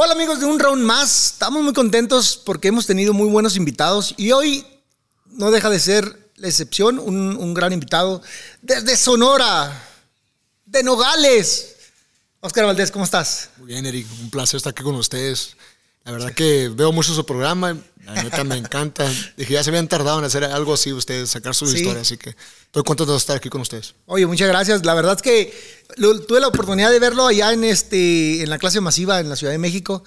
Hola amigos de un round más, estamos muy contentos porque hemos tenido muy buenos invitados y hoy no deja de ser la excepción, un, un gran invitado desde Sonora, de Nogales. Oscar Valdés, ¿cómo estás? Muy bien, Eric, un placer estar aquí con ustedes. La verdad que veo mucho su programa, la neta me encanta. Dije, ya se habían tardado en hacer algo así ustedes, sacar sus Sí. historias, así que estoy contento de estar aquí con ustedes. Oye, muchas gracias. La verdad es que lo- tuve la oportunidad de verlo allá en, este, en la clase masiva en la Ciudad de México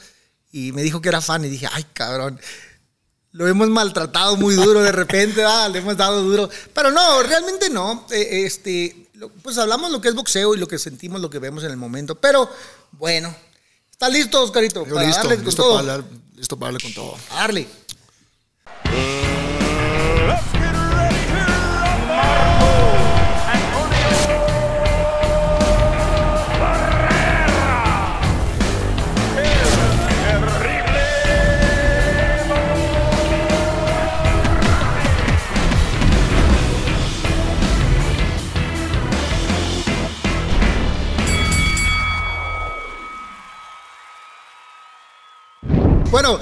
y me dijo que era fan y dije, ay, cabrón. Lo hemos maltratado muy duro de repente, ah, le hemos dado duro. Pero no, realmente no. Eh, este, lo- pues hablamos lo que es boxeo y lo que sentimos, lo que vemos en el momento. Pero bueno, ¿estás listo, Oscarito? Para listo, darle con listo todo. para, hablar, listo para darle con todo. Darle. Bueno,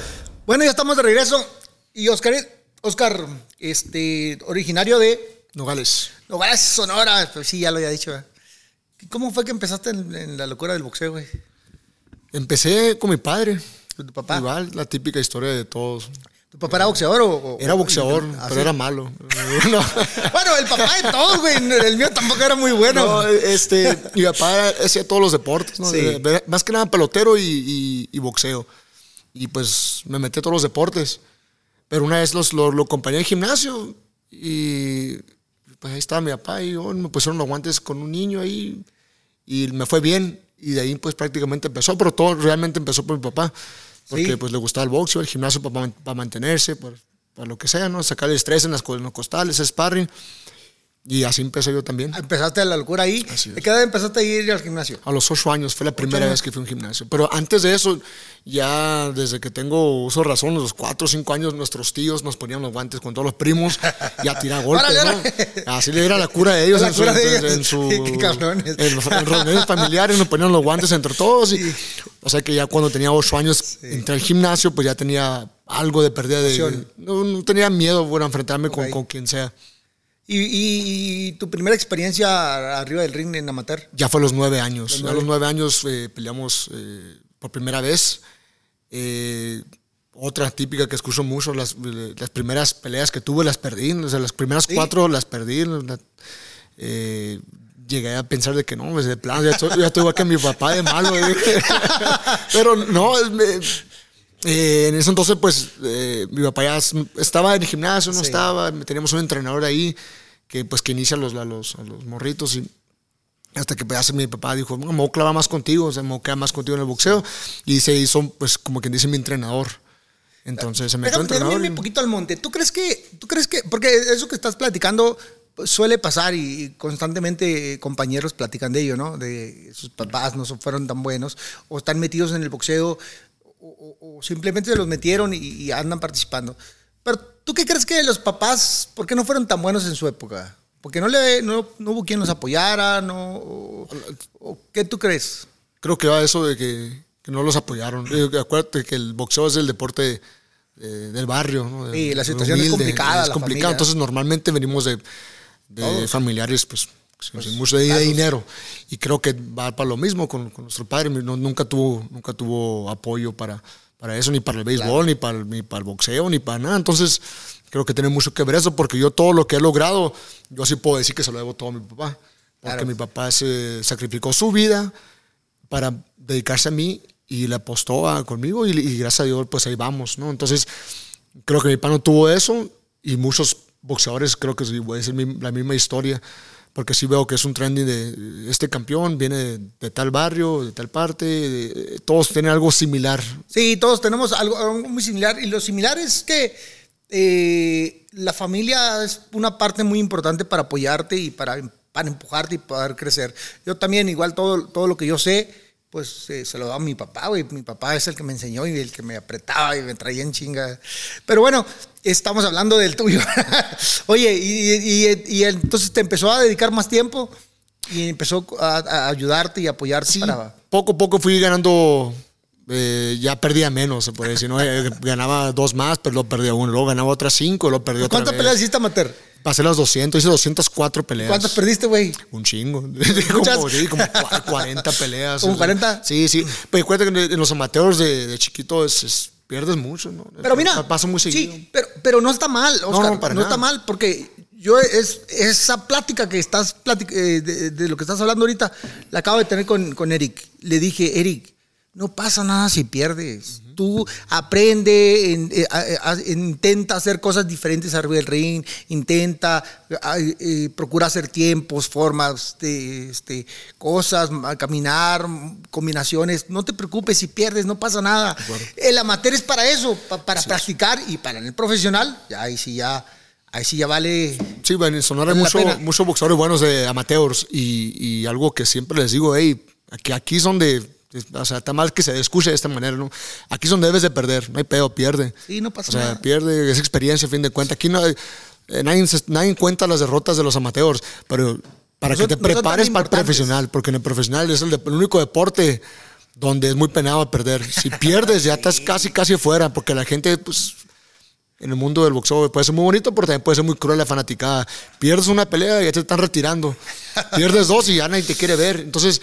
bueno, ya estamos de regreso. Y Oscar, Oscar, este, originario de Nogales. Nogales, Sonora. Pues sí, ya lo había dicho. ¿verdad? ¿Cómo fue que empezaste en, en la locura del boxeo, güey? Empecé con mi padre. ¿Con tu papá? Igual, la típica historia de todos. ¿Tu papá era boxeador o...? Era boxeador, ah, pero sí? era malo. No. Bueno, el papá de todos, güey. El mío tampoco era muy bueno. No, este, mi papá hacía todos los deportes, ¿no? Sí. Eh, Más que nada pelotero y, y- y boxeo. Y pues me metí a todos los deportes. Pero una vez los, lo, lo acompañé al gimnasio y pues ahí estaba mi papá y yo, me pusieron los guantes con un niño ahí y me fue bien. Y de ahí pues prácticamente empezó, pero todo realmente empezó por mi papá. Porque Sí. pues le gustaba el boxeo, el gimnasio para, para mantenerse, para, para lo que sea, ¿no? Sacar el estrés en, las, en los costales, sparring. Y así empecé yo también. Empezaste la locura ahí. Así. ¿De qué edad empezaste a ir al gimnasio? A los ocho años fue la primera años. vez que fui a un gimnasio. Pero antes de eso, ya desde que tengo uso de razón, los cuatro o cinco años, nuestros tíos nos ponían los guantes con todos los primos y a tirar golpes, ¿no? Así le era la cura de ellos La en su, cura de en- ellos. en su- Qué cabrones. en los- en reuniones familiares nos ponían los guantes entre todos. Y, O sea que ya cuando tenía ocho años entré al gimnasio, pues ya tenía algo de pérdida de... No, no tenía miedo bueno, a enfrentarme con, Ok. con quien sea. ¿Y, y- y tu primera experiencia arriba del ring en amateur? Ya fue a los nueve años. Los A los nueve años eh, peleamos eh, por primera vez. Eh, otra típica que escucho mucho, las, las primeras peleas que tuve las perdí. O sea, las primeras Sí. cuatro las perdí. la- llegué a pensar de que no, pues de plano, ya estoy, ya estoy igual que mi papá de malo. Pero no, me- eh, en ese entonces, pues, eh, mi papá ya estaba en el gimnasio, no Sí. estaba, teníamos un entrenador ahí que, pues, que inicia a los, a los, a los morritos y hasta que pues, mi papá dijo, "No, me voy a clavar más contigo, o sea, me voy a quedar más contigo en el boxeo. Y se hizo, pues, como quien dice, mi entrenador. Entonces se Déjame, déjame entrenador. un poquito al monte. ¿Tú crees que, tú crees que, porque eso que estás platicando pues, suele pasar y, constantemente eh, compañeros platican de ello, ¿no? De sus papás no fueron tan buenos o están metidos en el boxeo o, simplemente se los metieron y, y andan participando. Pero ¿tú qué crees que los papás, por qué no fueron tan buenos en su época? Porque no, le, no, no hubo quien los apoyara, no, o, o ¿qué tú crees? Creo que va eso de que, que no los apoyaron. Eh, Acuérdate que el boxeo es el deporte eh, del barrio. ¿no? De- Sí, la situación es complicada, Es complicado. Entonces, normalmente venimos de, de familiares, pues, sin- sin mucho de, de dinero. Y creo que va para lo mismo con, con nuestro padre. No- nunca, tuvo, nunca tuvo apoyo para, para eso, ni para el béisbol, ni, para, el- ni para el boxeo, ni para nada. Entonces, creo que tiene mucho que ver eso, porque yo todo lo que he logrado, yo sí puedo decir que se lo debo todo a mi papá. Porque Claro. mi papá se sacrificó su vida para dedicarse a mí y le apostó a- conmigo y, y gracias a Dios pues ahí vamos, ¿no? Entonces creo que mi papá no tuvo eso y muchos boxeadores creo que sí, voy a decir mi- la misma historia porque sí veo que es un trending de este campeón viene de, de tal barrio, de tal parte, de- todos tienen algo similar. Sí, todos tenemos algo, algo muy similar. Y lo similar es que eh, la familia es una parte muy importante para apoyarte y para, para empujarte y poder crecer. Yo también, igual, todo, todo lo que yo sé, pues eh, se lo daba a mi papá, güey. Mi papá es el que me enseñó y el que me apretaba y me traía en chinga. Pero bueno, estamos hablando del tuyo. Oye, y, y- y entonces te empezó a dedicar más tiempo y empezó a, a ayudarte y apoyarte Sí, para... poco a poco fui ganando eh, ya perdía menos, se puede decir. ¿no? Eh, ganaba dos más, pero luego perdía uno. Luego ganaba otras cinco, luego perdía otra ¿Cuántas peleas hiciste amateur? Pasé las 200, hice 204 peleas. ¿Cuántas perdiste, güey? Un chingo. Como, sí, como cua- 40 peleas. ¿Como o sea. 40? Sí, sí. Pero acuérdate que en los amateurs de, de chiquito es- es- pierdes mucho, ¿no? Pero mira, Pasa muy seguido. sí, pero, pero no está mal, Oscar, no, para no nada. está mal, porque yo es, esa plática que estás platic- eh, de, de lo que estás hablando ahorita, la acabo de tener con, con Eric. Le dije, Eric, no pasa nada si pierdes. Tú aprende, en- eh, a- a- intenta hacer cosas diferentes arriba del ring, intenta, eh, eh, procura hacer tiempos, formas, de, este, cosas, caminar, combinaciones. No te preocupes si pierdes, no pasa nada. El amateur es para eso, pa- para practicar y para el profesional, ya ahí sí ya, ahí sí ya vale. Sí, bueno, en Sonora hay Vale mucho, muchos boxeadores buenos de amateurs y, y algo que siempre les digo, hey, aquí, aquí es donde, o sea, está mal que se escuche de esta manera, ¿no? Aquí es donde debes de perder, no hay pedo, pierde. Sí, no pasa O sea, nada. pierde, es experiencia a fin de cuentas. Aquí no, hay- eh, nadie, nadie cuenta las derrotas de los amateurs, pero para No que te son tan prepares para el profesional, porque en el profesional es el, de- el único deporte donde es muy penado perder. Si pierdes, ya estás casi, casi fuera, porque la gente, pues, en el mundo del boxeo puede ser muy bonito, pero también puede ser muy cruel la fanaticada. Pierdes una pelea y ya te están retirando. Pierdes dos y ya nadie te quiere ver. Entonces,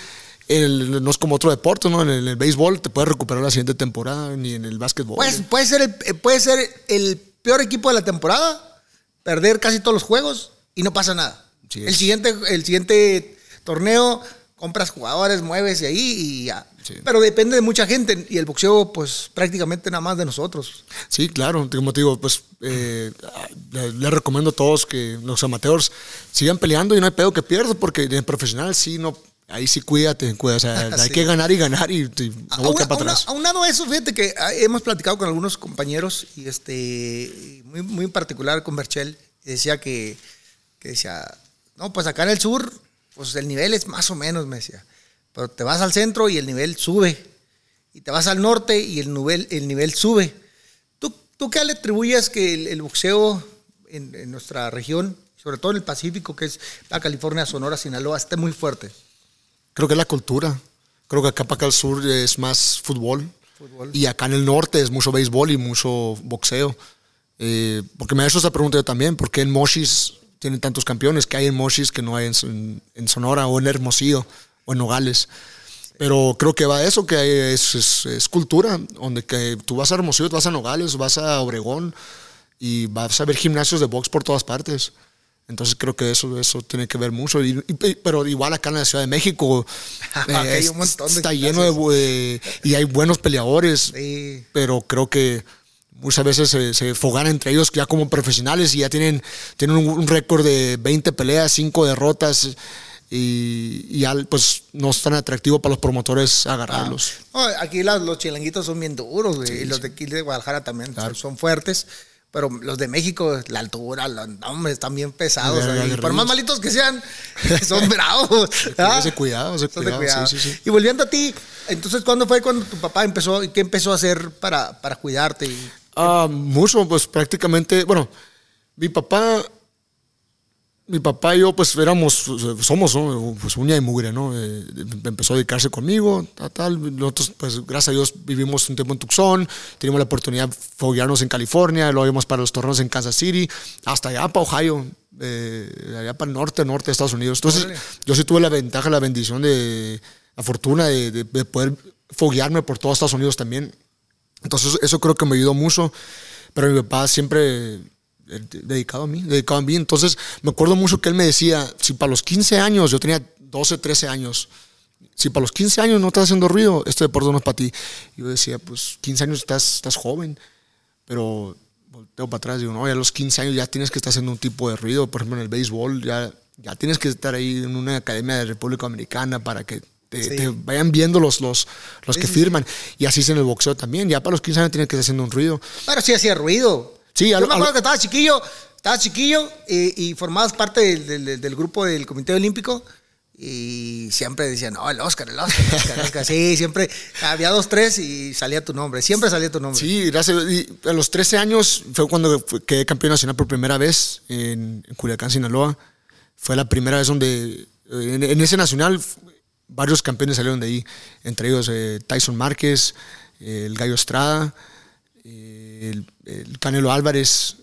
el- no es como otro deporte, ¿no? En el, en el béisbol te puedes recuperar la siguiente temporada, ni en el básquetbol. Pues, puede, ser el, puede ser el peor equipo de la temporada, perder casi todos los juegos y no pasa nada. Sí el, siguiente, el siguiente torneo, compras jugadores, mueves y ahí y ya. Sí. Pero depende de mucha gente y el boxeo, pues prácticamente nada más de nosotros. Sí, claro. Como te digo, pues eh, les le recomiendo a todos que los amateurs sigan peleando y no hay pedo que pierdas, porque en el profesional sí, no, ahí sí cuídate, cuida, o sea, hay Sí. que ganar y ganar y, y A- no auna- para atrás. Aunado a eso, fíjate que ah, hemos platicado con algunos compañeros y este muy, muy en particular con Berchel, y decía que, que decía, no, pues acá en el sur, pues el nivel es más o menos, me decía. Pero te vas al centro y el nivel sube. Y te vas al norte y el nivel, el nivel sube. ¿Tú, ¿Tú qué le atribuyes que el, el boxeo en, en nuestra región, sobre todo en el Pacífico, que es la California, Sonora, Sinaloa, esté muy fuerte? Creo que es la cultura. Creo que acá para acá al sur es más fútbol. Fútbol. Y acá en el norte es mucho béisbol y mucho boxeo. Eh, porque me ha hecho esa pregunta yo también, ¿por qué en Moshis tienen tantos campeones que hay en Moshis que no hay en, en- Sonora o en Hermosillo o en Nogales? Pero creo que va eso, que es, es- es cultura, donde que tú vas a Hermosillo, vas a Nogales, vas a Obregón y vas a ver gimnasios de box por todas partes. Entonces creo que eso, eso tiene que ver mucho. Y- y- pero igual acá en la Ciudad de México eh, hay un montón de está lleno de... eh, y hay buenos peleadores Sí. pero creo que muchas veces se, se fogan entre ellos ya como profesionales y ya tienen, tienen un, un récord de 20 peleas, 5 derrotas y, y ya pues no es tan atractivo para los promotores agarrarlos. No, aquí las- los chilanguitos son bien duros, güey, y los de aquí de Guadalajara también son- son fuertes. Pero los de México, la altura, los nombres están bien pesados. Ahí. por más malitos que sean, son bravos. ¿ah? Cuidado, de cuidado, sí, sí, sí. Y volviendo a ti, entonces, ¿cuándo fue cuando tu papá empezó, y qué empezó a hacer para, para cuidarte? Y- Ah, mucho, pues prácticamente, bueno, mi papá, mi papá y yo pues éramos, somos, ¿no? Pues uña y mugre, ¿no? Eh, empezó a dedicarse conmigo, tal, tal. Nosotros, pues gracias a Dios vivimos un tiempo en Tucson, teníamos la oportunidad de foguearnos en California, luego íbamos para los torneos en Kansas City, hasta allá para Ohio, eh, allá para el norte, norte de Estados Unidos. Entonces, Órale. yo sí tuve la ventaja, la bendición de, la fortuna de, de- de poder foguearme por todos Estados Unidos también. Entonces eso creo que me ayudó mucho, pero mi papá siempre dedicado a mí, dedicado a mí. Entonces me acuerdo mucho que él me decía, si para los 15 años, yo tenía 12, 13 años, si para los 15 años no estás haciendo ruido, este deporte no es para ti. Yo decía, pues 15 años estás, estás joven, pero volteo para atrás y digo, no, ya a los 15 años ya tienes que estar haciendo un tipo de ruido, por ejemplo en el béisbol, ya, ya tienes que estar ahí en una academia de República Dominicana para que te, Sí. te vayan viendo los, los, los Sí, que sí, firman. Y así es en el boxeo también, ya para los 15 años tienes que estar haciendo un ruido. Pero sí hacía ruido. Sí, Yo al- me acuerdo que estaba chiquillo, estaba chiquillo eh, y formabas parte del, del- del grupo del Comité Olímpico y siempre decían, no, el Oscar, el Oscar, el Oscar, el Oscar. Sí, siempre había dos, tres y salía tu nombre, siempre salía tu nombre. Sí, gracias. Y a los 13 años fue cuando quedé campeón nacional por primera vez en, en Culiacán, Sinaloa. Fue la primera vez donde, eh, en, en ese nacional, varios campeones salieron de ahí. Entre ellos eh, Tyson Márquez, el Gallo Estrada, eh, el, el Canelo Álvarez,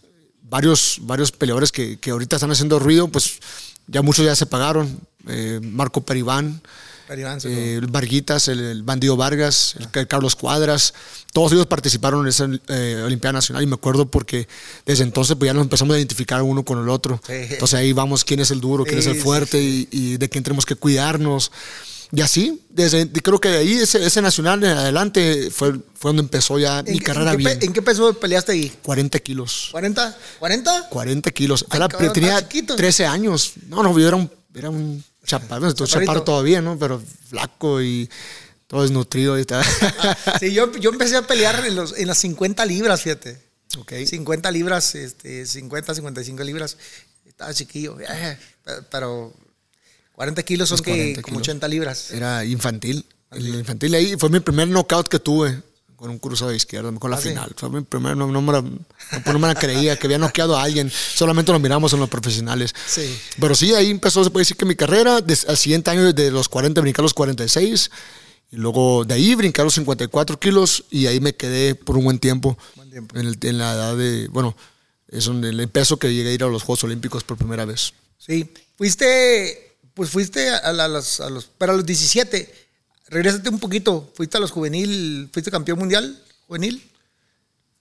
varios, varios peleadores que, que ahorita están haciendo ruido, pues ya muchos ya se pagaron. Eh, Marco Peribán, Peribán, sí, eh, el Varguitas, el, el Bandido Vargas, el, Carlos Cuadras, todos ellos participaron en esa eh, Olimpiada Nacional y me acuerdo porque desde entonces pues ya nos empezamos a identificar uno con el otro. Sí. Entonces ahí vamos quién es el duro, quién es el fuerte Y, y de quién tenemos que cuidarnos. Y así, desde, creo que de ahí, ese, ese nacional en adelante, fue, fue donde empezó ya mi ¿En, carrera en qué, bien. ¿En qué peso peleaste ahí? 40 kilos. ¿40? ¿40? 40 kilos. Ay, Era- cabrón, tenía chiquito. 13 años. No, no, yo era un, era un chaparro, chaparro todavía, ¿no? Pero flaco y todo desnutrido y tal. Sí, yo, yo empecé a pelear en, los, en las 50 libras, fíjate. ok. 50 libras, este, 50, 55 libras. Estaba chiquillo. eh, Pero 40 kilos son que 40 como kilos. 80 libras. Era infantil. El infantil ahí fue mi primer knockout que tuve con un cruzado de izquierda, con la Ah, sí. final. Fue mi primer, no, no me la, no, me la creía, que había noqueado a alguien. Solamente lo miramos en los profesionales. Sí. Pero sí, ahí empezó, se puede decir que mi carrera, des- al siguiente año de los 40 brincar los 46. Y luego de ahí brincar los 54 kilos y ahí me quedé por un buen tiempo. Buen tiempo. En, el- en la edad de, bueno, es donde el peso que llegué a ir a los Juegos Olímpicos por primera vez. Sí. Fuiste, pues fuiste a, la- a los, a los, para los 17. Regrésate un poquito. Fuiste a los juvenil, fuiste campeón mundial juvenil.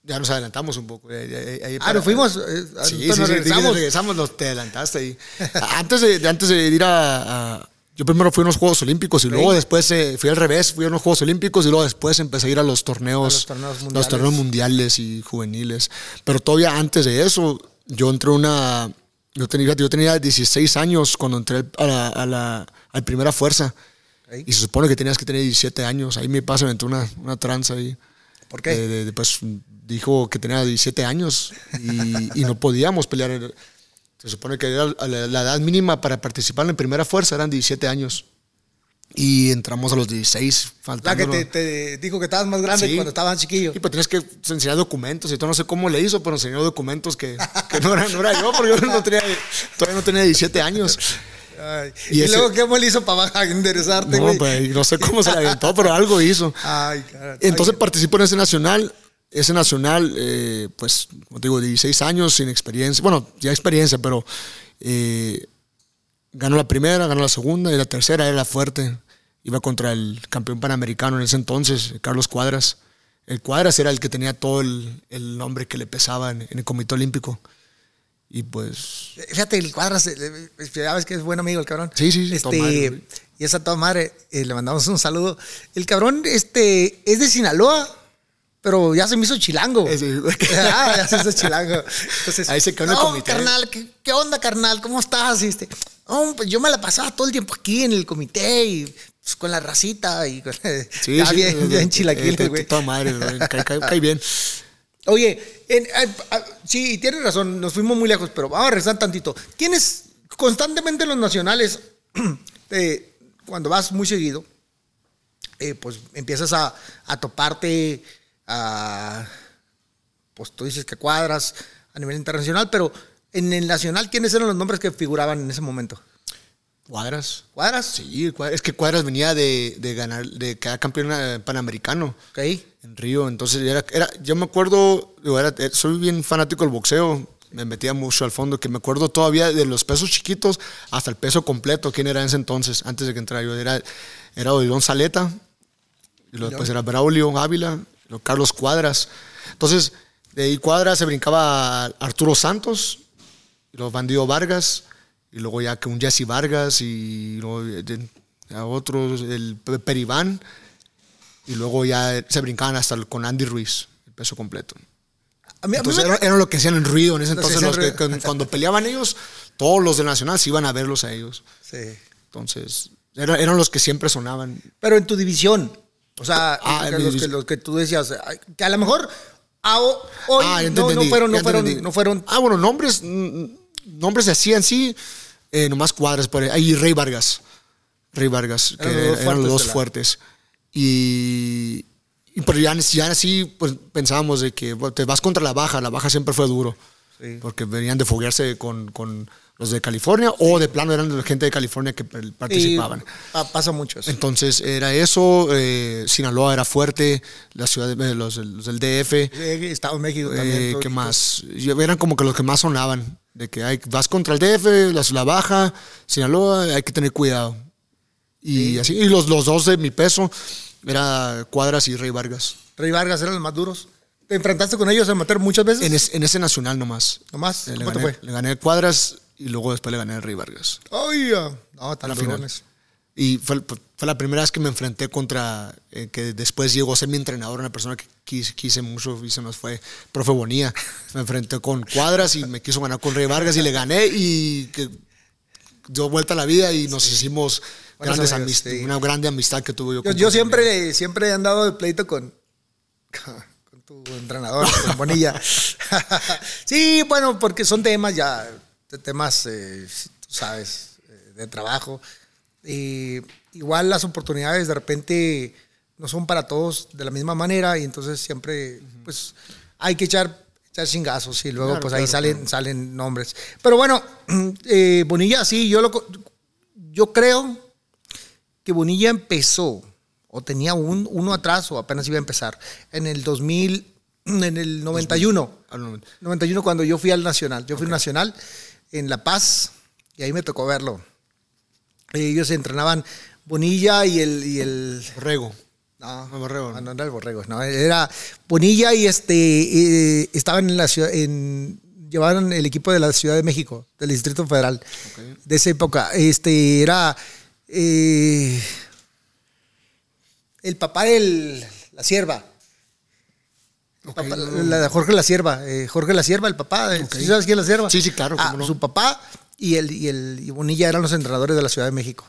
Ya nos adelantamos un poco. ahí- ahí- ahí Ah, para- nos fuimos. eh, Sí, sí, nos sí, regresamos. regresamos, nos te adelantaste ahí. antes, de, antes de ir a, a- Yo primero fui a unos Juegos Olímpicos y luego después eh, fui al revés, fui a unos Juegos Olímpicos y luego después empecé a ir a los torneos, A los torneos los mundiales. torneos mundiales y juveniles. Pero todavía antes de eso, yo entré a una. Yo tenía, yo tenía 16 años cuando entré a la, a la a la primera fuerza. Y se supone que tenías que tener 17 años. Ahí mi me entró una, una tranza ahí. ¿Por qué? De- de- pues dijo que tenía 17 años y, y no podíamos pelear. Se supone que era la, la edad mínima para participar en primera fuerza eran 17 años. Y entramos a los 16, La que faltando. te, te dijo que estabas más grande Sí. cuando estabas chiquillo. Y pues tienes que enseñar documentos y todo, no sé cómo le hizo, pero enseñó documentos que, que no, era, no era yo, porque yo no tenía, todavía no tenía 17 años. Ay, Y Y, ese- luego, ¿qué le hizo para bajar, enderezarte, No, pues no sé cómo se le aventó, pero algo hizo. Ay, cara. Entonces Ay, participó en ese nacional. Ese nacional, eh, pues, como te digo, 16 años sin experiencia. Bueno, ya experiencia, pero eh, ganó la primera, ganó la segunda y la tercera era la fuerte. Iba contra el campeón panamericano en ese entonces, Carlos Cuadras. El Cuadras era el que tenía todo el, el nombre que le pesaba en, en el Comité Olímpico. Y pues, Fíjate, el Cuadras, eh, eh, ya ves que es buen amigo el cabrón. Sí, sí, sí, madre, Este, y esa toda madre, eh, le mandamos un saludo. El cabrón este, es de Sinaloa, pero ya se me hizo chilango. Ah, ya se hizo chilango. Entonces, Ahí se quedó en el no, comité. carnal, ¿qué, qué onda, carnal? ¿Cómo estás? Este, "No, pues yo me la pasaba todo el tiempo aquí en el comité y pues, con la racita y con, sí, bien, bien chilaquiles, güey. Toda madre, güey, cae, cae- cae bien. Oye, en- ah, ah, sí, tienes razón, nos fuimos muy lejos, pero vamos a regresar tantito. Tienes constantemente en los nacionales, eh, cuando vas muy seguido, eh, pues empiezas a, a toparte, a, pues tú dices que cuadras a nivel internacional, pero en el nacional, ¿quiénes eran los nombres que figuraban en ese momento? Cuadras. ¿Cuadras? Sí, Cuadras- es que Cuadras venía de, de ganar, de quedar campeón eh, panamericano Ok. en Río. Entonces, era, era, yo me acuerdo, digo, era- eh, soy bien fanático del boxeo, me metía mucho al fondo, que me acuerdo todavía de los pesos chiquitos hasta el peso completo, quién era en ese entonces, antes de que entrara yo. Era, era Odilon Saleta, y luego después era Braulio Ávila, luego Carlos Cuadras. Entonces, de ahí Cuadras se brincaba a Arturo Santos, y los Bandido Vargas, y luego ya que un Jesse Vargas, y luego de- a otros, el Pe- Peribán, y luego ya se brincaban hasta el- con Andy Ruiz, el peso completo. A mí, a mí Entonces me- era, eran lo que hacían en ruido en ese entonces. Los que, cuando- peleaban ellos, todos los de Nacional se iban a verlos a ellos. Sí. Entonces, era- eran los que siempre sonaban. Pero en tu división. O sea, Ah, los, que, los que tú decías, que a lo mejor a hoy Ah, fueron, fueron, no fueron. Ah, bueno, nombres, mm, nombres así en sí, eh, nomás cuadras por ahí. Rey Vargas. Rey Vargas, que Eran los dos eran los fuertes dos. Y, y pero ya, ya así pues, pensábamos de que bueno, te vas contra la baja, la baja siempre fue duro. Sí. Porque venían de foguearse con, con los de California, o de plano eran la gente de California que Y participaban. pa- pasa mucho eso. Entonces era eso, eh, Sinaloa era fuerte, la ciudad de, los, los del DF, Eh, Estado de México también. eh, ¿qué más? Eran como que los que más sonaban, de que hay, vas contra el DF, la, la baja, Sinaloa, hay que tener cuidado. Y así, y los, los dos de mi peso, era Cuadras y Rey Vargas. Rey Vargas eran los más duros. ¿Te enfrentaste con ellos a matar muchas veces? En, es- en ese nacional nomás. Nomás, Eh, le, ¿cómo te fue? le gané Cuadras y luego después le gané a Rey Vargas. Ay, no, tan la final. Y fue, fue la primera vez que me enfrenté contra, eh, que después llegó a ser mi entrenador, una persona que quise, quise mucho y se nos fue, profe Bonilla. Me enfrenté con Cuadras y me quiso ganar con Rey Vargas y le gané y que dio vuelta a la vida y nos hicimos grandes amigos, amistades, sí. una grande amistad que tuve yo Yo, con yo Bonilla. siempre, siempre he andado de pleito con, con tu entrenador, con Bonilla. sí, bueno, porque son temas ya, de temas, eh, tú sabes, eh, de trabajo. Y igual las oportunidades de repente no son para todos de la misma manera y entonces siempre, pues, hay que echar, echar chingazos y luego Claro, pues ahí claro, salen, claro. salen nombres. Pero bueno, eh, Bonilla, sí, yo, lo, yo creo que Bonilla empezó o tenía un, uno atrás o apenas iba a empezar en el 2000, en el 91. Ah, no, 91 cuando yo fui al Nacional. Yo fui al Nacional en La Paz y ahí me tocó verlo. Ellos entrenaban Bonilla y el... Y el Borrego. no, No, Borrego, no, ¿no? no era el Borrego, no, era Bonilla y este eh, estaban en la ciudad, en, llevaban el equipo de la Ciudad de México, del Distrito Federal, de esa época. Este era eh, el papá de la sierva. Papá- no. la de Jorge La Sierva, eh, Jorge La Sierva, el papá. ¿sí sabes quién es La Sierva? Sí, sí, claro, Ah, no. Su papá y el, y el y Bonilla eran los entrenadores de la Ciudad de México.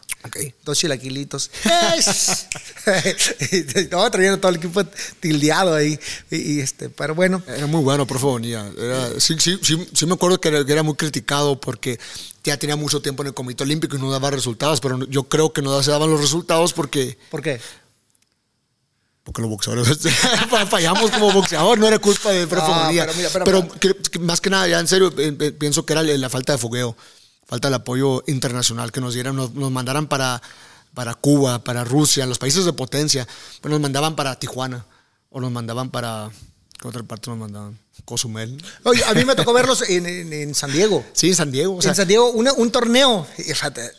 Dos chilaquilitos. no, traían a todo el equipo tildeado ahí. Y, y este, pero bueno, Era muy bueno, profe Bonilla. Era- sí, sí, sí, sí me acuerdo que era, que era muy criticado porque ya tenía mucho tiempo en el Comité Olímpico y no daba resultados, pero yo creo que no se daban los resultados porque, ¿por qué? Porque los boxeadores fallamos como boxeador, no era culpa de No, Bonilla. pero mira, pero- Pero que- que más que nada, ya en serio, eh, eh, pienso que era la falta de fogueo, falta de apoyo internacional que nos dieran, nos, nos mandaran para, para Cuba, para Rusia, los países de potencia, pues nos mandaban para Tijuana o nos mandaban para... ¿Qué otra parte nos mandaban? Cozumel. Oye, a mí me tocó verlos en, en- en San Diego. Sí, en San Diego. O sea, en San Diego, una- un torneo,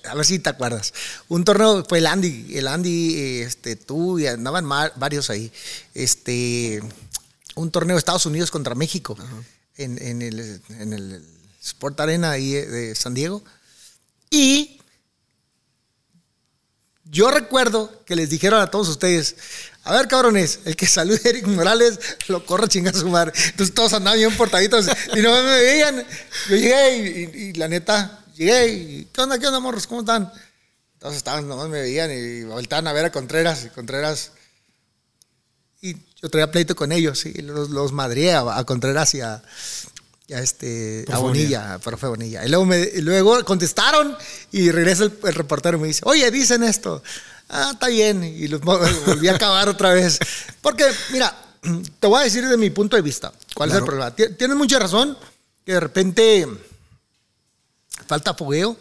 a ver si te acuerdas. Un torneo fue el Andy, el Andy, este, tú y andaban varios ahí. Este, un torneo de Estados Unidos contra México en, en el, en el Sport Arena ahí de San Diego. Y yo recuerdo que les dijeron a todos ustedes, a ver cabrones, el que salude a Eric Morales lo corre a chingar a su madre. Entonces todos andaban bien portaditos y no me veían. Yo llegué y, y- y la neta, llegué y ¿qué onda, qué onda, morros? ¿Cómo están? Entonces estaban, nomás me veían y voltaban a ver a Contreras y Contreras. Y yo traía pleito con ellos y los, los a, a Contreras y a, y a este, a Bonilla, a profe Bonilla. Y luego, me, y luego contestaron y regresa el, el reportero y me dice, oye, dicen esto. Ah, está bien. Y los volví a acabar otra vez. Porque, mira, te voy a decir de mi punto de vista cuál es el problema. Ti- Tienes mucha razón que de repente falta fogueo.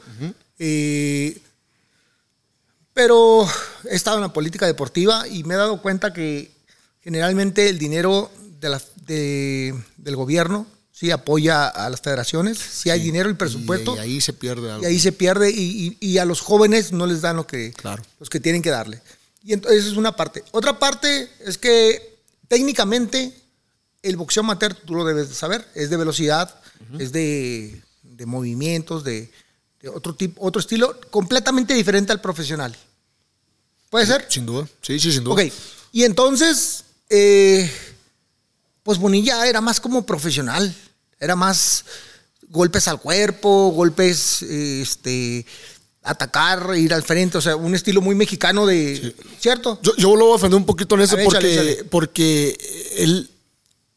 Eh, pero he estado en la política deportiva y me he dado cuenta que generalmente el dinero de la- de- del gobierno sí apoya a las federaciones, sí, hay dinero, el presupuesto, Y, y ahí se pierde algo. y ahí se pierde y, y- y a los jóvenes no les dan lo que, Claro. los que tienen que darle. Y entonces esa es una parte. Otra parte es que técnicamente el boxeo amateur, tú lo debes de saber, es de velocidad, es de, de movimientos, de, de otro, tipo, otro estilo completamente diferente al profesional. ¿Puede ser? Sin duda. Sí, sí, sin duda. Ok. Y entonces, eh, pues Bonilla era más como profesional. Era más golpes al cuerpo, golpes, este, atacar, ir al frente. O sea, un estilo muy mexicano de. ¿Cierto? Yo, yo lo voy a ofender un poquito en eso ver, porque, échale, échale. porque él,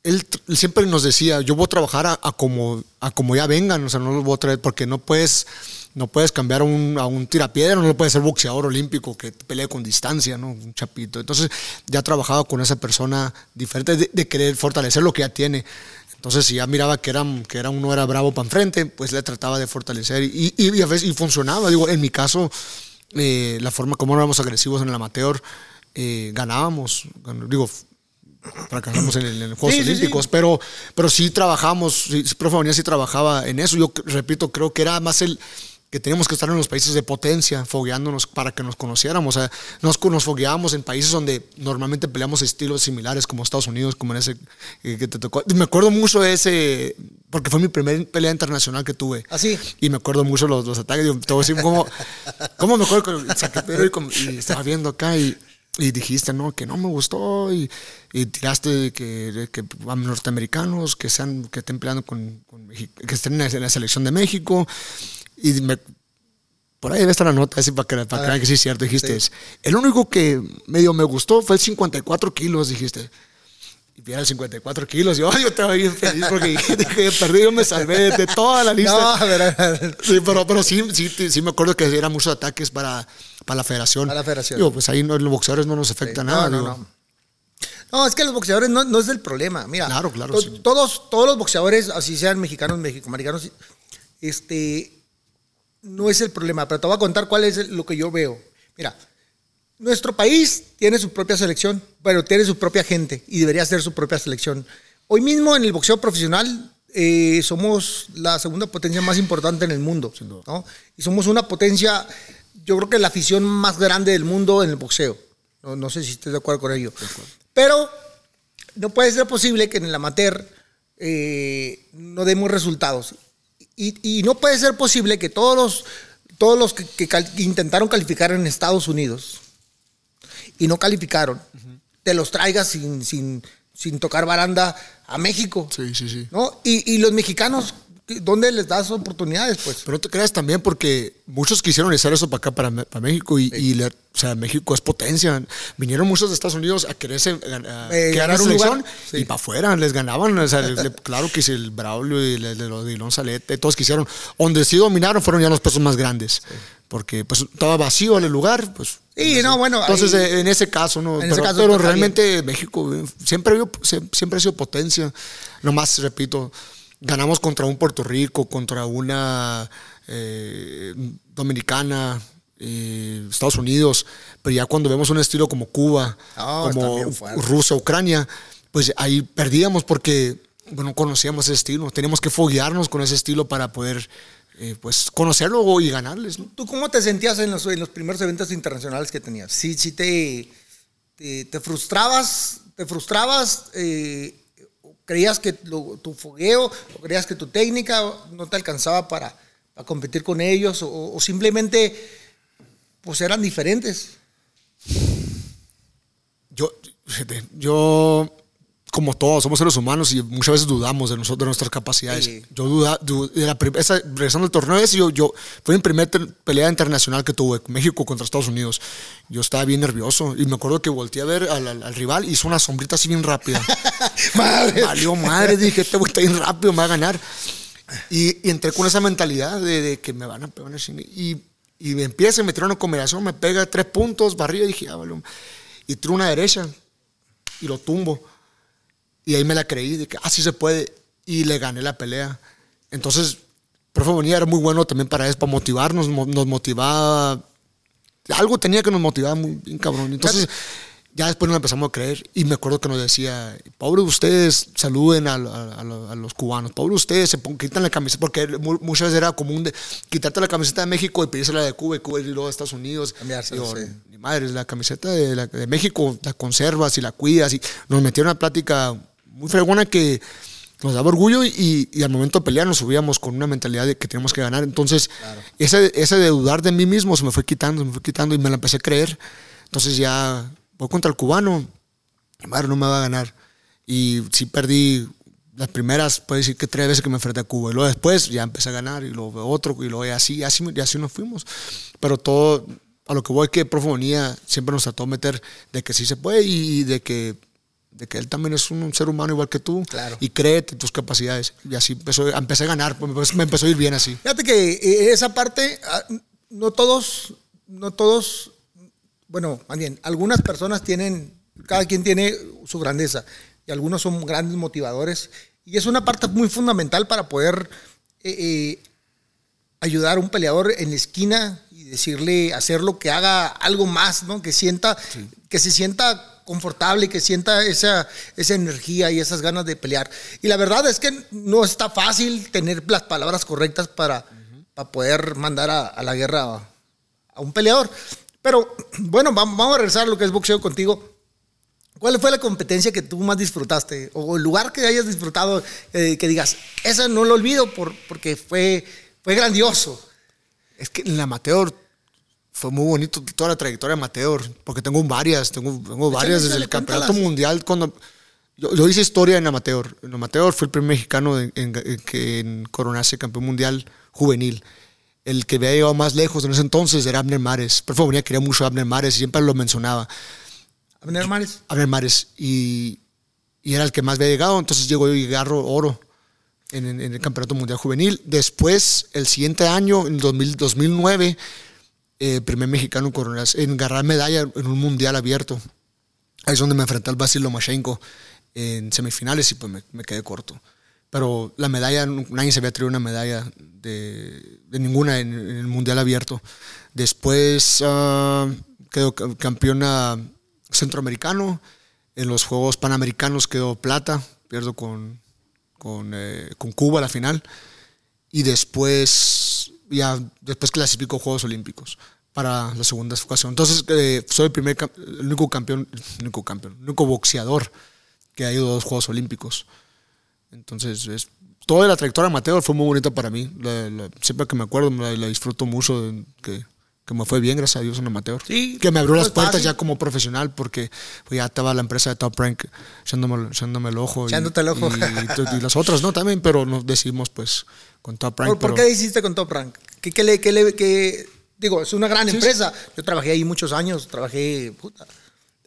él, siempre nos decía, yo voy a trabajar a, a como, a como ya vengan, o sea, no los voy a traer porque no puedes, no puedes cambiar a un, a un tirapiedra, no lo puedes ser boxeador olímpico que pelee con distancia, ¿no? Un chapito. Entonces ya ha trabajado con esa persona diferente de, de querer fortalecer lo que ya tiene. Entonces, si ya miraba que, era, que era uno era bravo para enfrente, pues le trataba de fortalecer y, y, y a veces y funcionaba. Digo, en mi caso, eh, la forma como éramos agresivos en el amateur, eh, ganábamos. Gan- Digo, fracasamos en, el- en los Juegos Sí, Olímpicos, sí. pero pero sí trabajamos, sí, profe Bonilla sí trabajaba en eso. Yo repito, creo que era más el que teníamos que estar en los países de potencia, fogueándonos para que nos conociéramos. O sea, nos, nos fogueábamos en países donde normalmente peleamos estilos similares, como Estados Unidos, como en ese eh, que te tocó. Me acuerdo mucho de ese, porque fue mi primer pelea internacional que tuve. ¿Así? Y me acuerdo mucho los, los ataques. Digo, te voy a decir cómo, me acuerdo y, como- y estaba viendo acá y, y dijiste, no, que no me gustó y, y tiraste que, que a norteamericanos que sean, que estén peleando con, con que estén en la selección de México y me, por ahí debe estar la nota así para que, para que vean que sí es cierto. Dijiste, el único que medio me gustó fue el 54 kilos, dijiste. Y viera el 54 kilos. Yo, yo estaba bien feliz porque dije, perdí, yo me salvé de toda la lista. No, ver. Sí, pero, pero sí, sí, sí me acuerdo que eran muchos ataques para, para la federación. Para la federación. Digo, pues ahí no, los boxeadores no nos afecta No, nada. no, digo. no. No, es que los boxeadores no, no es el problema. Mira, Claro, claro, to- sí. todos, todos los boxeadores, así sean mexicanos, mexicoamericanos, este, no es el problema. Pero te voy a contar cuál es lo que yo veo. Mira, nuestro país tiene su propia selección, pero tiene su propia gente y debería ser su propia selección. Hoy mismo en el boxeo profesional eh, somos la segunda potencia más importante en el mundo. ¿no? Y somos una potencia, yo creo que la afición más grande del mundo en el boxeo. No, no sé si estés de acuerdo con ello. Pero no puede ser posible que en el amateur eh, no demos resultados. Y, y no puede ser posible que todos los, todos los que, que cal- que intentaron calificar en Estados Unidos y no calificaron, te los traigas sin, sin, sin tocar baranda a México. Sí, sí, sí. ¿no? Y, y los mexicanos, ¿dónde les das oportunidades? Pues Pero no te creas también porque muchos quisieron hacer eso para acá, para, para México. Y, y le- o sea, México es potencia. Vinieron muchos de Estados Unidos a quererse a Eh, ganar un lugar. Sí. y para afuera les ganaban. O sea, le- claro que si el Braulio y el de los Dilón Salete, todos quisieron. Donde sí dominaron fueron ya los pesos más grandes. Porque pues estaba vacío el lugar, pues. Sí, no, bueno, Entonces, ahí- en ese caso, ¿no? En pero ese caso pero realmente México eh, siempre, siempre ha sido potencia. Nomás, repito, ganamos contra un Puerto Rico, contra una eh, dominicana, eh, Estados Unidos, pero ya cuando vemos un estilo como Cuba, están como. Rusia, Ucrania, pues ahí perdíamos porque bueno, no conocíamos ese estilo. Teníamos que foguearnos con ese estilo para poder eh, pues conocerlo y ganarles. ¿no? ¿Tú cómo te sentías en los, en los primeros eventos internacionales que tenías? ¿Sí, sí te, te, te frustrabas? ¿Te frustrabas? eh, ¿Creías que tu fogueo o creías que tu técnica no te alcanzaba para, para competir con ellos? O, simplemente pues eran diferentes? Yo, como todos, somos seres humanos y muchas veces dudamos de, nosotros, de nuestras capacidades. Sí. Yo duda, du- de la prim- esa- regresando al torneo ese, yo, yo, fue mi primera pelea internacional que tuve, México contra Estados Unidos. Yo estaba bien nervioso y me acuerdo que volteé a ver al, al- al rival y hizo una sombrita así bien rápida. Madre. Valió madre, dije, este güey está bien rápido, me va a ganar. Y, y entré con esa mentalidad de, de que me van a pegar. Y, y me empieza, me tira una combinación, me pega tres puntos, barriga, y dije, ah, vale. Y tiro una derecha y lo tumbo. Y ahí me la creí, de que así se puede. Y le gané la pelea. Entonces, profe Bonilla era muy bueno también para eso, para motivarnos, mo- nos motivaba. Algo tenía que nos motivaba muy bien cabrón. Entonces, ya después nos empezamos a creer. Y me acuerdo que nos decía, pobre ustedes, saluden a, a- a lo- a los cubanos. Pobre ustedes, se quitan la camiseta. Porque mu- muchas veces era común de quitarte la camiseta de México y pedírsela de Cuba y Cuba y luego de Estados Unidos. Digo, sí. ni madre, la camiseta de, la- de México la conservas y la cuidas. Y nos metieron una plática muy fregona que nos daba orgullo y, y al momento de pelear nos subíamos con una mentalidad de que teníamos que ganar. Entonces, ese, ese de dudar de mí mismo se me fue quitando, se me fue quitando y me la empecé a creer. Entonces ya voy contra el cubano, madre, no me va a ganar. Y sí perdí las primeras, puede decir que tres veces que me enfrenté a Cuba. Y luego después ya empecé a ganar y luego otro y luego y así, y así, y así nos fuimos. Pero todo, a lo que voy que Profe Bonilla siempre nos trató de meter de que sí se puede y de que, de que él también es un, un ser humano igual que tú. Claro. Y créete en tus capacidades. Y así empezó, empecé a ganar, pues, me empezó- a ir bien así. Fíjate que eh, esa parte, ah, no todos, no todos, bueno, más bien, algunas personas tienen, cada quien tiene su grandeza y algunos son grandes motivadores Y es una parte muy fundamental para poder eh, eh, ayudar a un peleador en la esquina y decirle, hacerlo que haga algo más, ¿no? Que sienta, que se sienta confortable, que sienta esa, esa energía y esas ganas de pelear. Y la verdad es que no está fácil tener las palabras correctas para, para poder mandar a, a la guerra a, a un peleador. Pero bueno, vamos, vamos a regresar a lo que es boxeo contigo. ¿Cuál fue la competencia que tú más disfrutaste? O el lugar que hayas disfrutado, eh, que digas, esa no lo olvido por, porque fue, fue grandioso. Es que en el amateur fue muy bonito toda la trayectoria amateur, porque tengo varias, tengo, tengo varias desde el campeonato cuéntalas. mundial. cuando yo, yo hice historia en amateur. En amateur fui el primer mexicano en, en- en que en coronarse campeón mundial juvenil. El que había llegado más lejos en ese entonces era Abner Mares. Por favor, quería mucho a Abner Mares y siempre lo mencionaba. Abner Mares. Abner Mares y, y era el que más había llegado, entonces llegó yo y agarro oro en, en- en el Campeonato Mundial Juvenil. Después, el siguiente año, en 2000 2009, eh, primer mexicano en, agarrar medalla en un Mundial abierto. Ahí es donde me enfrenté al Basil Lomachenko en semifinales y pues me, quedé corto. Pero la medalla, nadie se había traído una medalla de, de ninguna en, el Mundial abierto. Después ah, quedó ca- campeona centroamericano. En los Juegos Panamericanos quedó plata, pierdo con, con, eh, con Cuba la final. Y después, ya después clasifico Juegos Olímpicos para la segunda ocasión. Entonces, eh, soy el primer, el único campeón, el único campeón, el único boxeador que ha ido a dos Juegos Olímpicos. Entonces, es, toda la trayectoria amateur fue muy bonita para mí. La- la- siempre que me acuerdo, la, la disfruto mucho, de que, que me fue bien, gracias a Dios, en amateur. Sí, que me abrió las puertas fácil. ya como profesional, porque pues, ya estaba la empresa de Top Rank echándome, echándome el ojo. y- Echándote el ojo. Y, y las otras, ¿no? También, pero nos decidimos, pues, con Top Rank. ¿Por, por qué hiciste con Top Rank? ¿Qué, qué le, qué le- qué- digo, es una gran empresa. Yo trabajé ahí muchos años, trabajé, puta.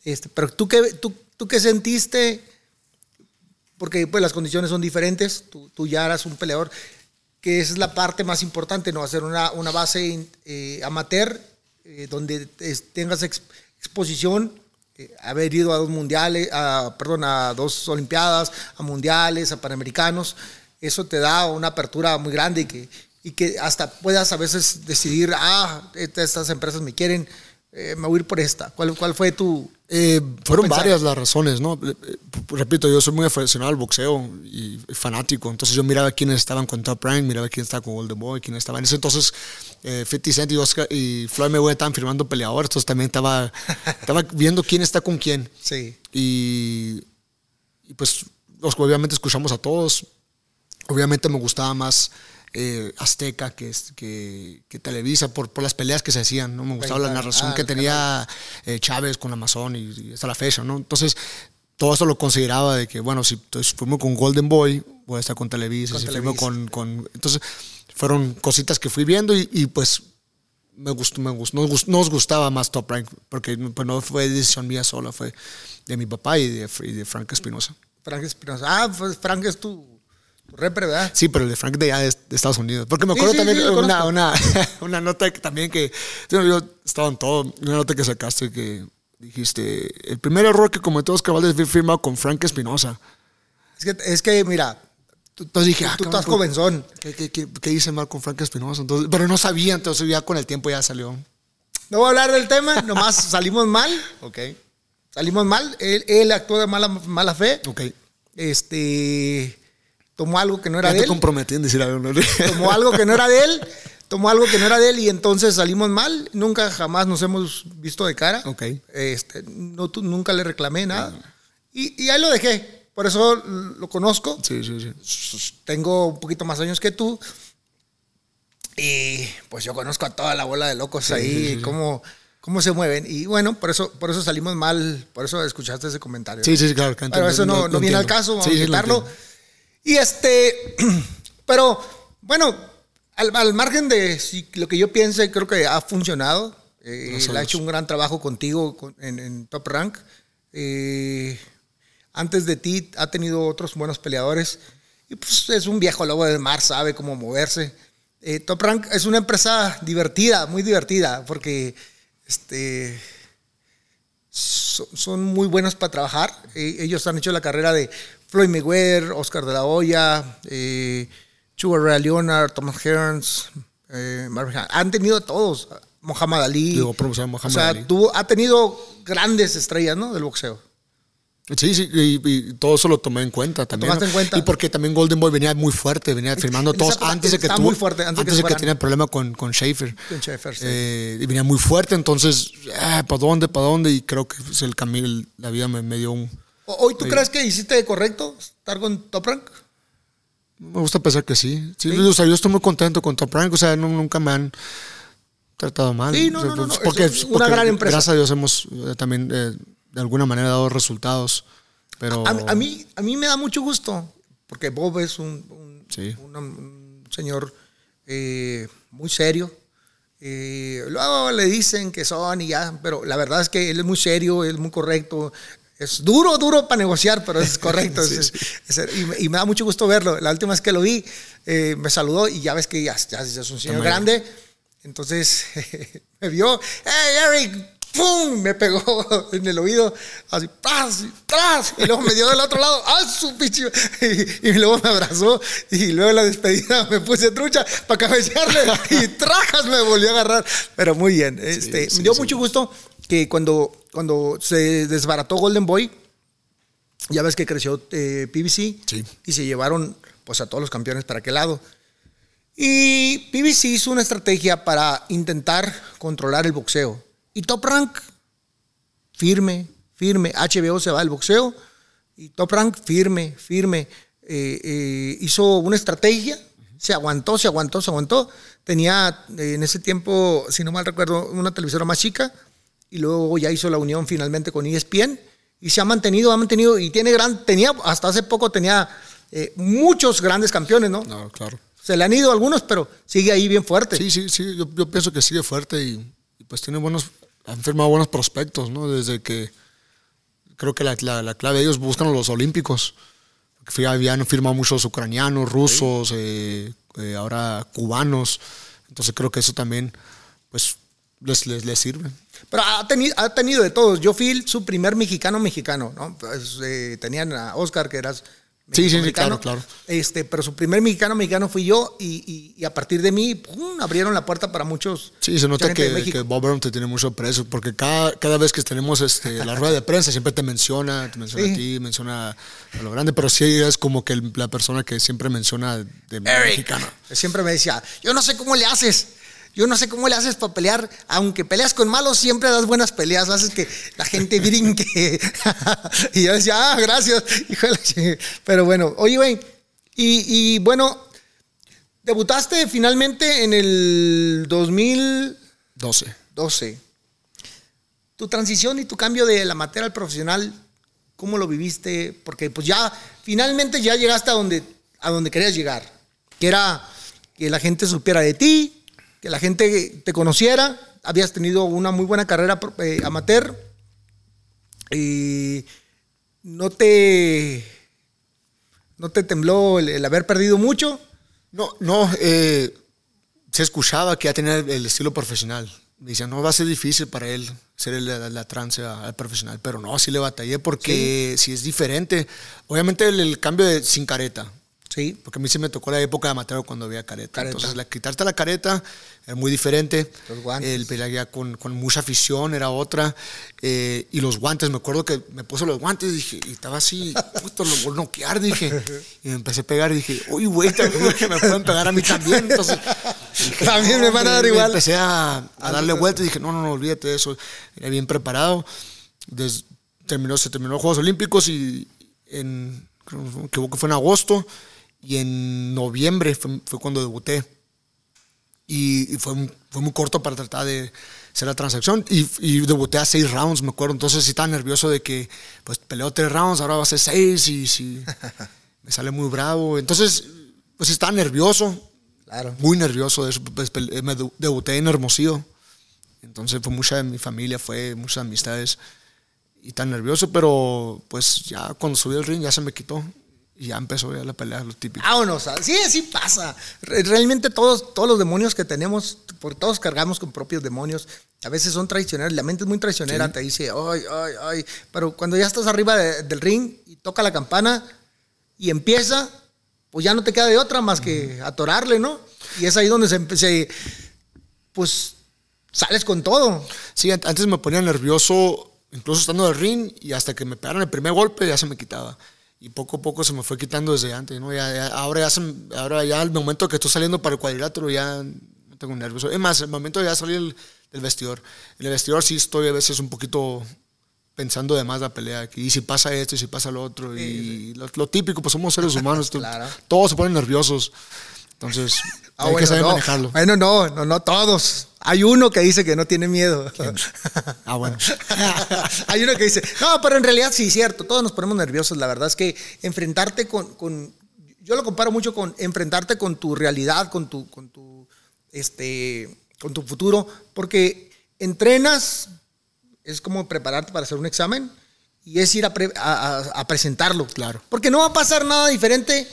Este, pero tú qué, tú, tú qué sentiste, porque pues las condiciones son diferentes, tú, tú ya eras un peleador, que esa es la parte más importante, ¿no? Hacer una, una base eh, amateur eh, donde es- tengas ex- exposición, eh, haber ido a dos mundiales, a, perdón, a dos olimpiadas, a mundiales, a panamericanos, eso te da una apertura muy grande y que, y que hasta puedas a veces decidir, ah, esta- estas empresas me quieren, eh, me voy a ir por esta. ¿Cuál, cuál fue tu...? Eh, fueron pensar. varias las razones, ¿no? Eh, eh, Repito, yo soy muy aficionado al boxeo y fanático, entonces yo miraba quiénes estaban con Top Rank, miraba quién estaba con Golden Boy, quién estaba en ese entonces eh, 50 Cent y, Oscar, y Floyd Mayweather estaban firmando peleadores, entonces también estaba, estaba viendo quién está con quién Sí. y, y pues obviamente escuchamos a todos. Obviamente me gustaba más eh, Azteca que, que, que Televisa por, por las peleas que se hacían. ¿no? Me gustaba la narración Ah, que tenía eh, Chávez con Amazon y, y hasta la fecha. ¿no? Entonces, todo eso lo consideraba de que, bueno, si firmo con Golden Boy, voy a estar con Televisa. Con si Televisa. con, con- Entonces, fueron cositas que fui viendo y, y, pues me gustó, me gustó, nos, nos gustaba más Top Rank, porque pues, no fue decisión mía sola, fue de mi papá y de, y de Frank Espinosa. Frank Espinosa. Ah, pues Frank es tu repre, ¿verdad? Sí, pero el de Frank de allá de, Estados Unidos. Porque me acuerdo sí, también sí, una, una, una nota que también que yo, estaba en todo, una nota que sacaste que dijiste, el primer error que cometió Oscar Valdez fue firmado con Frank Espinosa. Es que, es que mira, tú, Entonces dije, ah, tú estás ¿por- jovenzón. ¿Qué, qué, qué, qué hice mal con Frank Espinosa? Entonces, pero no sabía, entonces ya con el tiempo ya salió. No voy a hablar del tema, nomás salimos mal. Ok. Salimos mal. Él, él actuó de mala, mala fe. Ok. Este. Tomó algo que no era Ya de te él. comprometí en decir algo. ¿no? Tomó algo que no era de él. Tomó algo que no era de él y entonces salimos mal. Nunca jamás nos hemos visto de cara. Ok. Este, no, tu- nunca le reclamé nada. Y, y ahí lo dejé. Por eso lo conozco. Sí, sí, sí. tengo un poquito más años que tú. Y pues yo conozco a toda la bola de locos ahí, sí, sí. Cómo, cómo se mueven. Y bueno, por eso, por eso salimos mal, por eso escuchaste ese comentario. Sí, sí, claro. que Pero eso no, no viene al caso, vamos Sí, sí, a lo quitarlo. Y este, pero bueno, al, al margen de si lo que yo piense, creo que ha funcionado. Eh, él ha hecho un gran trabajo contigo con- en, en Top Rank. Eh, antes de ti ha tenido otros buenos peleadores. Y pues es un viejo lobo del mar, sabe cómo moverse. Eh, Top Rank es una empresa divertida, muy divertida, porque este, son, son muy buenos para trabajar. Eh, ellos han hecho la carrera de Floyd Mayweather, Oscar de la Hoya, eh, Sugar Ray Leonard, Thomas Hearns, eh, Marvin Hagler. Han tenido todos. Muhammad Ali. Promocionar a Muhammad o sea, Ali. tuvo- ha tenido grandes estrellas, ¿no? Del boxeo. Sí, sí, y, y todo eso lo tomé en cuenta también. tomaste ¿no? en cuenta. Y porque también Golden Boy venía muy fuerte, venía firmando todos antes de que tuvo, muy fuerte, antes de que de que tenía problema con, con Schaefer. Con Schaefer, sí. Eh, y venía muy fuerte, entonces, ¿para dónde, para dónde? Y creo que pues, el camino, la vida me, me dio un... ¿Hoy tú crees que hiciste correcto estar con Top Rank? Me gusta pensar que sí. Sí, O sea, yo estoy muy contento con Top Rank, o sea, no- nunca me han tratado mal. Sí, no, O sea, no, no, pues, no, porque, es una porque gran empresa. Gracias a Dios hemos eh, también eh, de alguna manera dado resultados. Pero A, a mí, a mí me da mucho gusto, porque Bob es un, un- Sí. un- un señor eh, muy serio. Eh, luego le dicen que son y ya, pero la verdad es que él es muy serio, él es muy correcto. Es duro, duro para negociar, pero es correcto. Sí, es- es- y, me- y me da mucho gusto verlo. La última vez que lo vi, eh, me saludó y ya ves que ya, ya es un señor grande. Entonces me vio, ¡Hey, Eric! ¡Pum! Me pegó en el oído, así, ¡pras! ¡tras! Y luego me dio del otro lado, ¡ah, su picho! Y, y luego me abrazó, y luego en la despedida me puse trucha para cabecearle, y trajas me volvió a agarrar. Pero muy bien, este, sí, me dio sí. mucho gusto que cuando, cuando se desbarató Golden Boy, ya ves que creció eh, PBC, Sí. y se llevaron pues a todos los campeones para aquel lado. Y PBC hizo una estrategia para intentar controlar el boxeo. Y Top Rank, firme, firme. HBO se va al boxeo. Y Top Rank, firme, firme. Eh, eh, hizo una estrategia. Se aguantó, se aguantó, se aguantó. Tenía eh, en ese tiempo, si no mal recuerdo, una televisora más chica. Y luego ya hizo la unión finalmente con ESPN. Y se ha mantenido, ha mantenido. Y tiene gran, tenía, hasta hace poco tenía eh, muchos grandes campeones, ¿no? No, claro. Se le han ido algunos, pero sigue ahí bien fuerte. Sí, sí, sí, yo, yo pienso que sigue fuerte y, y pues tiene buenos, han firmado buenos prospectos, ¿no? Desde que creo que la, la, la clave de ellos buscan los olímpicos. Habían firmado muchos ucranianos, rusos, eh, eh, ahora cubanos. Entonces creo que eso también, pues, les, les, les sirve. Pero ha tenido, ha tenido de todos. Yo fui su primer mexicano mexicano, ¿no? Pues, eh, tenían a Oscar, que eras. Sí, sí, sí, claro, claro. Este, pero su primer mexicano mexicano fui yo y, y- y a partir de mí pum, abrieron la puerta para muchos. Sí, se nota que, que Bob Arum te tiene mucho precio, porque cada, cada vez que tenemos este, la rueda de prensa siempre te menciona, te menciona Sí. a ti, menciona a lo grande, pero sí es como que la persona que siempre menciona de mexicano. Siempre me decía, yo no sé cómo le haces. Yo no sé cómo le haces para pelear. Aunque peleas con malos, siempre das buenas peleas. Haces que la gente brinque. y yo decía, ah, gracias. Híjole. Pero bueno, oye, güey. Y, y bueno, debutaste finalmente en el 2012. 12. Tu transición y tu cambio de la amateur al profesional, ¿cómo lo viviste? Porque pues ya, finalmente ya llegaste a donde, a donde querías llegar. Que era que la gente supiera de ti, que la gente te conociera. Habías tenido una muy buena carrera eh, amateur. Y no te, no te tembló el, el haber perdido mucho. No, no, eh, se escuchaba que ya tenía el, estilo profesional. Decían, no, va a ser difícil para él ser el- la, la trance al profesional, pero no, sí le batallé porque si es diferente. Obviamente el, el cambio de sin careta, Sí. porque a mí sí me tocó la época de amateur cuando había careta. Careta. Entonces, la, quitarte la careta era muy diferente. Los guantes. El pelear ya con, con mucha afición era otra. Eh, y los guantes, me acuerdo que me puse los guantes dije, y estaba así, puto, lo voy a noquear, dije. Y me empecé a pegar y dije, uy, güey, me pueden pegar a mí también. Entonces, dije, También me van a dar igual. Empecé a, a darle vueltas y dije, no, no, no, olvídate de eso. Era bien preparado. Terminó, se terminó los Juegos Olímpicos y en, creo que fue en agosto y en noviembre fue, fue cuando debuté. Y, y fue, fue muy corto para tratar de hacer la transacción. Y, y debuté a seis rounds, me acuerdo. Entonces sí estaba nervioso de que, pues, peleo tres rounds, ahora va a ser seis y me sale muy bravo. Entonces, pues estaba nervioso, Claro. muy nervioso de eso. Pues, me de- debuté en Hermosillo. Entonces fue mucha de mi familia, fue muchas amistades. Y tan nervioso, pero pues ya cuando subí al ring ya se me quitó. Y ya empezó ya la pelea, lo típico. Vámonos. Sí, así pasa. Re- Realmente todos, todos los demonios que tenemos, por todos cargamos con propios demonios. A veces son traicioneros. La mente es muy traicionera. Te dice, ay, ay, ay. Pero cuando ya estás arriba de- del ring y toca la campana, y empieza, pues ya no te queda de otra más que atorarle, ¿no? Y es ahí donde se, se- pues sales con todo. Sí, an- antes me ponía nervioso, incluso estando en el ring, y hasta que me pegaron el primer golpe ya se me quitaba. Y poco a poco se me fue quitando desde antes, ¿no? Ya, ya- ahora, ya se ahora ya al momento que estoy saliendo para el cuadrilátero ya no tengo nervios. Es más, el momento de ya salir del, del vestidor. En el vestidor sí estoy a veces un poquito pensando de más la pelea. Y si pasa esto, y si pasa lo otro. Y lo, lo típico, pues somos seres humanos. Claro. Todos se ponen nerviosos. Entonces, Ah, hay bueno, que saber no. manejarlo. Bueno, no, no, no todos. Hay uno que dice que no tiene miedo. Ah, bueno. Hay uno que dice, no, pero en realidad sí, cierto, todos nos ponemos nerviosos. La verdad es que enfrentarte con, con- yo lo comparo mucho con enfrentarte con tu realidad, con tu, con tu, este, con tu futuro, porque entrenas, es como prepararte para hacer un examen y es ir a, pre- a- a- a presentarlo. Claro. Porque no va a pasar nada diferente,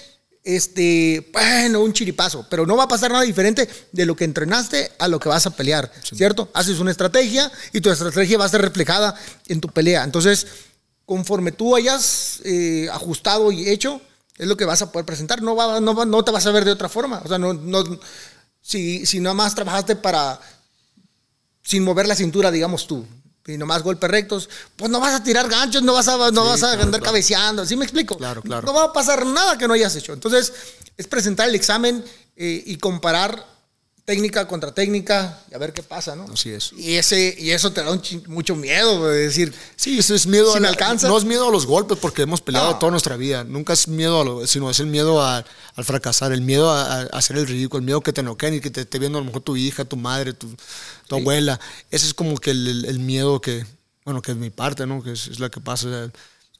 este, bueno, un chiripazo, pero no va a pasar nada diferente de lo que entrenaste a lo que vas a pelear, ¿cierto? Haces una estrategia y tu estrategia va a ser reflejada en tu pelea. Entonces, conforme tú hayas eh, ajustado y hecho, es lo que vas a poder presentar. No, va, no, va- no te vas a ver de otra forma. O sea, no, no, si, si nada más trabajaste para, sin mover la cintura, digamos tú, y nomás golpes rectos, pues no vas a tirar ganchos, no vas a, no vas a claro, andar claro. cabeceando, ¿sí me explico? Claro, claro. No va a pasar nada que no hayas hecho. Entonces, es presentar el examen eh, y comparar técnica contra técnica y a ver qué pasa, ¿no? Así es. Y, ese, y eso te da un mucho miedo, güey, decir, Sí, ese es miedo Si a me la- alcanza. No es miedo a los golpes porque hemos peleado No. toda nuestra vida. Nunca es miedo a lo, sino es el miedo a- al fracasar, el miedo a, a hacer el ridículo, el miedo que te noqueen y que te esté viendo a lo mejor tu hija, tu madre, tu, tu abuela. Ese es como que el, el- el miedo que, bueno, que es mi parte, ¿no? Que es, es la que pasa.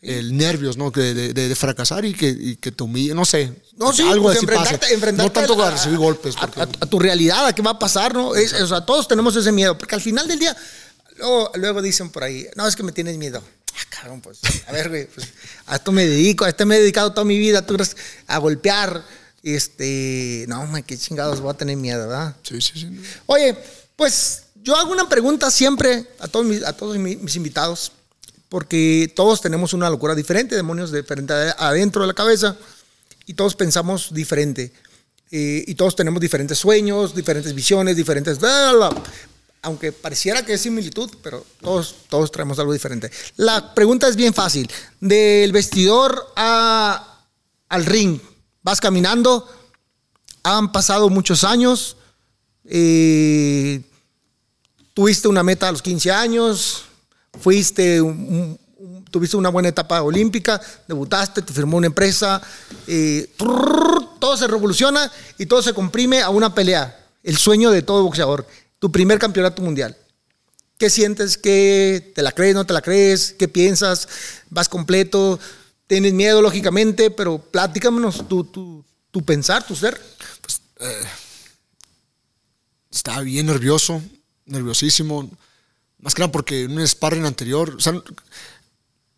El nervios, ¿no? De, de- de fracasar y que, y que te humille, no sé. No, sí, algo pues así pasa. enfrentarte, enfrentarte No tanto a- a recibir golpes. A, porque- a- a tu realidad, a qué va a pasar, ¿no? Es- o sea, todos tenemos ese miedo, porque al final del día, luego, luego dicen por ahí, no, es que me tienes miedo. Ah, cabrón, pues, a ver, güey, pues, a esto me dedico, a esto me he dedicado toda mi vida, tú a golpear, este, no, man, qué chingados voy a tener miedo, ¿verdad? sí, sí, sí. Oye, pues yo hago una pregunta siempre a todos mis, a todos mi- mis invitados, porque todos tenemos una locura diferente, demonios diferentes ade- adentro de la cabeza, y todos pensamos diferente. Eh, y todos tenemos diferentes sueños, diferentes visiones, diferentes... bla, bla, bla. Aunque pareciera que es similitud, pero todos, todos traemos algo diferente. La pregunta es bien fácil. Del vestidor a, al ring, vas caminando, han pasado muchos años, eh, tuviste una meta a los 15 años, fuiste tuviste una buena etapa olímpica, debutaste, te firmó una empresa, eh, todo se revoluciona y todo se comprime a una pelea. El sueño de todo boxeador, tu primer campeonato mundial. ¿Qué sientes? ¿Qué te la crees? ¿No te la crees? ¿Qué piensas? ¿Vas completo? ¿Tienes miedo, lógicamente? Pero platícanos tu, tu, pensar, tu ser. estaba bien nervioso, nerviosísimo. Más que nada porque en un sparring anterior, o sea,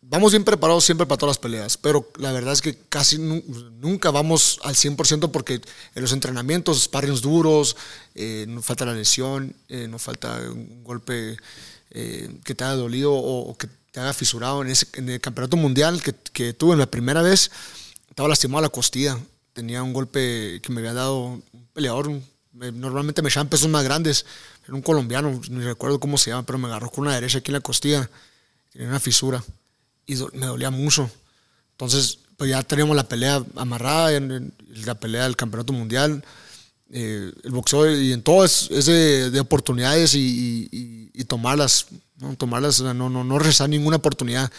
vamos bien preparados siempre para todas las peleas, pero la verdad es que casi nu- nunca vamos al 100% porque en los entrenamientos, sparrings duros, eh, nos falta la lesión, eh, nos falta un golpe eh, que te haya dolido o, o que te haga fisurado. En, ese, en el campeonato mundial que, que tuve la primera vez, estaba lastimado la costilla. Tenía un golpe que me había dado un peleador. normalmente me llaman pesos más grandes. Era un colombiano, ni recuerdo cómo se llama, pero me agarró con una derecha aquí en la costilla. Tenía una fisura y me dolía mucho. Entonces, pues ya teníamos la pelea amarrada, en, la pelea del campeonato mundial. Eh, el boxeo y en todo es, de, de oportunidades y, tomarlas, ¿no? tomarlas, no, no, no rechazar ninguna oportunidad.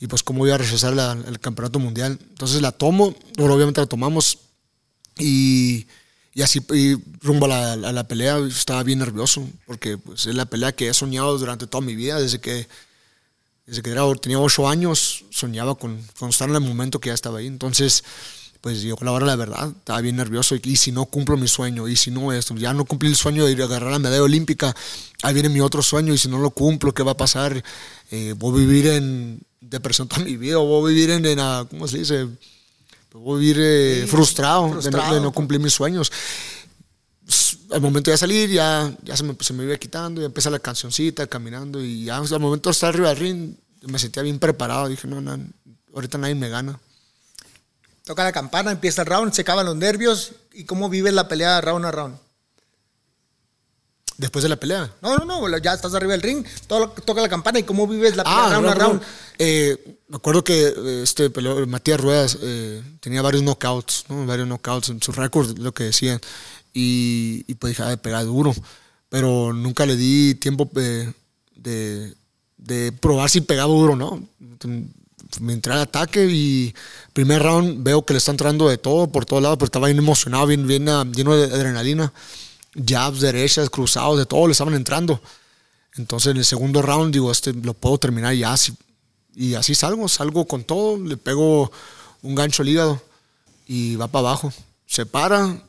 Y pues cómo iba a rechazar el campeonato mundial. Entonces la tomo, obviamente la tomamos y, y así y rumbo a la, a la pelea estaba bien nervioso porque pues, es la pelea que he soñado durante toda mi vida, desde que, desde que era, tenía ocho años, soñaba con, con estar en el momento que ya estaba ahí. Entonces, pues llegó la hora la verdad, estaba bien nervioso y, y si no cumplo mi sueño, y si no esto, ya no cumplí el sueño de ir a agarrar la medalla olímpica, ahí viene mi otro sueño y si no lo cumplo, ¿qué va a pasar? Eh, voy a vivir en depresión toda mi vida, voy a vivir en, en ah, ¿cómo se dice? A vivir eh, Sí, frustrado, de no- de no cumplir mis sueños al momento de salir ya, ya se, me, se me iba quitando, ya empezó la cancioncita, caminando y ya al momento de estar arriba del ring me sentía bien preparado. Dije, no, no, ahorita nadie me gana. toca la campana, empieza el round, se acaban los nervios. ¿Y cómo vives la pelea round a round? Después de la pelea. No, no, no, ya estás arriba del ring, to- toca la campana y cómo vives la pelea Ah, round a no, round. no. Eh, me acuerdo que eh, este Matías Ruedas eh, tenía varios knockouts, ¿no? varios knockouts en su récord, lo que decían. Y, y pues dije, ah, pegar duro. Pero nunca le di tiempo eh, de, de probar si pegaba duro, ¿no? Me entré al ataque y primer round veo que le está entrando de todo, por todos lados, pero estaba bien emocionado, bien, bien ah, lleno de adrenalina. Jabs, derechas, cruzados, de todo le estaban entrando. Entonces en el segundo round digo, este lo puedo terminar ya. si- Y así salgo, salgo con todo, le pego un gancho al hígado y va para abajo. Se para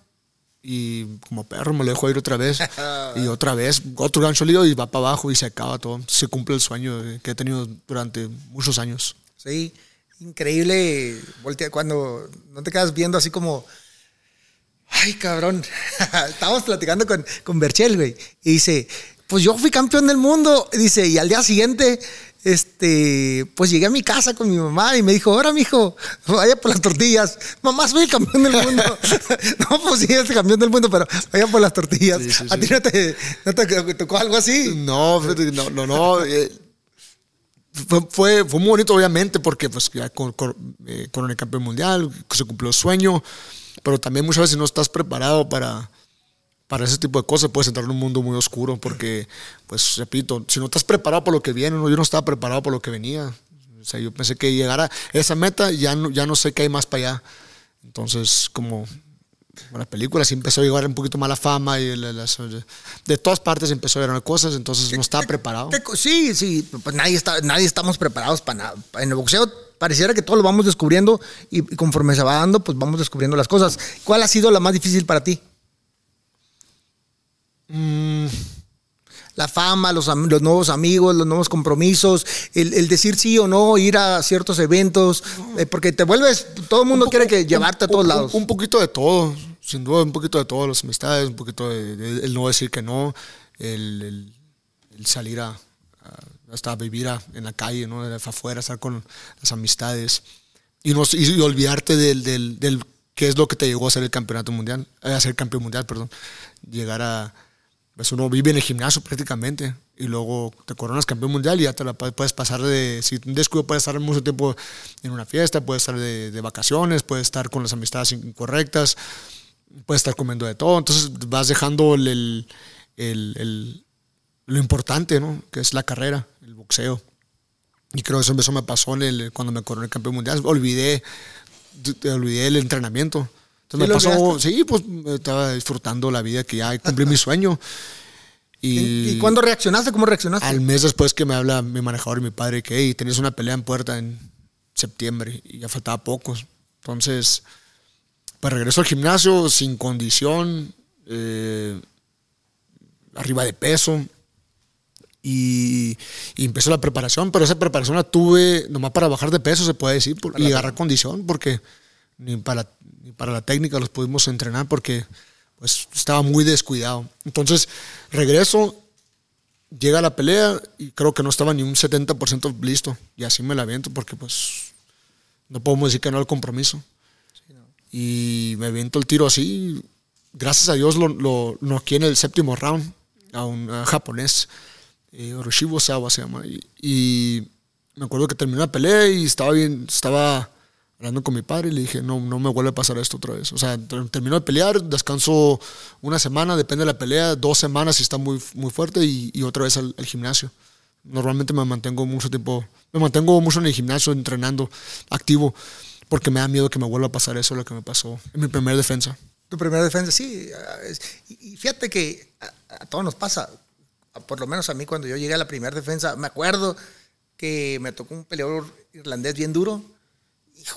y como perro me lo dejo ir otra vez. y otra vez, otro gancho al hígado y va para abajo y se acaba todo. Se cumple el sueño que he tenido durante muchos años. Sí, increíble voltea cuando no te quedas viendo así como, ay cabrón, estábamos platicando con, con Berchel, güey, y dice, pues yo fui campeón del mundo, dice, y al día siguiente, este, pues llegué a mi casa con mi mamá y me dijo, ahora mijo, vaya por las tortillas, mamá soy el campeón del mundo, no, pues sí, es el campeón del mundo, pero vaya por las tortillas, Sí, sí, a sí. ti no te, no te tocó algo así. No, no, no, no. eh, fue, fue, fue muy bonito, obviamente, porque pues ya con, con, eh, coroné campeón mundial, se cumplió el sueño, pero también muchas veces no estás preparado para, para ese tipo de cosas, puedes entrar en un mundo muy oscuro, porque, pues, repito, si no estás preparado por lo que viene, yo no estaba preparado por lo que venía. O sea, yo pensé que llegara a esa meta, ya no, ya no sé qué hay más para allá. Entonces, como con las películas sí empezó a llegar un poquito más la fama y la- las- de todas partes empezó a llegar cosas, entonces no estaba preparado. ¿Qué co- Sí, sí, pues nadie, está, nadie estamos preparados para nada. En el boxeo pareciera que todo lo vamos descubriendo y y conforme se va dando, pues vamos descubriendo las cosas. ¿Cuál ha sido la más difícil para ti? Mm, La fama, los, los nuevos amigos, los nuevos compromisos, el, el decir sí o no, ir a ciertos eventos, eh, porque te vuelves, todo el mundo quiere que llevarte a todos un- lados. Un, poquito de todo, sin duda, un poquito de todo, las amistades, un poquito de, de- el no decir que no, el, el- el salir a, a- hasta vivir en la calle, ¿no? Afuera, estar con las amistades y, no, olvidarte del, qué es lo que te llegó a ser el campeonato mundial, eh, a ser campeón mundial, perdón. Llegar a, pues uno vive en el gimnasio prácticamente y luego te coronas campeón mundial y ya te la pu- puedes pasar de, si un descuido puedes estar mucho tiempo en una fiesta, puedes estar de, de vacaciones, puedes estar con las amistades incorrectas, puedes estar comiendo de todo, entonces vas dejando el- lo importante, ¿no? Que es la carrera, el boxeo. Y creo que eso, eso me pasó en el, cuando me coroné campeón mundial. Olvidé, olvidé el entrenamiento. ¿Sí Entonces lo me pasó, sí, pues estaba disfrutando la vida que ya cumplí mi sueño. Y, ¿Y, y cuándo reaccionaste? ¿Cómo reaccionaste? al mes después que me habla mi manejador y mi padre que hey, tenías una pelea en puerta en septiembre y ya faltaba pocos. Entonces, pues regreso al gimnasio sin condición, eh, arriba de peso. Y, y empezó la preparación, pero esa preparación la tuve nomás para bajar de peso, se puede decir, por- y agarrar condición, porque ni para, ni para la técnica los pudimos entrenar porque pues, estaba muy descuidado. Entonces, regreso, llega la pelea y creo que no estaba ni un 70% listo. Y así me la aviento porque pues no podemos decir que no al compromiso. Y me aviento el tiro así. Gracias a Dios lo, lo noqueé en el séptimo round a un a japonés. Eh, Oroshibo Sawa se llama. Y, y me acuerdo que terminó la pelea y estaba bien, estaba hablando con mi padre y le dije, no, no me vuelve a pasar esto otra vez. O sea, ter- terminó de pelear, descanso una semana, depende de la pelea, dos semanas si está muy, muy fuerte y, y otra vez al, al gimnasio. Normalmente me mantengo mucho tiempo, me mantengo mucho en el gimnasio entrenando, activo, porque me da miedo que me vuelva a pasar eso lo que me pasó en mi primera defensa. Tu primera defensa, sí. ah, Y fíjate que a, a todos nos pasa, por lo menos a mí cuando yo llegué a la primera defensa, me acuerdo que me tocó un peleador irlandés bien duro.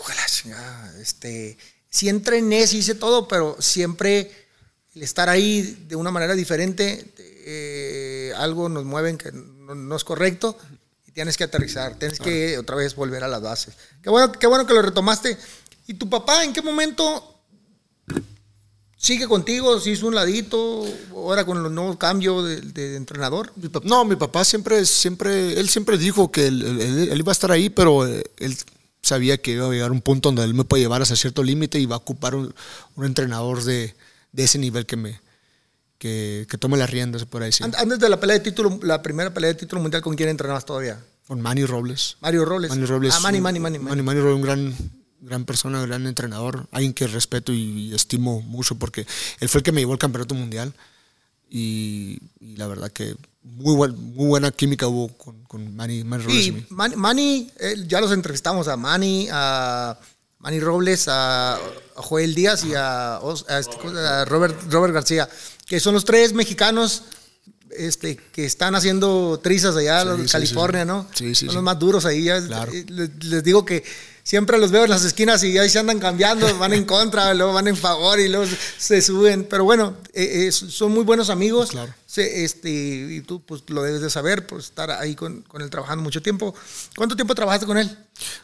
La chingada, este, sí entrené, sí hice todo, pero siempre el estar ahí de una manera diferente, eh, algo nos mueve que no, no es correcto y tienes que aterrizar, tienes que otra vez volver a las bases. Qué bueno, qué bueno que lo retomaste. ¿Y tu papá en qué momento sigue contigo? ¿Se hizo un ladito? ¿Ahora con los nuevos cambios de, de entrenador? Mi no, mi papá siempre, siempre, él siempre dijo que él, él- él iba a estar ahí, pero eh, él sabía que iba a llegar a un punto donde él me puede llevar hasta cierto límite y va a ocupar un, un entrenador de, de ese nivel que me que, que tome las riendas, se puede decir. An- Antes de la pelea de título, la primera pelea de título mundial, ¿con quién entrenabas todavía? Con Manny Robles. Mario Robles. Manny Robles. Ah, Manny, Manny, Manny. Manny, Manny Robles, un gran, gran persona, gran entrenador. Alguien que respeto y, y estimo mucho porque él fue el que me llevó al campeonato mundial. Y, y la verdad que muy, buen- muy buena química hubo con, con Manny, Manny Robles. y Y mí. Manny, Manny, eh, ya los entrevistamos a Manny, a Manny Robles, a, a Joel Díaz y a, Os- a este, a Robert, Robert García, que son los tres mexicanos este, que están haciendo trizas allá Sí, sí, California, sí. ¿no? Sí, sí, son los más duros ahí. ya, Claro. eh, les, les digo que siempre los veo en las esquinas y ahí se andan cambiando, van en contra, luego van en favor y luego se suben. Pero bueno, eh, eh, son muy buenos amigos. Claro. Se- este, y tú pues lo debes de saber, por estar ahí con, con él trabajando mucho tiempo. ¿Cuánto tiempo trabajaste con él?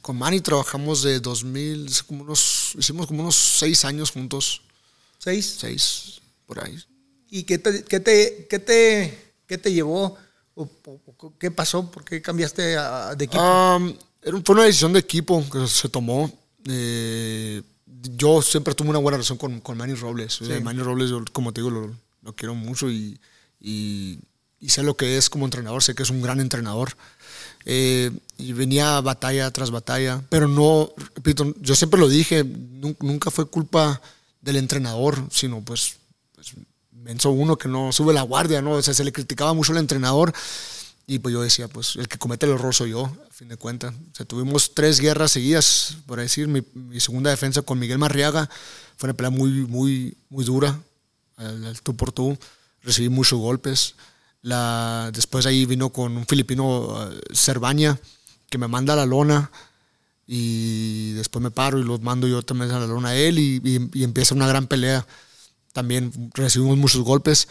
Con Manny trabajamos de 2000, hace como unos, hicimos como unos seis años juntos. ¿Seis? Seis, por ahí. ¿Y qué te, qué te, qué te, qué te llevó? ¿O, qué pasó? ¿Por qué cambiaste de equipo? Um, fue una decisión de equipo que se tomó. Eh, yo siempre tuve una buena relación con, con Manny Robles. O sea, Sí. Manny Robles, yo, como te digo, lo, lo quiero mucho y, y- y sé lo que es como entrenador. Sé que es un gran entrenador. Eh, y venía batalla tras batalla, pero no, repito, yo siempre lo dije, nun- nunca fue culpa del entrenador, sino pues, pues menso uno que no sube la guardia, ¿no? O sea, se le criticaba mucho al entrenador y pues yo decía, pues el que comete el error soy yo, a fin de cuentas. O sea, tuvimos tres guerras seguidas, por decir, mi, segunda defensa con Miguel Marriaga fue una pelea muy, muy, muy dura, al, tú por tú, recibí muchos golpes. La, después ahí vino con un filipino, eh, Cervaña, que me manda a la lona y después me paro y los mando yo también a la lona a él y- y empieza una gran pelea. También recibimos muchos golpes.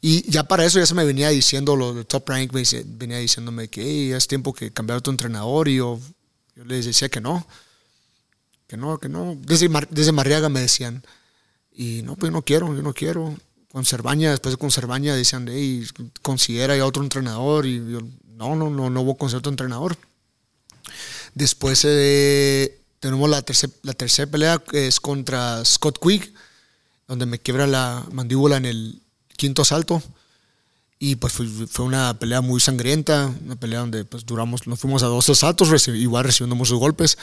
Y ya para eso ya se me venía diciendo, lo de Top Rank venía diciéndome que "Hey, es tiempo que cambiar tu entrenador y yo, yo les decía que no, que no, que no. Desde, desde Marriaga me decían, y no, pues no quiero, yo no quiero. Con Cervaña, después de con Cervaña decían, hey, considera ya otro entrenador. Y yo, no, no, no, no voy a considerar otro entrenador. Después eh, tenemos la tercera la tercera pelea que es contra Scott Quigg, donde me quiebra la mandíbula en el quinto asalto. Y pues fue, una pelea muy sangrienta, una pelea donde pues duramos, nos fuimos a dos asaltos, igual recibiendo muchos golpes.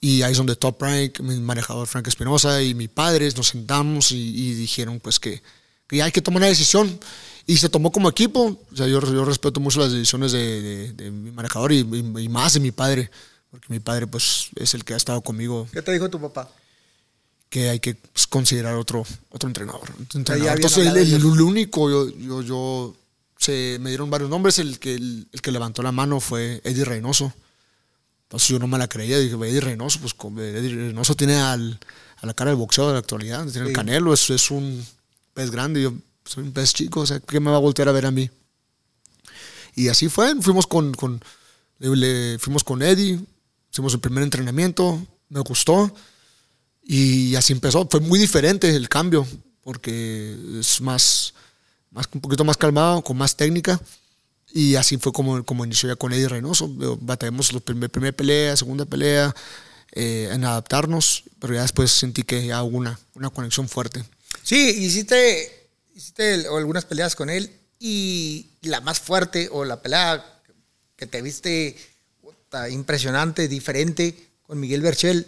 Y ahí es donde Top Rank, mi manejador Frank Espinosa y mi padre nos sentamos y, y dijeron pues que, que hay que tomar una decisión. Y se tomó como equipo. O sea, yo, yo respeto mucho las decisiones de, de- de mi manejador y, y- y más de mi padre. Porque mi padre pues es el que ha estado conmigo, ¿Qué te dijo tu papá? Que hay que pues, considerar otro, otro entrenador. Otro entrenador. Entonces, el, de el- el único, yo, yo, yo- se me dieron varios nombres. El que, el, el que levantó la mano fue Eddie Reynoso. Entonces yo no me la creía. Dije, Eddie Reynoso, pues Eddie Reynoso tiene al, a la cara del boxeo de la actualidad. Tiene Sí. el canelo, es, es un pez grande. Yo soy un pez chico, o sea, ¿qué me va a voltear a ver a mí? Y así fue. Fuimos con, con, le- le- fuimos con Eddie, hicimos el primer entrenamiento, me gustó. Y así empezó. Fue muy diferente el cambio, porque es más, más un poquito más calmado, con más técnica. Y así fue como, como inició ya con Eddie Reynoso. Batallamos la primer, primera pelea, segunda pelea, eh, en adaptarnos, pero ya después sentí que ya hubo una, una conexión fuerte. Sí, hiciste, hiciste algunas peleas con él y la más fuerte o la pelea que te viste impresionante, diferente con Miguel Berchel.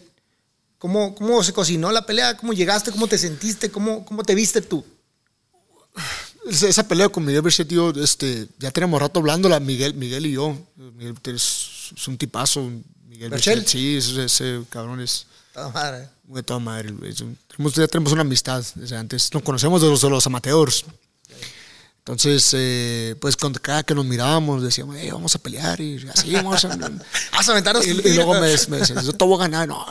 ¿Cómo, ¿Cómo se cocinó la pelea? ¿Cómo llegaste? ¿Cómo te sentiste? ¿Cómo, cómo te viste tú? Esa, pelea con Miguel Berchet, tío, este, ya tenemos rato hablándola, Miguel, Miguel y yo. Miguel es, es un tipazo. Miguel. Berchet, sí, ese, ese cabrón es Toda madre. muy de toda madre. Es un- ya tenemos una amistad desde antes. Nos conocemos de los, de los amateurs. Entonces, eh, pues cuando cada que nos mirábamos decíamos, "Ey, vamos a pelear y así vamos a... A aventarnos Y, y luego me, me decían, yo te voy a ganar, no,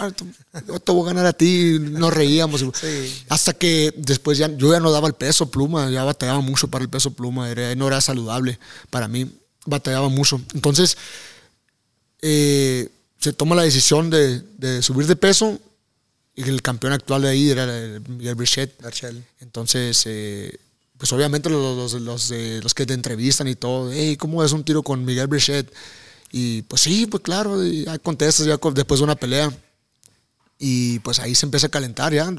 yo te voy a ganar a ti, nos reíamos. Sí. Hasta que después ya, yo ya no daba el peso pluma, ya batallaba mucho para el peso pluma, era, no era saludable para mí, batallaba mucho. Entonces, eh, se toma la decisión de, de subir de peso y el campeón actual de ahí era el Miguel Brichet. Entonces, eh, pues obviamente los, los, los, de- los que te entrevistan y todo, hey, ¿cómo es un tiro con Miguel Brichet? Y pues sí, pues claro, y ya contestas ya después de una pelea. Y pues ahí se empieza a calentar ya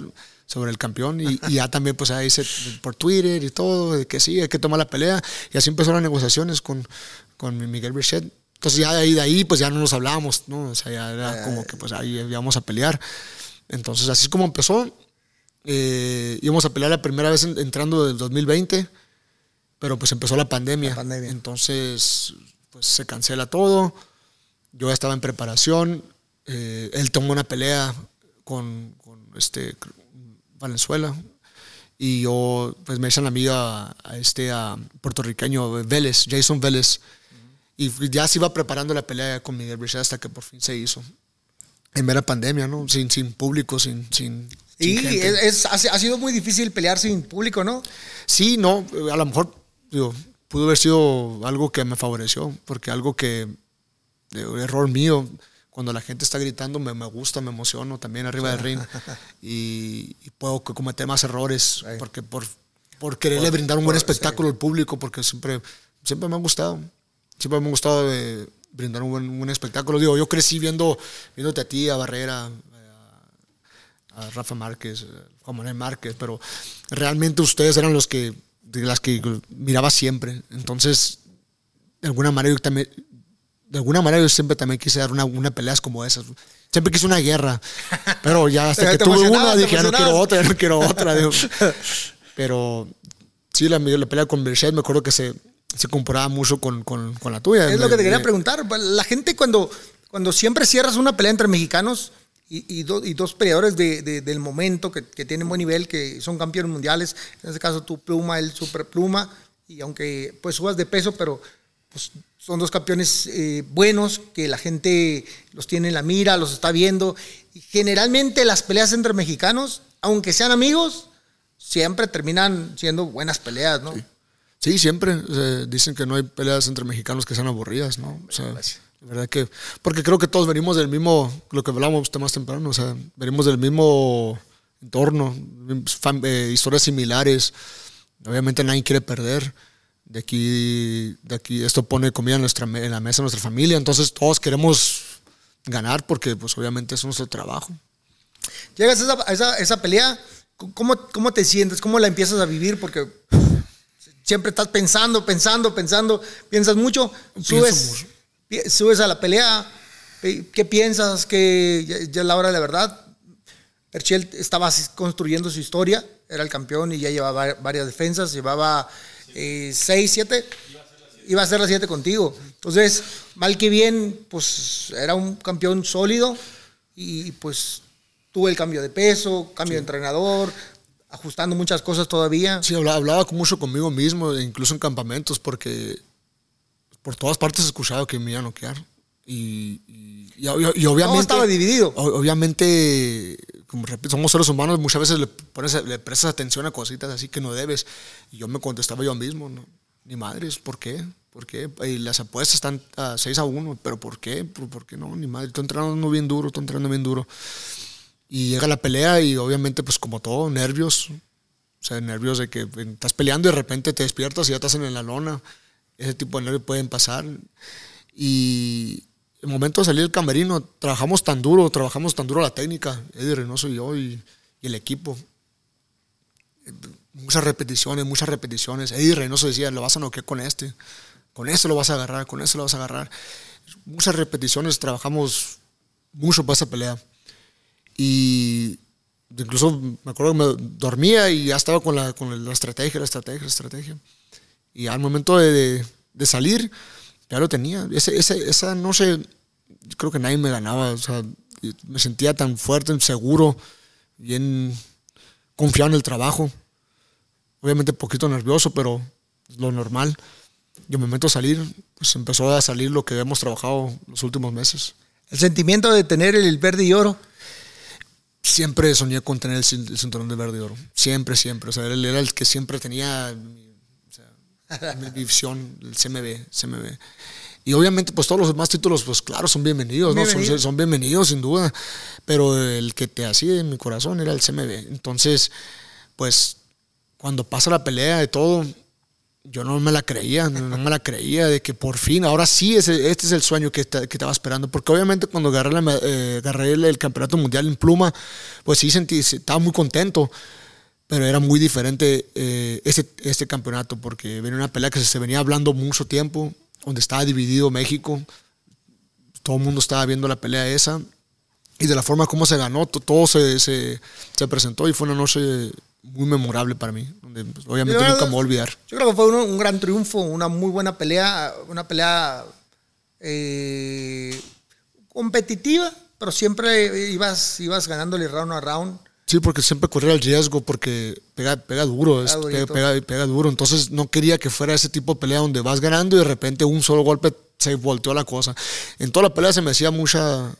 sobre el campeón. Y, y ya también pues ahí se, por Twitter y todo, de que sí, hay que tomar la pelea. Y así empezaron las negociaciones con, con mi Miguel Brichet. Entonces ya de ahí, de ahí pues ya no nos hablábamos, ¿no? O sea, ya era como que pues ahí íbamos a pelear. Entonces así es como empezó. Eh, íbamos a pelear la primera vez en- entrando del 2020, pero pues empezó la pandemia. La pandemia. Entonces pues se cancela todo. Yo ya estaba en preparación. eh, él tomó una pelea con, con este Valenzuela y yo pues me hice amiga a este a puertorriqueño Vélez, Jason Vélez. Y ya se iba preparando la pelea con Miguel Brichet hasta que por fin se hizo. En mera pandemia, ¿no? Sin, sin público, sin, sin, Y es, es- ha, sido muy difícil pelear sin público, ¿no? Sí, no, a lo mejor digo, pudo haber sido algo que me favoreció, porque algo que, un error mío, cuando la gente está gritando me, me gusta, me emociono también arriba del ring y, y puedo co- cometer más errores, porque por, por quererle Por- brindar un buen espectáculo al público, porque siempre, siempre me ha gustado, siempre me ha gustado eh, brindar un buen, un espectáculo. Digo, yo crecí viendo, viéndote a ti, a Barrera, a Rafa Márquez, Juan Manuel Márquez, pero realmente ustedes eran los que, de las que miraba siempre. Entonces, de alguna manera yo también, de alguna manera yo siempre también quise dar una, una peleas como esas. Siempre quise una guerra, pero ya hasta que tuve una dije, ya no quiero otra, ya no quiero otra. Pero sí, la, la pelea con Berchet me acuerdo que se, se comparaba mucho con, con, con la tuya. Es lo que te quería me- preguntar. La gente cuando, cuando siempre cierras una pelea entre mexicanos y, y do- y dos peleadores de- de- del momento que, que tienen buen nivel, que son campeones mundiales, en este caso tu pluma, el super pluma, y aunque pues subas de peso, pero pues, son dos campeones eh, buenos que la gente los tiene en la mira, los está viendo. Y generalmente las peleas entre mexicanos, aunque sean amigos, siempre terminan siendo buenas peleas, ¿no? Sí, siempre. dicen que no hay peleas entre mexicanos que sean aburridas, ¿no? O sea, gracias. la verdad que. Porque creo que todos venimos del mismo. Lo que hablábamos más temprano, o sea, venimos del mismo entorno, eh, historias similares. Obviamente nadie quiere perder. De aquí, de aquí, esto pone comida en, nuestra, en la mesa de nuestra familia. Entonces todos queremos ganar porque, pues, obviamente es nuestro trabajo. Llegas a esa, a esa, esa pelea, ¿cómo, ¿cómo te sientes? ¿Cómo la empiezas a vivir? Porque siempre estás pensando, pensando, pensando, piensas mucho, subes, subes a la pelea, ¿qué piensas? que ya, ya es la hora de la verdad? Herschel estaba construyendo su historia, era el campeón y ya llevaba varias defensas, llevaba eh, seis, siete, iba a ser la siete contigo. Entonces, mal que bien, pues era un campeón sólido y pues tuve el cambio de peso, cambio de entrenador, ajustando muchas cosas todavía. Sí, hablaba, hablaba mucho conmigo mismo, incluso en campamentos, porque por todas partes escuchaba que me iban a noquear. Y, y, y- y obviamente. Todo estaba dividido. Obviamente, como repito, somos seres humanos, muchas veces le, pones, le prestas atención a cositas así que no debes. Y yo me contestaba yo mismo, ¿no? Ni madres, ¿por qué? ¿Por qué? Y las apuestas están a 6 a 1, ¿pero por qué? ¿Por, por qué no? Ni madre, estoy entrenando bien duro, estoy entrenando bien duro. Y llega la pelea y obviamente, pues como todo, nervios. O sea, nervios de que estás peleando y de repente te despiertas y ya estás en la lona. Ese tipo de nervios pueden pasar. Y el momento de salir del camerino, trabajamos tan duro, trabajamos tan duro la técnica, Eddie Reynoso y yo y, y el equipo. Muchas repeticiones, muchas repeticiones. Eddie Reynoso decía, lo vas a noquear con este, con este lo vas a agarrar, con este lo vas a agarrar. Muchas repeticiones, trabajamos mucho para esa pelea. Y incluso me acuerdo que me dormía y ya estaba con la, con la estrategia, la estrategia, la estrategia. Y al momento de, de- de salir, ya lo tenía. Ese, ese- esa noche, yo creo que nadie me ganaba. O sea, me sentía tan fuerte, seguro, bien confiado en el trabajo. Obviamente un poquito nervioso, pero es lo normal. Y al momento de salir, pues empezó a salir lo que hemos trabajado los últimos meses. El sentimiento de tener el verde y oro. siempre soñé con tener el cinturón de verde y oro. Siempre, siempre. O sea, él era el que siempre tenía mi, o sea, mi visión, el CMB, CMB. Y obviamente, pues todos los demás títulos, pues claro, son bienvenidos, ¿no? Son-. Son, bienvenidos, sin duda. Pero el que te hacía en mi corazón era el CMB. Entonces, pues, cuando pasa la pelea y todo, yo no me la creía, no me la creía de que por fin, ahora sí, ese, este es el sueño que, esta- que estaba esperando. Porque obviamente cuando agarré, la eh, agarré el, el campeonato mundial en pluma, pues sí sentí, estaba muy contento. Pero era muy diferente eh, este, este campeonato porque venía una pelea que se, se venía hablando mucho tiempo, donde estaba dividido México. Todo el mundo estaba viendo la pelea esa. Y de la forma como se ganó, to- todo se, se, se presentó y fue una noche muy memorable para mí. Donde, pues, obviamente Yo nunca me voy a olvidar. Yo creo que fue uno- un gran triunfo, una muy buena pelea, una pelea eh, competitiva, pero siempre ibas, ibas ganándole round a round. Sí, porque siempre corría el riesgo, porque pega, pega duro, es- Pega pega, duro. Entonces no quería que fuera ese tipo de pelea donde vas ganando y de repente un solo golpe se volteó la cosa. En toda la pelea se me hacía mucha,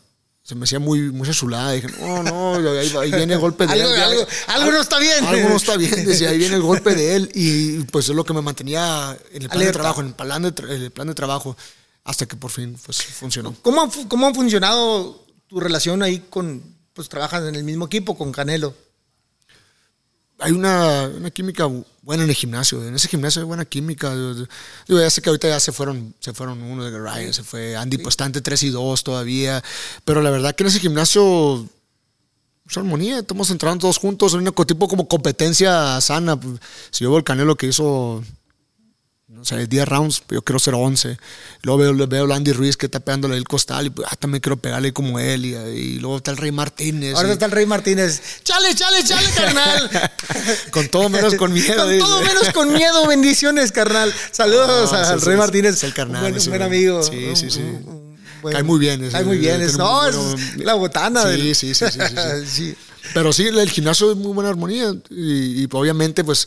se me hacía muy, mucha chulada. Dije, no, no, ahí, viene el golpe de Algo- él. algo- algo no está bien. Algo no está bien, decía, ahí viene el golpe de él. Y pues es lo que me mantenía en el plan de trabajo, en el plan de, tra- en el plan de trabajo, hasta que por fin pues, funcionó. ¿Cómo, ¿Cómo ha funcionado tu relación ahí con, pues trabajas en el mismo equipo con Canelo? hay una, una química buena en el gimnasio. En ese gimnasio hay buena química. Digo, ya sé que ahorita ya se fueron, se fueron uno de Ryan, se fue Andy, está entre 3 y 2 todavía. Pero la verdad que en ese gimnasio es armonía, estamos entrando todos juntos, en un tipo como competencia sana. Pues, Si yo veo el Canelo que hizo, no sé, 10 rounds, yo quiero ser 11. Luego veo, veo a Andy Ruiz que está pegándole el costal y pues, ah, también quiero pegarle como él. Y, y luego está el Rey Martínez. Ahora y- está el Rey Martínez. Chale, chale, chale, carnal. Con todo menos con miedo, Con dice. todo menos con miedo. Bendiciones, carnal. Saludos No, al es- Rey es- Martínez. es el carnal, Un buen, un amigo. Sí, sí, sí. Un- un buen- Cae muy bien Cae muy bien. Es, no, es bueno- la botana. Sí, del- sí, sí, sí, sí, sí. Sí. Pero sí, el gimnasio es muy buena armonía y, y obviamente pues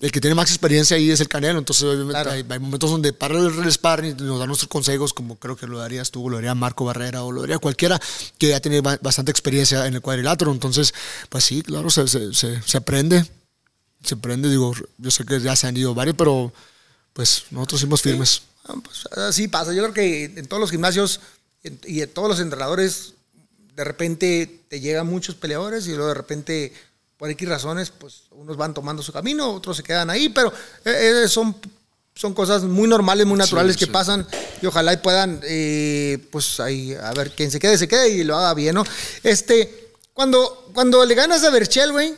el que tiene más experiencia ahí es el Canelo, entonces obviamente Claro. hay, hay momentos donde para el, sparring y nos da nuestros consejos como creo que lo darías tú, lo daría Marco Barrera o lo daría cualquiera que ya tiene ba- bastante experiencia en el cuadrilátero, entonces pues sí, claro, se, se, se, se aprende, se aprende, digo, yo sé que ya se han ido varios, pero pues nosotros somos firmes. Ah, pues, así pasa. Yo creo que en todos los gimnasios y en todos los entrenadores, de repente te llegan muchos peleadores y luego de repente, por X razones, pues unos van tomando su camino, otros se quedan ahí, pero eh, eh, son, son cosas muy normales, muy naturales que sí. pasan y ojalá y puedan, eh, pues ahí, a ver, quien se quede, se quede y lo haga bien, ¿no? Este, cuando, cuando le ganas a Berchel, güey,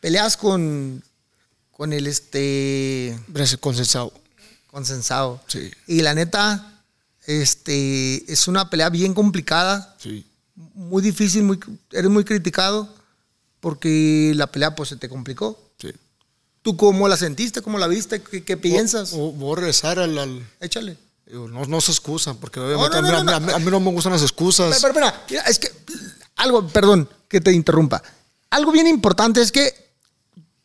peleas con, con el, este, consensado. consensado. Sí. Y la neta, este, es una pelea bien complicada, Sí. muy difícil, muy, eres muy criticado porque la pelea pues se te complicó. Sí. ¿Tú cómo la sentiste? ¿Cómo la viste? ¿Qué, qué piensas? Voy, voy a regresar al, al- Échale. no, no se excusan, porque obviamente no, a, mí, no, a mí- no. a mí- a mí no me gustan las excusas. Pero, pero, mira, es que algo, perdón que te interrumpa. Algo bien importante es que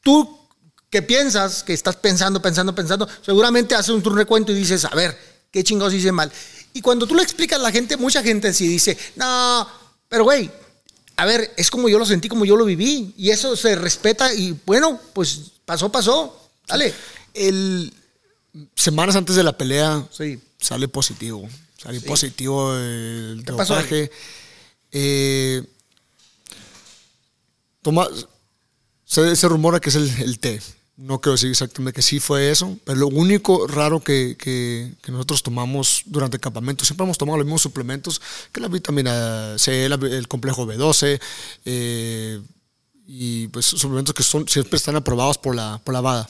tú que piensas, que estás pensando, pensando, pensando, seguramente haces un recuento y dices, a ver, ¿qué chingados hice mal? Y cuando tú le explicas a la gente, mucha gente sí dice, no, pero güey, a ver, es como yo lo sentí, como yo lo viví, y eso se respeta y bueno, pues pasó, pasó, dale. El, semanas antes de la pelea Sí. sale positivo. Sale positivo el ¿Qué pasó. Eh, toma, se, se rumora que es el, el té. No quiero decir exactamente que sí fue eso, pero lo único raro que, que- que nosotros tomamos durante el campamento, siempre hemos tomado los mismos suplementos, que la vitamina C, la- el complejo B12, eh, y pues suplementos que son, siempre están aprobados por la, por la WADA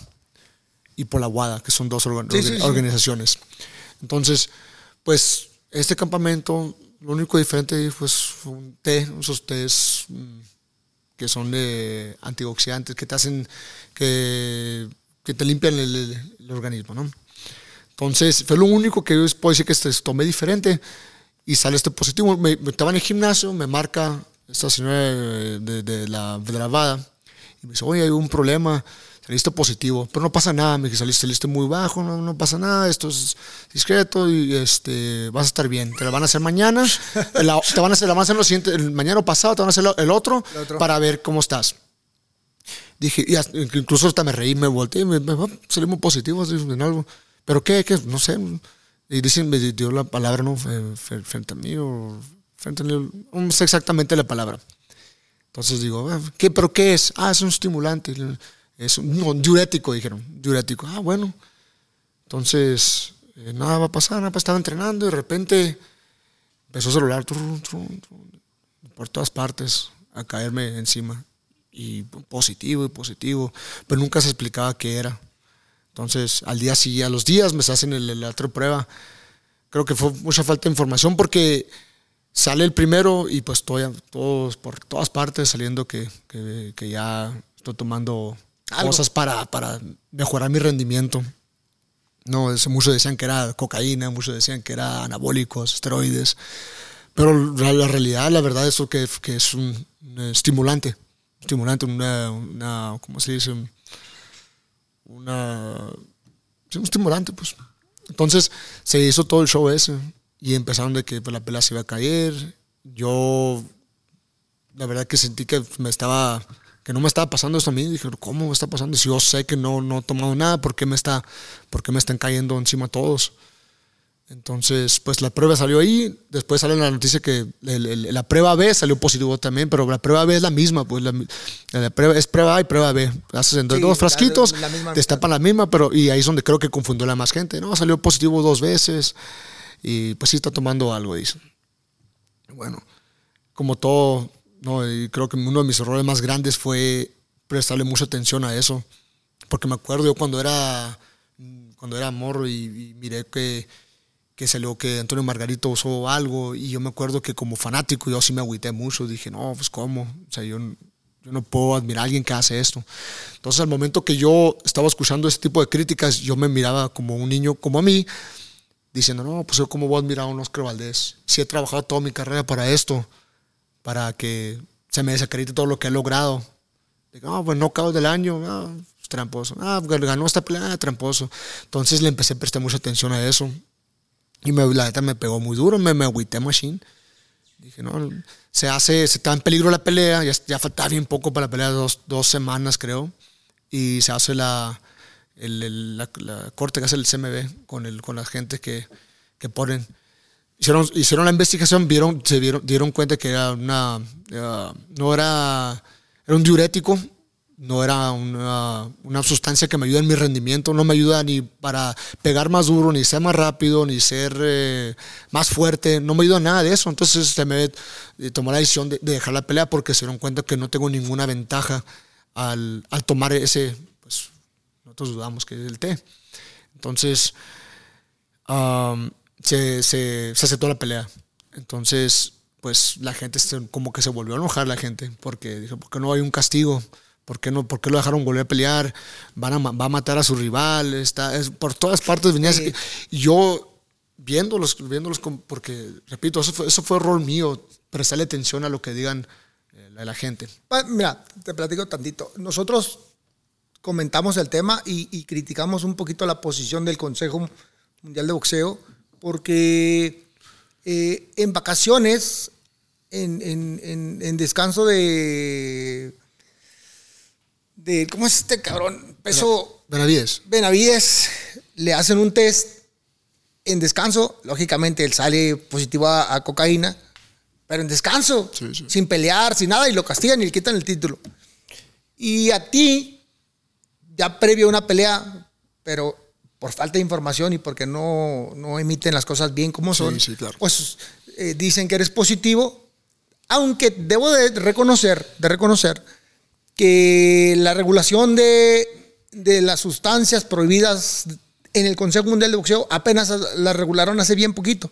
y por la WADA, que son dos organ- Sí, sí, sí. organizaciones. Entonces, pues este campamento, lo único diferente pues, fue un té, esos tés que son de antioxidantes, que te hacen, que, que te limpian el, el- el organismo, ¿no? Entonces, fue lo único que yo puedo decir que este, tomé diferente y sale este positivo. Me, me- estaba en el gimnasio, me marca esta señora de, de- de la, de la VADA y me dice, oye, hay un problema, saliste positivo, pero no pasa nada, me dije, saliste, saliste muy bajo, no, no pasa nada, esto es discreto y este, vas a estar bien. Te la van a hacer mañana, la- te van a hacer, la van a hacer lo siguiente, el mañana o pasado, te van a hacer lo- el otro, El otro. para ver cómo estás. Dije, y hasta- incluso hasta me reí, me volteé, me, me salimos positivos dije, en algo. ¿Pero qué? ¿Qué? No sé. Y dicen, me dio la palabra, ¿no? Frente a mí o frente a mí, no sé exactamente la palabra. Entonces digo, "Ah, ¿qué, ¿pero qué es? Ah, es un estimulante. Es un, diurético, dijeron. Diurético. Ah, bueno. Entonces, eh, nada va a pasar, nada, pues estaba entrenando y de repente empezó a celular por todas partes a caerme encima. Y positivo y positivo, pero nunca se explicaba qué era. Entonces, al día siguiente, a los días me hacen el- la otra prueba. Creo que fue mucha falta de información porque sale el primero y pues estoy todos por todas partes saliendo que- que ya estoy tomando Cosas para, para mejorar mi rendimiento. No, muchos decían que era cocaína, muchos decían que era anabólicos, esteroides. Pero la, realidad, la verdad, es que, que es un, un estimulante. Estimulante, una, una, ¿cómo se dice? Una, un estimulante, pues. Entonces se hizo todo el show ese y empezaron de que la pelea se iba a caer. Yo, la verdad que sentí que me estaba, que no me estaba pasando esto a mí. Dije, ¿cómo me está pasando? Si yo sé que no, no he tomado nada, ¿por qué me, está, ¿por qué me están cayendo encima todos? Entonces, pues la prueba salió ahí. Después sale la noticia que el- el- la prueba B salió positivo también, pero la prueba B es la misma. Pues la, la prueba, es prueba A y prueba B. Haces en Sí, dos frasquitos, la misma- destapan la misma, pero y ahí es donde creo que confundió a la más gente. No, salió positivo dos veces y pues sí está tomando algo, dicen. Bueno, como todo, y creo que uno de mis errores más grandes fue prestarle mucha atención a eso. Porque me acuerdo yo cuando era, cuando era morro y, y miré que, que salió que Antonio Margarito usó algo y yo me acuerdo que como fanático yo sí me agüité mucho. Dije, no, pues cómo, o sea, yo, yo no puedo admirar a alguien que hace esto. Entonces al momento que yo estaba escuchando ese tipo de críticas, yo me miraba como un niño como a mí, diciendo, no, pues yo cómo voy a admirar a un Oscar Valdés. Si he trabajado toda mi carrera para esto, para que se me desacredite todo lo que he logrado. Digo, ah, pues no acabo del año, es tramposo. Ah, ganó esta pelea, ah, tramposo. Entonces le empecé a prestar mucha atención a eso. Y me, la neta me pegó muy duro, me, me agüité machine. Dije, no, se hace, se está en peligro la pelea, ya, ya faltaba bien poco para la pelea, dos, dos semanas creo. Y se hace la, el, el- la, la corte que hace el CMB con, el, con la gente que, que ponen. Hicieron, hicieron la investigación, vieron, se vieron, dieron cuenta que era una, era- no era, era un diurético, no era una, una sustancia que me ayuda en mi rendimiento, no me ayuda ni para pegar más duro, ni ser más rápido, ni ser eh, más fuerte, no me ayuda nada de eso. Entonces se me eh, tomó la decisión de, de dejar la pelea porque se dieron cuenta que no tengo ninguna ventaja al, al tomar ese, pues nosotros dudamos que es el té. Entonces, um, se, se, se aceptó la pelea. Entonces, pues la gente se- como que se volvió a enojar la gente porque dijo, ¿por qué no hay un castigo? ¿Por qué, no, ¿Por qué lo dejaron volver a pelear? Van a, va a matar a su rival. Está, es- por todas partes venía. Sí. Yo viéndolos, viéndolos porque, repito, eso fue, eso fue error mío, prestarle atención a lo que digan eh, la, la gente. Mira, te platico tantito. Nosotros comentamos el tema y, y criticamos un poquito la posición del Consejo Mundial de Boxeo porque eh, en vacaciones, en, en- en- en descanso de, de... ¿Cómo es este cabrón? Peso Benavides. Benavides, le hacen un test en descanso. Lógicamente él sale positivo a, a cocaína, pero en descanso, Sí, sí. sin pelear, sin nada, y lo castigan y le quitan el título. Y a ti, ya previo a una pelea, pero por falta de información y porque no, no emiten las cosas bien como Sí, son, sí, claro. pues eh, dicen que eres positivo, aunque debo de reconocer, de reconocer que la regulación de, de las sustancias prohibidas en el Consejo Mundial de Boxeo apenas la regularon hace bien poquito.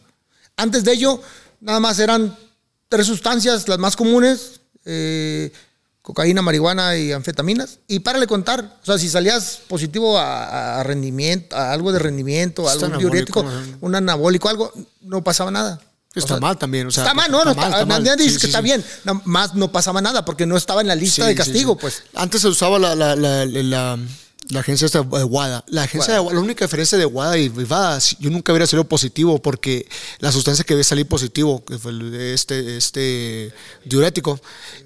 Antes de ello, nada más eran tres sustancias, las más comunes, eh, cocaína, marihuana y anfetaminas. Y párale contar, o sea, si salías positivo a, a rendimiento, a algo de rendimiento, a Está algún anabólico, diurético, un anabólico, algo, no pasaba nada. Está O sea, mal también. O sea, está mal, no, no, está mal, está, nadie dice Sí, que sí, está sí. bien. Más no pasaba nada porque no estaba en la lista de castigo, pues. Antes se usaba la, la, la, la, la agencia esta de WADA. La agencia de WADA, la única diferencia de WADA y WADA, yo nunca hubiera salido positivo porque la sustancia que ve salir positivo, que fue este, este diurético,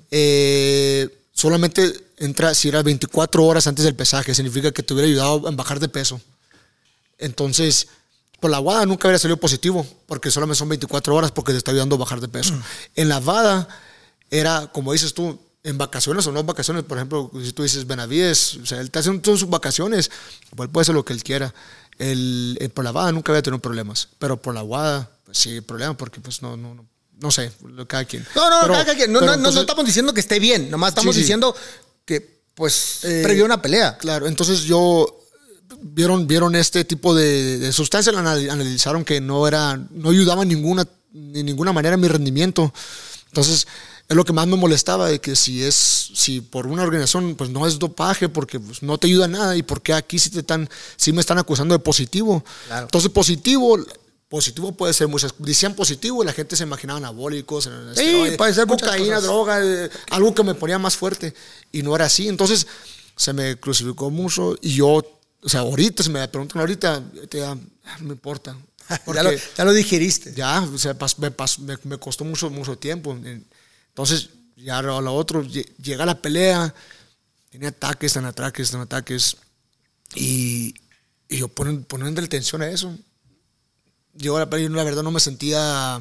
eh, solamente entra si era 24 horas antes del pesaje. Significa que te hubiera ayudado a bajar de peso. Entonces, por la WADA nunca hubiera salido positivo, porque solamente son 24 horas porque te está ayudando a bajar de peso. En la WADA era, como dices tú, en vacaciones o no vacaciones, por ejemplo, si tú dices Benavides, o sea, él está haciendo todas sus vacaciones, pues puede hacer lo que él quiera. El, el- por la guada nunca había tenido problemas, pero por la guada, pues sí, problemas porque pues no, no, no, no sé, lo- cada quien. No, no, Pero- cada quien. no, pero no, no, no entonces- estamos diciendo que esté bien, nomás estamos Sí, sí. diciendo que, pues, Eh, previó una pelea. Claro, entonces yo vieron, vieron este tipo de, de sustancias, analizaron que no era, no ayudaba en ninguna, de ninguna manera a mi rendimiento. Entonces, es lo que más me molestaba, de que si es, si por una organización, pues no es dopaje, porque pues, no te ayuda a nada, y porque aquí sí te están, sí me están acusando de positivo. Claro. Entonces, positivo, positivo puede ser muchas, decían positivo y la gente se imaginaba anabólicos, esteroides, puede ser cocaína, droga, eh, algo que me ponía más fuerte. Y no era así. Entonces se me crucificó mucho y yo, o sea, ahorita, si me preguntan ahorita, te, ah, no me importa. ya, lo, ya lo digeriste. ya, o sea, pas- me, pas- me- me costó mucho, mucho tiempo. Entonces, ya a lo otro, lle- llega la pelea, tenía ataques, tan ataques, tan ataques. Y, y yo poniendo atención a eso. Yo la, pelea, la verdad no me sentía,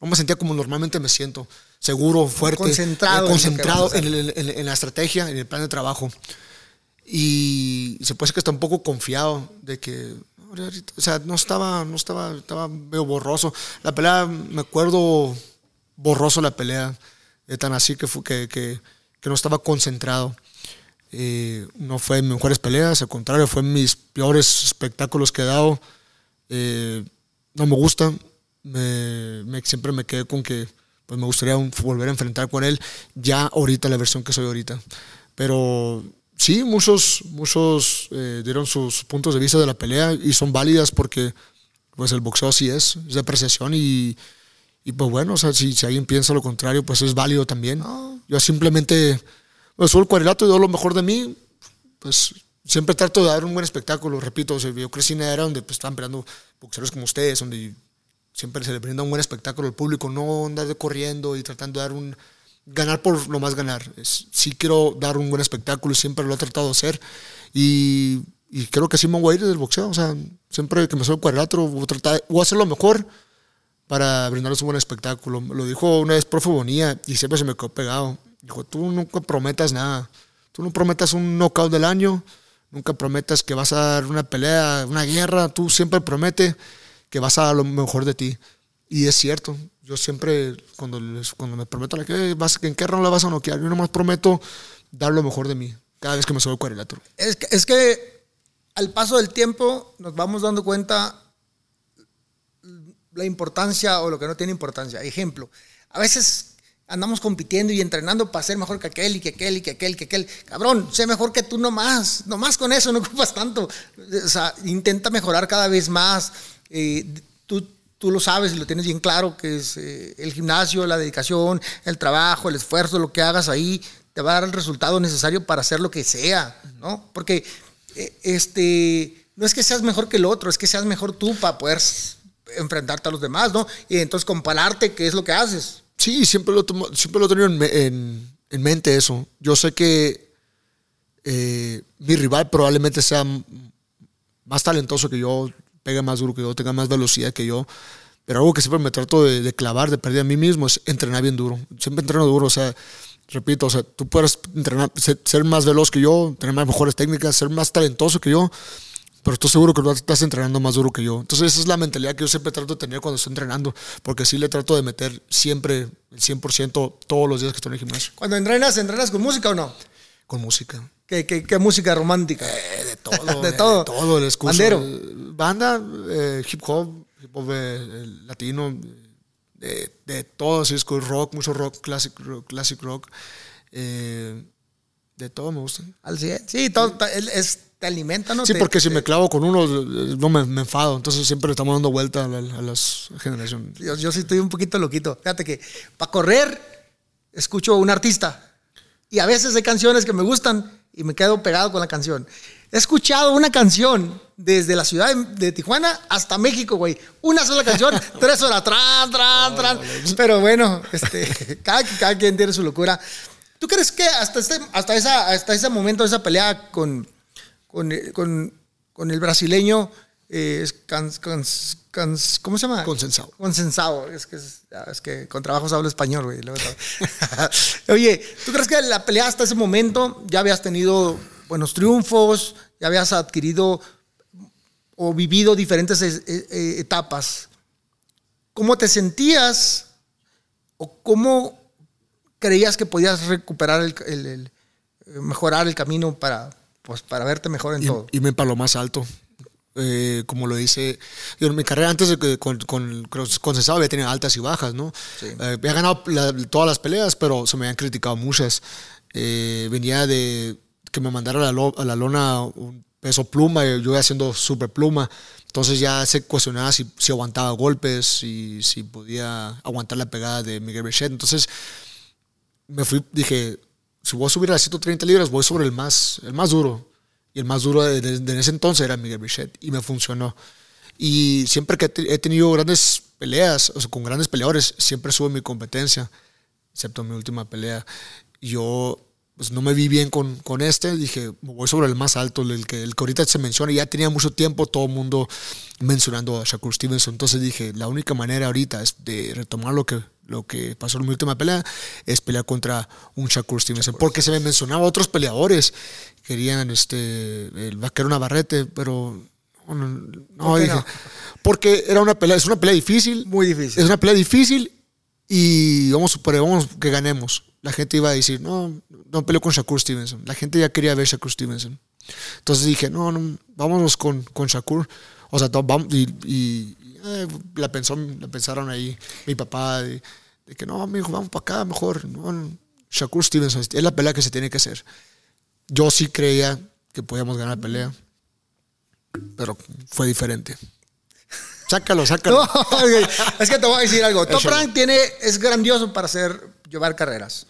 no me sentía como normalmente me siento. Seguro, fuerte. Concentrado eh, concentrado en, en- en la estrategia, en el plan de trabajo. Y se puede decir que está un poco confiado de que, o sea, no estaba, no estaba, estaba medio borroso. La pelea, me acuerdo borroso la pelea, tan así que, fue, que, que, que no estaba concentrado. Eh, no fue mis mejores peleas, al contrario, fue mis peores espectáculos que he dado. Eh, no me gusta, me, me- siempre me quedé con que pues me gustaría un- volver a enfrentar con él ya ahorita, la versión que soy ahorita. Pero sí, muchos, muchos eh, dieron sus puntos de vista de la pelea y son válidas porque pues el boxeo así es, es de apreciación y, y pues bueno, o sea, si, si alguien piensa lo contrario, pues es válido también. Yo simplemente, pues soy el cuadrilátero y doy lo mejor de mí, pues siempre trato de dar un buen espectáculo, repito, o sea, yo crecí en una era donde pues, estaban peleando boxeadores como ustedes, donde siempre se le brinda un buen espectáculo al público, no andar de corriendo y tratando de dar un ganar por lo más ganar. Es, sí quiero dar un buen espectáculo siempre lo he tratado de hacer y, y creo que sí me voy a ir del boxeo, o sea, siempre que me soy cuadrilátero voy a tratar, voy a hacer lo mejor para brindarles un buen espectáculo. Lo dijo una vez profe Bonilla y siempre se me quedó pegado. Dijo, tú nunca prometas nada. Tú no prometas un knockout del año, nunca prometas que vas a dar una pelea, una guerra. Tú siempre promete que vas a dar lo mejor de ti. Y es cierto. Yo siempre, cuando, cuando me prometo la que vas, en qué la vas a noquear, yo nomás prometo dar lo mejor de mí cada vez que me subo al cuadrilátero. Es que al paso del tiempo nos vamos dando cuenta la importancia o lo que no tiene importancia. Ejemplo, a veces andamos compitiendo y entrenando para ser mejor que aquel y que aquel y que aquel y que aquel. Cabrón, sé mejor que tú nomás. Nomás con eso no ocupas tanto. O sea, intenta mejorar cada vez más. Eh, tú, tú lo sabes y lo tienes bien claro que es eh, el gimnasio, la dedicación, el trabajo, el esfuerzo, lo que hagas ahí te va a dar el resultado necesario para hacer lo que sea, ¿no? Porque eh, este, no es que seas mejor que el otro, es que seas mejor tú para poder enfrentarte a los demás, ¿no? Y entonces compararte qué es lo que haces. Sí, siempre lo, tomo- siempre lo he tenido en, en- en mente eso. Yo sé que eh, mi rival probablemente sea más talentoso que yo, pegue más duro que yo, tenga más velocidad que yo. Pero algo que siempre me trato de, de clavar, de perder a mí mismo, es entrenar bien duro. Siempre entreno duro, o sea, repito, o sea, tú puedes entrenar, ser, ser más veloz que yo, tener más mejores técnicas, ser más talentoso que yo, pero estoy seguro que estás entrenando más duro que yo. Entonces esa es la mentalidad que yo siempre trato de tener cuando estoy entrenando, porque sí le trato de meter siempre el 100% todos los días que estoy en el gimnasio, Cuando entrenas, ¿entrenas con música o no? con música. ¿Qué, qué, qué música romántica? de todo. de eh, todo. todo, el excuso. Bandero. eh, Banda, eh, hip hop, hip hop eh, latino, de, de todo, así es rock, mucho rock, classic rock, classic rock. eh, de todo me gusta. Al 100. Sí, todo, es- te alimenta, ¿no? Sí, Te- porque si me clavo con uno, eh, no me, me enfado. Entonces siempre le estamos dando vuelta a, la- a las generaciones. Yo, yo sí estoy un poquito loquito. Fíjate que para correr escucho un artista y a veces hay canciones que me gustan y me quedo pegado con la canción. He escuchado una canción desde la ciudad de, de Tijuana hasta México, güey. Una sola canción, tres horas, tran, tran, tran. Pero bueno, este, cada, cada quien tiene su locura. ¿Tú crees que hasta, este, hasta, esa, hasta ese momento, esa pelea con, con, con, con el brasileño, eh, es cans- cans- cans- ¿cómo se llama? Consensado. Consensado. Es que, es, es que con trabajos hablo español, güey. Oye, ¿tú crees que la pelea hasta ese momento ya habías tenido buenos triunfos, ya habías adquirido o vivido diferentes eh, eh, etapas? ¿Cómo te sentías o cómo creías que podías recuperar el, el- el- eh, mejorar el camino para, pues, para verte mejor en y, todo? irme para lo más alto. Eh, como lo dice, yo en mi carrera antes de que con, con, con Cesaro había tenido altas y bajas, ¿no? Sí. Eh, había ganado la- todas las peleas, pero se me habían criticado muchas. Eh, venía de que me mandara a la, lo- a la lona un peso pluma, y yo iba haciendo super pluma. Entonces ya se cuestionaba si, si aguantaba golpes y si podía aguantar la pegada de Miguel Bechet. Entonces me fui, dije, si voy a subir a las 130 libras, voy sobre el más, el más duro. Y el más duro de, de- de ese entonces era Miguel Bichet. Y me funcionó. Y siempre que he te- he tenido grandes peleas, o sea, con grandes peleadores, siempre sube mi competencia, excepto mi última pelea. Yo pues, no me vi bien con, con este. Dije, voy sobre el más alto, el que, el que ahorita se menciona. Ya tenía mucho tiempo todo el mundo mencionando a Shakur Stevenson. Entonces dije, la única manera ahorita es de retomar lo que, lo que pasó en mi última pelea, es pelear contra un Shakur Stevenson. Porque se me mencionaba a otros peleadores. Querían este, el vaquero Navarrete, pero no, no, ¿Por dije, no? porque era una pelea, es una pelea difícil. Muy difícil. Es una pelea difícil y vamos, pero vamos que ganemos. La gente iba a decir, no, no peleo con Shakur Stevenson. La gente ya quería ver Shakur Stevenson. Entonces dije, no, no vámonos con, con Shakur. O sea, vamos, y, y, eh, la, pensó, la pensaron ahí mi papá, de, de que no, mijo, vamos para acá mejor. No, Shakur Stevenson, es la pelea que se tiene que hacer. Yo sí creía que podíamos ganar la pelea, pero fue diferente. Sácalo, sácalo. No, es que te voy a decir algo. Top. Rank tiene, es grandioso para hacer, llevar carreras.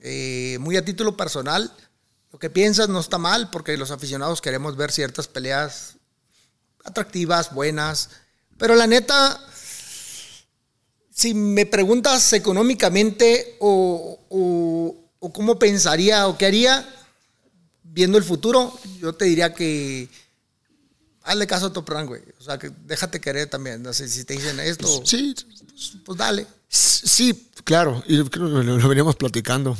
Eh, muy a título personal, lo que piensas no está mal porque los aficionados queremos ver ciertas peleas atractivas, buenas. Pero la neta, si me preguntas económicamente o, o- o cómo pensaría o qué haría viendo el futuro, yo te diría que hazle caso a Top Rank, güey. O sea, que déjate querer también. No sé, si te dicen esto, Sí, pues dale. Sí, claro, y lo, lo veníamos platicando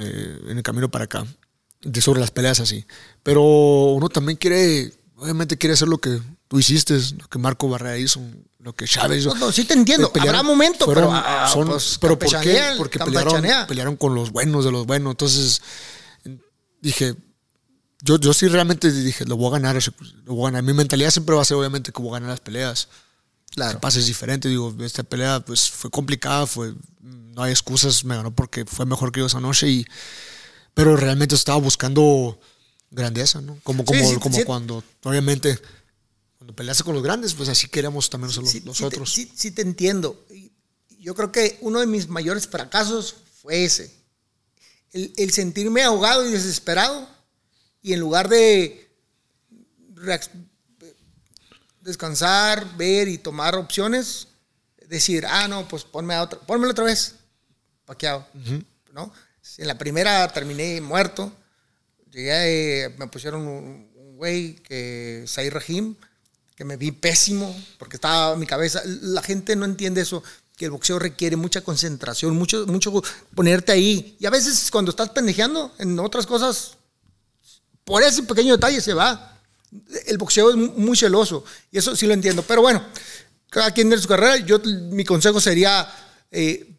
eh, en el camino para acá, de sobre las peleas así. Pero uno también quiere, obviamente quiere hacer lo que tú hiciste, lo que Marco Barrera hizo, lo que Chávez hizo. No, no, sí te entiendo. Eh, Habrá momento, fueron- pero, ah, son- pues, pero ¿por qué? Porque pelearon, pelearon con los buenos de los buenos. Entonces dije, yo, yo sí realmente dije, lo voy a ganar, lo voy a ganar. Mi mentalidad siempre va a ser obviamente que voy a ganar las peleas. Claro. Que pase es diferente. Digo, esta pelea pues fue complicada, fue, no hay excusas, me ganó porque fue mejor que yo esa noche y pero realmente estaba buscando grandeza, ¿no? Como, como, Sí, sí, como sí. cuando, obviamente, cuando peleaste con los grandes, pues así queremos también los- Sí, nosotros. Sí, sí te entiendo. Yo creo que uno de mis mayores fracasos fue ese. El, el sentirme ahogado y desesperado y en lugar de descansar, ver y tomar opciones, decir, ah, no, pues ponme a otra, pónmelo otra vez, paqueado, ¿no? Si En la primera terminé muerto, llegué, eh, me pusieron un un güey que, Said Rahim, que me vi pésimo, porque estaba en mi cabeza, la gente no entiende eso, que el boxeo requiere mucha concentración, mucho, mucho ponerte ahí, y a veces cuando estás pendejeando en otras cosas, por ese pequeño detalle se va. El boxeo es muy celoso y eso sí lo entiendo. Pero bueno, cada quien de su carrera, yo mi consejo sería eh,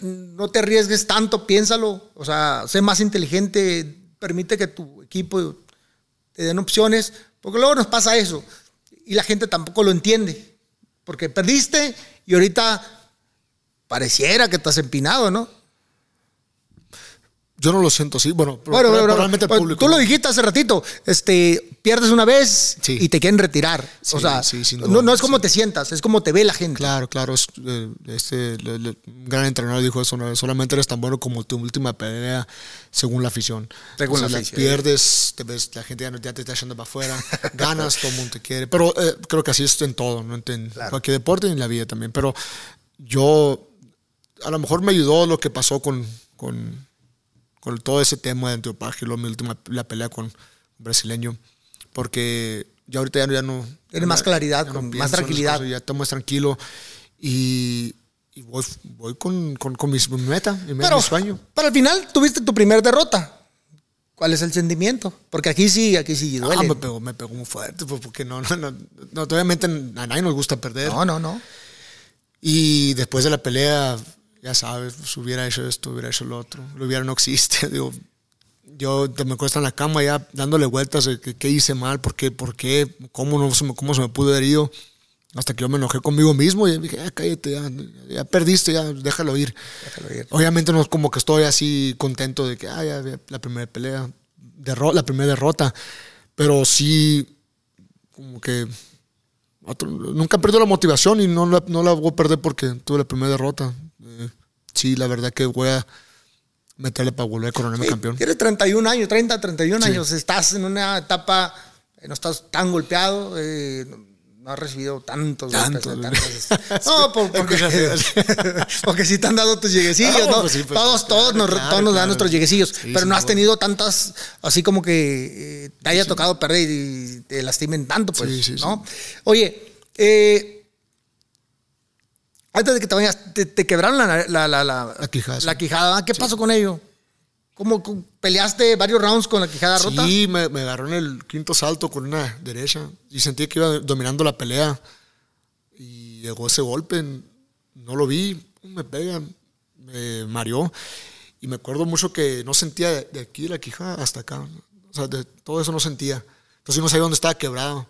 no te arriesgues tanto, piénsalo, o sea, sé más inteligente, permite que tu equipo te den opciones, porque luego nos pasa eso y la gente tampoco lo entiende, porque perdiste y ahorita pareciera que estás empinado, ¿no? Yo no lo siento así, bueno, Bueno, pero- realmente el público. tú lo dijiste hace ratito, este, pierdes una vez Sí. y te quieren retirar. Sí, o sea, sí, sin no, duda, no es como te sientas, es como te ve la gente. Claro, claro. es, eh, este, le- le- un gran entrenador dijo eso. ¿no? Solamente eres tan bueno como tu última pelea según la afición. Según la O sea, afición. Pierdes, te ves, la gente ya, no- ya te está echando para afuera. Ganas, todo el mundo te quiere. Pero eh, creo que así es en todo, ¿no? En Claro. cualquier deporte y en la vida también. Pero yo, a lo mejor me ayudó lo que pasó con, con, con todo ese tema de antiopagia, luego mi última la pelea con un brasileño. Porque ya ahorita ya, no- ya no. Tienes más claridad, ya con más tranquilidad. cosas, ya estoy más tranquilo y, y voy, voy con, con, con mis- mi meta, mi, meta, Pero mi sueño. para el final tuviste tu primer derrota. ¿Cuál es el sentimiento? Porque aquí sí, aquí sí duele. Ah, me pegó, me pegó muy fuerte, pues, porque no, no, no, no, obviamente a nadie nos gusta perder. no, no, no. Y después de la pelea, ya sabes, pues, hubiera hecho esto, hubiera hecho lo otro. Lo hubiera no existe. Digo, yo me acuesto en la cama ya dándole vueltas de qué hice mal, por qué, por qué, cómo, no, se me, cómo se me pudo haber ido. Hasta que yo me enojé conmigo mismo y dije, ya cállate, ya, ya perdiste, ya déjalo ir. Déjalo ir. Obviamente no es como que estoy así contento de que, ah, ya, ya, la primera pelea, derro- la primera derrota. Pero sí, como que otro- nunca perdido la motivación y no la, no la voy a perder porque tuve la primera derrota. Eh, sí, la verdad que voy a meterle para volver a coronarme Sí, campeón. Tienes 31 años, 30, 31 Sí. años. Estás en una etapa, eh, no estás tan golpeado, eh, no has recibido tantos Tantos, golpes. eh, tantos- no, por- porque, sí te han dado tus lleguecillos, No, ¿no? pues sí, pues, todos, claro, todos, nos, claro, todos nos dan claro. nuestros lleguecillos, pero no has tenido tantas, así como que eh, te haya tocado perder y te lastimen tanto, pues, Sí, sí, sí. ¿no? Oye, eh, antes de que te vayas, te, te quebraron la, la, la, la, La quijada, sí. la quijada. ¿Qué pasó con ello? ¿Cómo peleaste varios rounds con la quijada rota? Sí, me, me agarró en el quinto salto con una derecha y sentí que iba dominando la pelea. Y llegó ese golpe, no lo vi, me pegan, me mareó. Y me acuerdo mucho que no sentía de, de aquí de la quijada hasta acá. O sea, de todo eso no sentía. Entonces no sabía dónde estaba quebrado.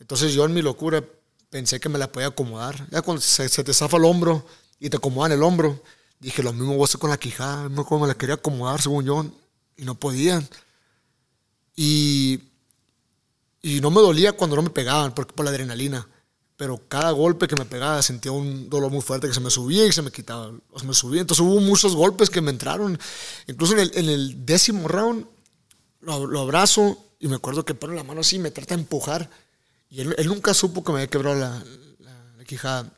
Entonces yo en mi locura pensé que me la podía acomodar. Ya cuando se, te zafa el hombro y te acomodan el hombro, dije lo mismo voy a hacer con la quijada. No como me la quería acomodar según yo y no podían. Y, y no me dolía cuando no me pegaban porque por la adrenalina. Pero cada golpe que me pegaba sentía un dolor muy fuerte que se me subía y se me quitaba. O se me subía. Entonces hubo muchos golpes que me entraron. Incluso en el, en el décimo round lo, lo abrazo y me acuerdo que pone la mano así y me trata de empujar. Y él, él nunca supo que me había quebrado la, la- la quijada.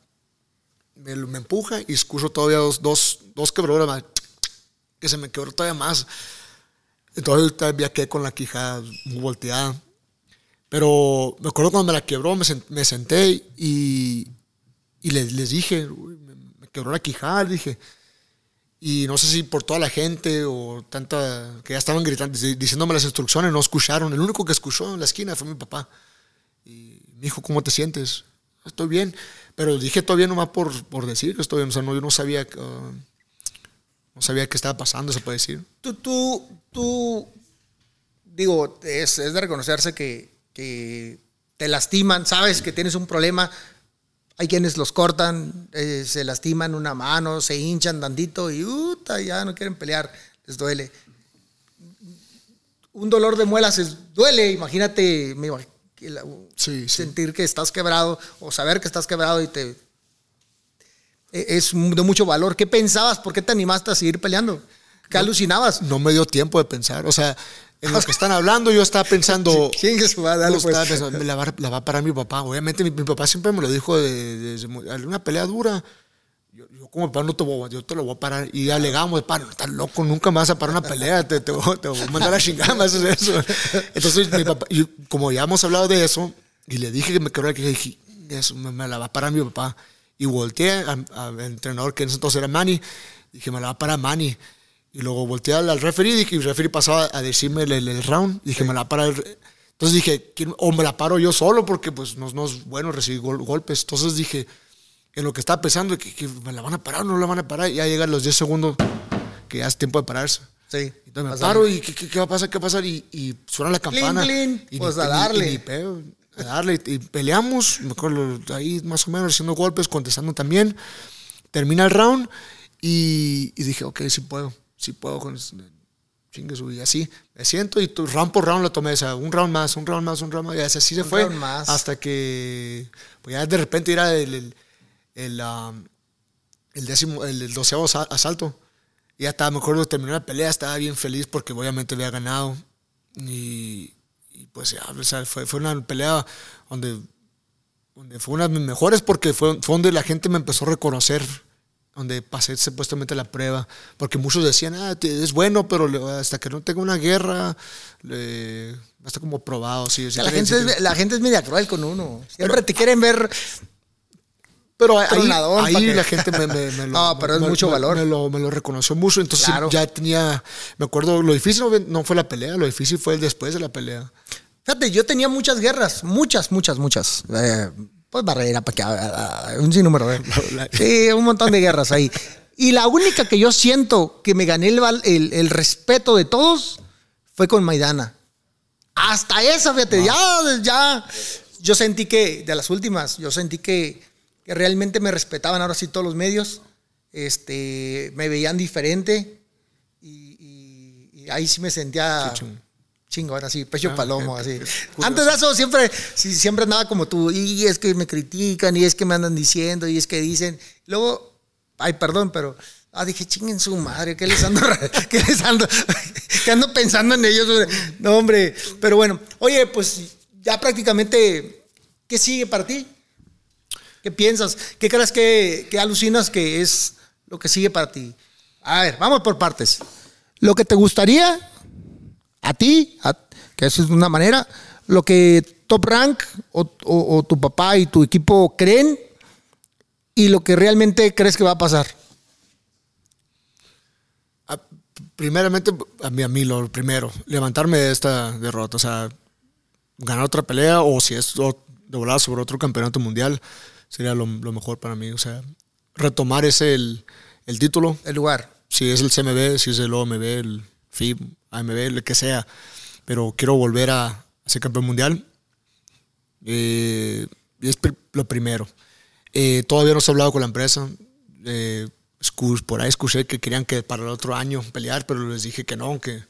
Me, me empuja y escucho todavía dos, dos, dos quebraduras más. Que se me quebró todavía más. Entonces todavía quedé con la quijada muy volteada. Pero me acuerdo cuando me la quebró, me, sen- me senté y, y les, les dije, "Uy, me, me quebró la quijada, dije. Y no sé si por toda la gente o tanta que ya estaban gritando, dic- diciéndome las instrucciones, no escucharon. El único que escuchó en la esquina fue mi papá. Me dijo, ¿cómo te sientes? Estoy bien. Pero dije todavía nomás por, por decir que estoy bien. O sea, no, yo no sabía, ah, no sabía qué estaba pasando, se puede decir. Tú, tú, tú, digo, es, es de reconocerse que, que te lastiman, sabes que tienes un problema. Hay quienes los cortan, eh, se lastiman una mano, se hinchan tantito y uta, ya no quieren pelear, les duele. Un dolor de muelas es, duele, imagínate me la- Sí, sí. sentir que estás quebrado o saber que estás quebrado y te... e- Es de mucho valor. ¿Qué pensabas? ¿Por qué te animaste a seguir peleando? ¿Qué alucinabas? no me dio tiempo de pensar. O sea, en lo que están hablando, yo estaba pensando. ¿Quién es su madre? Pues. estaba pensando, me la, va, la va a parar mi papá. Obviamente, mi, mi papá siempre me lo dijo de- una pelea dura. Yo, yo como papá no te voy, a- yo te lo voy a parar. Y alegamos, papá, no estás loco, nunca me vas a parar una pelea, te, te voy, te voy a mandar a chingar, me haces eso. Entonces, mi papá, como ya hemos hablado de eso, y le dije que me quebró, que dije, eso me, me la va a parar mi papá. Y volteé al entrenador, que en ese entonces era Manny, dije, me la va a parar Manny. Y luego volteé al, al referee, dije, y el referee pasaba a decirme el, el- el round, dije, me la va a parar. el- Entonces dije, ¿quién- o me la paro yo solo, porque pues no, no es bueno recibir gol- golpes. Entonces dije, en lo que estaba pensando, que, que me la van a parar o no la van a parar, ya llegan los 10 segundos, que ya es tiempo de pararse. Sí. Entonces me paro y ¿qué, qué, qué va a pasar? ¿Qué va a pasar? Y, y suena la campana. Y Pues ni- a darle. y ni peo, a darle. Y peleamos, me acuerdo, ahí más o menos haciendo golpes, contestando también. Termina el round y, y dije, ok, sí puedo, sí puedo con chingue su y así. Me siento y tu, round por round lo tomé, o sea, un round más, un round más, un round más, y así se Un fue. round más. Hasta que, pues ya de repente era el, el, el, um, el décimo, el, el doceavo asalto. Y ya estaba, me acuerdo, terminó la pelea, estaba bien feliz porque obviamente había ganado. Y, y pues ya, o sea, fue, fue una pelea donde, donde fue una de mis mejores porque fue, fue donde la gente me empezó a reconocer donde pasé supuestamente la prueba, porque muchos decían, ah, es bueno, pero hasta que no tenga una guerra, a estar como probado. Sí, sí la, gente es, la gente es media cruel con uno. Siempre te quieren ver. Pero ahí, ahí la gente me, me- me lo, No, pero es me- mucho valor. Lo, me lo reconoció mucho. Entonces Claro. ya tenía. Me acuerdo, lo difícil no, fue la pelea, lo difícil fue el después de la pelea. Fíjate, yo tenía muchas guerras, muchas, muchas, muchas. Eh, pues barrera, para que ah, ah, un sinnúmero. ¿eh? Sí, un montón de guerras ahí. Y la única que yo siento que me gané el, el, el respeto de todos fue con Maidana. Hasta esa, fíjate, ya, ya. Yo sentí que, de las últimas, yo sentí que, que realmente me respetaban ahora sí todos los medios. Este, me veían diferente. Y, y- y ahí sí me sentía chingo, ahora sí, pecho Ah, palomo, así. Antes de eso siempre, sí, siempre andaba como tú, y es que me critican, y es que me andan diciendo, y es que dicen. Luego, ay, perdón, pero ah, dije, chinguen su madre, ¿qué les ando, qué les ando, qué ando pensando en ellos? No, hombre, pero bueno, oye, pues ya prácticamente, ¿qué sigue para ti? ¿Qué piensas? ¿Qué crees que, que alucinas que es lo que sigue para ti? A ver, vamos por partes. Lo que te gustaría a ti, a- que eso es una manera, lo que Top Rank o, tu papá y tu equipo creen y lo que realmente crees que va a pasar. Ah, primeramente, a mí, a mí lo primero, levantarme de esta derrota, o sea, ganar otra pelea o si es o- de volada sobre otro campeonato mundial, sería lo, lo mejor para mí, o sea, retomar ese el, el título, El lugar. si es el CMB, si es el OMB, el FIB, AMB, el que sea, pero quiero volver a, a ser campeón mundial. Eh, y es pri- lo primero. Eh, todavía no se ha hablado con la empresa. Eh, por ahí escuché que querían que para el otro año pelear, pero les dije que no, que,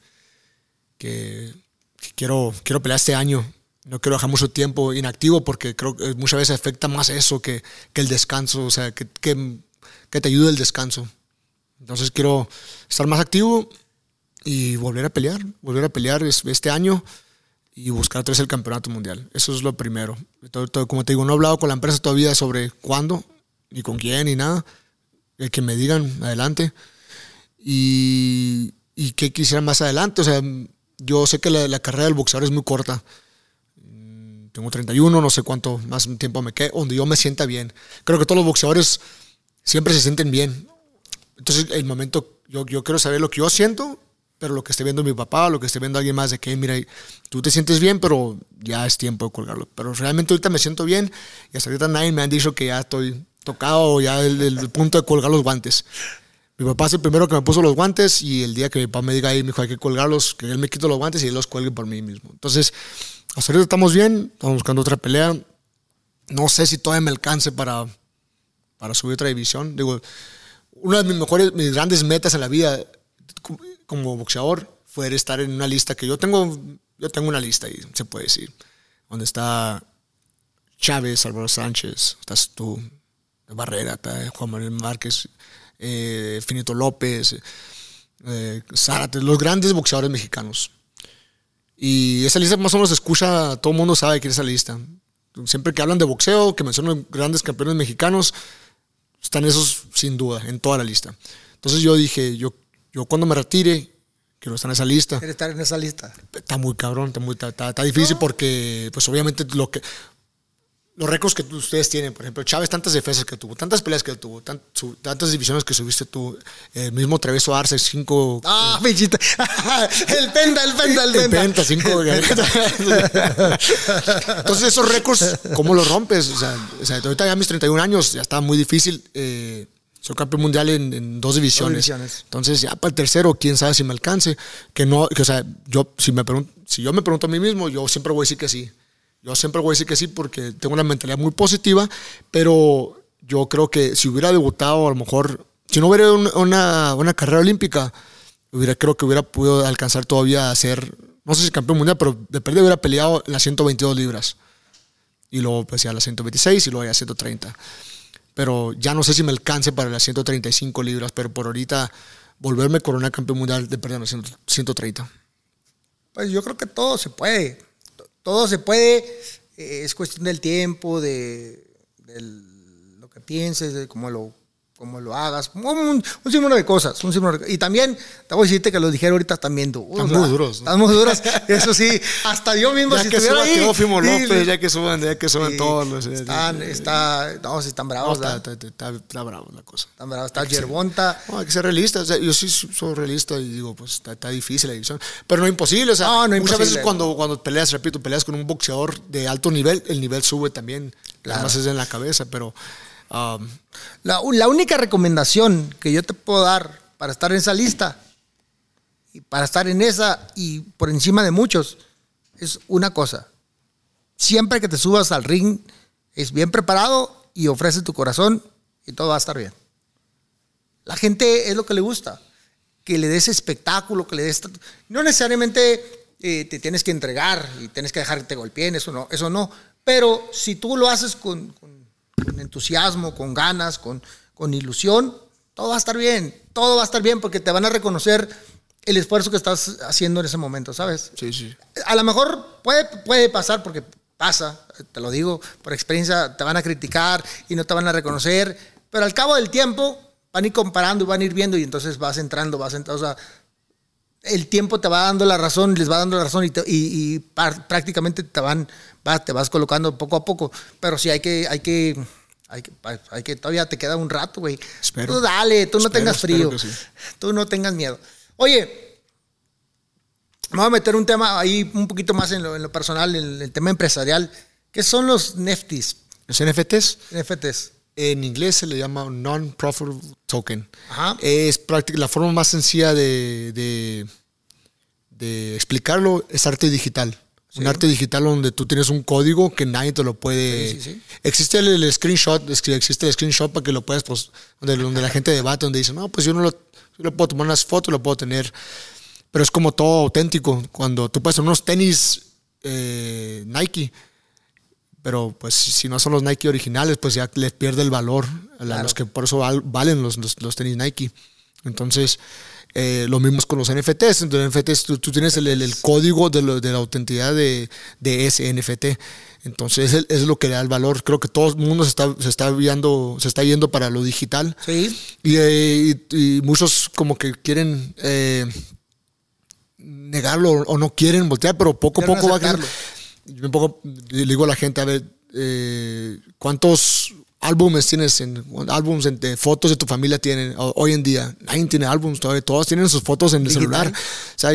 que, que quiero, quiero pelear este año. No quiero dejar mucho tiempo inactivo porque creo que muchas veces afecta más eso que, el descanso, o sea, que, te ayude el descanso. Entonces quiero estar más activo y volver a pelear, volver a pelear es- este año y buscar otra vez el campeonato mundial. Eso es lo primero. Todo- todo- como te digo, no he hablado con la empresa todavía sobre cuándo, ni con quién, ni nada. El que me digan adelante. Y, y qué quisiera más adelante. O sea, yo sé que la, la carrera del boxeador es muy corta. Tengo 31, no sé cuánto más tiempo me quede, donde yo me sienta bien. Creo que todos los boxeadores siempre se sienten bien. Entonces, el momento, yo, yo quiero saber lo que yo siento, pero lo que esté viendo mi papá, lo que esté viendo alguien más, de que, mira, tú te sientes bien, pero ya es tiempo de colgarlo. Pero realmente ahorita me siento bien y hasta ahorita nadie me han dicho que ya estoy tocado, ya el, punto de colgar los guantes. Mi papá es el primero que me puso los guantes y el día que mi papá me diga ahí, mi hay que colgarlos, que él me quite los guantes y él los cuelgue por mí mismo. Entonces, hasta ahorita estamos bien, estamos buscando otra pelea. No sé si todavía me alcance para, para subir otra división. Digo, una de mis mejores, mis grandes metas en la vida co- como boxeador fue estar en una lista que yo tengo, yo tengo una lista ahí, se puede decir, donde está Chávez, Álvaro Sánchez, estás tú, Barrera, está Juan Manuel Márquez, eh, Finito López, eh, Zárate, los grandes boxeadores mexicanos. Y esa lista más o menos se escucha, todo el mundo sabe quién es esa lista. Siempre que hablan de boxeo, que mencionan grandes campeones mexicanos, están esos sin duda, en toda la lista. Entonces yo dije, yo, yo cuando me retire, quiero estar en esa lista. Quiere estar en esa lista. Está muy cabrón, está, muy, está, está- está difícil porque, pues obviamente, lo que, los récords que ustedes tienen, por ejemplo, Chávez, tantas defensas que tuvo, tantas peleas que tuvo, su- tantas divisiones que subiste tú, el mismo Treveso Arce, cinco. Ah, fichita. el penta, el penta, el el penta. penta, cinco. Entonces, esos récords, ¿cómo los rompes? O sea, o sea, ahorita ya mis 31 años, ya está muy difícil. Eh, soy campeón mundial en, en dos, divisiones. divisiones. Entonces, ya para el tercero, quién sabe si me alcance. Que no, que, o sea, yo, si, me pregunto, si yo me pregunto a mí mismo, yo siempre voy a decir que sí. Yo siempre voy a decir que sí porque tengo una mentalidad muy positiva, pero yo creo que si hubiera debutado, a lo mejor, si no hubiera un- una, una carrera olímpica, hubiera, creo que hubiera podido alcanzar todavía a ser, no sé si campeón mundial, pero de perder hubiera peleado en las 122 libras. Y luego pues ya las 126 y luego ya a 130. Pero ya no sé si me alcance para las 135 libras, pero por ahorita volverme a coronar campeón mundial de perder las 100 130. Pues yo creo que todo se puede. Todo se puede. eh, Es cuestión del tiempo, de, lo que pienses, de cómo lo, cómo lo hagas, un, un, un sinnúmero de cosas. Un sinnúmero de- y también, te voy a decirte que los dije ahorita también duros. Están muy duros, ¿no? Están muy duros. Eso sí, hasta yo mismo, Ya si que estuviera ahí. Teófimo López, ya que suban, ya que suban todos los. Están, está, no, sí, están No, bravos, está, ¿verdad? está, está, está bravo la cosa. Están bravos. Está Yerbonta. No, hay que ser realista. o sea, yo sí soy realista y digo, pues está, está difícil la división. Pero no imposible. O sea, No, no muchas imposible. veces cuando, cuando peleas, repito, peleas con un boxeador de alto nivel, el nivel sube también. Claro. Además es en la cabeza, pero. Um, La, única recomendación que yo te puedo dar para estar en esa lista y para estar en esa y por encima de muchos es una cosa. Siempre que te subas al ring es bien preparado y ofrece tu corazón y todo va a estar bien. La gente es lo que le gusta, que le des espectáculo, que le des... No necesariamente eh, te tienes que entregar y tienes que dejar que te golpeen, eso no, eso no. Pero si tú lo haces con- con entusiasmo, con ganas, con, con ilusión, todo va a estar bien, todo va a estar bien porque te van a reconocer el esfuerzo que estás haciendo en ese momento, ¿sabes? sí, sí. A lo mejor puede, puede pasar porque pasa, te lo digo, por experiencia te van a criticar y no te van a reconocer, pero al cabo del tiempo van a ir comparando y van a ir viendo y entonces vas entrando, vas entrando, o sea, el tiempo te va dando la razón, les va dando la razón y, te- y- y par- prácticamente te van, va- te vas colocando poco a poco, pero sí hay que, hay que, hay que, hay que todavía te queda un rato, güey. Espero. Tú dale, tú no tengas frío, sí. tú no tengas miedo. Oye, me voy a meter un tema ahí un poquito más en lo, en lo personal, en el tema empresarial. ¿Qué son los NFTs? Los NFTs, NFTs. En inglés se le llama Non-Profitable Token. Ajá. Es práctica, la forma más sencilla de, de, de explicarlo es arte digital. Un arte digital donde tú tienes un código que nadie te lo puede. Sí, sí, sí. Existe el, el screenshot, existe el screenshot para que lo puedas, pues, donde, donde la gente debate, donde dice, no, pues yo no lo, yo lo puedo tomar unas fotos, lo puedo tener. Pero es como todo auténtico. Cuando tú puedes tener unos tenis eh, Nike, pero pues si no son los Nike originales, pues ya les pierde el valor a Claro. los que por eso val- valen los, los, los tenis Nike. Entonces, eh, lo mismo es con los NFTs. Entonces, NFTs, tú, tú tienes el, el- el código de, lo- de la autenticidad de, de ese NFT. Entonces, es, es lo que le da el valor. Creo que todo el mundo se está, se está, viendo, se está yendo para lo digital. Sí. Y, eh, y- y muchos como que quieren eh, negarlo o no quieren voltear, pero poco a poco va a. Yo un poco le digo a la gente, a ver, eh, ¿cuántos álbumes tienes, en, álbums en- de fotos de tu familia tienen ho- hoy en día? Nadie tiene álbums todavía, todos tienen sus fotos en el Digital. celular. O sea,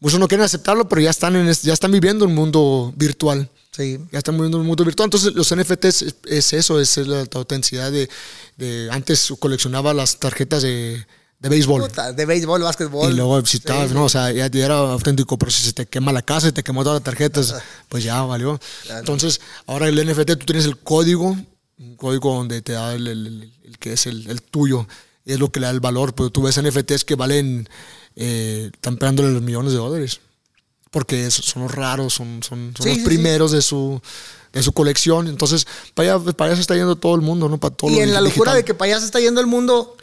muchos no quieren aceptarlo, pero ya están, en, ya están viviendo un mundo virtual. Sí. Ya están viviendo un mundo virtual. Entonces, los NFTs es, es eso, es la autenticidad de, de- Antes coleccionaba las tarjetas de, de béisbol. Puta, de béisbol, básquetbol. Y luego si estabas, Sí, no, o sea, ya, ya era auténtico, pero si se te quema la casa y te quemó todas las tarjetas, pues ya valió. Claro. Entonces, ahora el NFT, tú tienes el código, un código donde te da el, el- el- el que es el, tuyo, y es lo que le da el valor, pero tú ves NFTs que valen, eh, están pegándole los millones de dólares, porque son los raros, son, son, son Sí, los sí, sí. primeros de su de su colección, entonces para allá, para allá se está yendo todo el mundo, ¿no? Para todo Y en la locura digital. de que para allá se está yendo el mundo,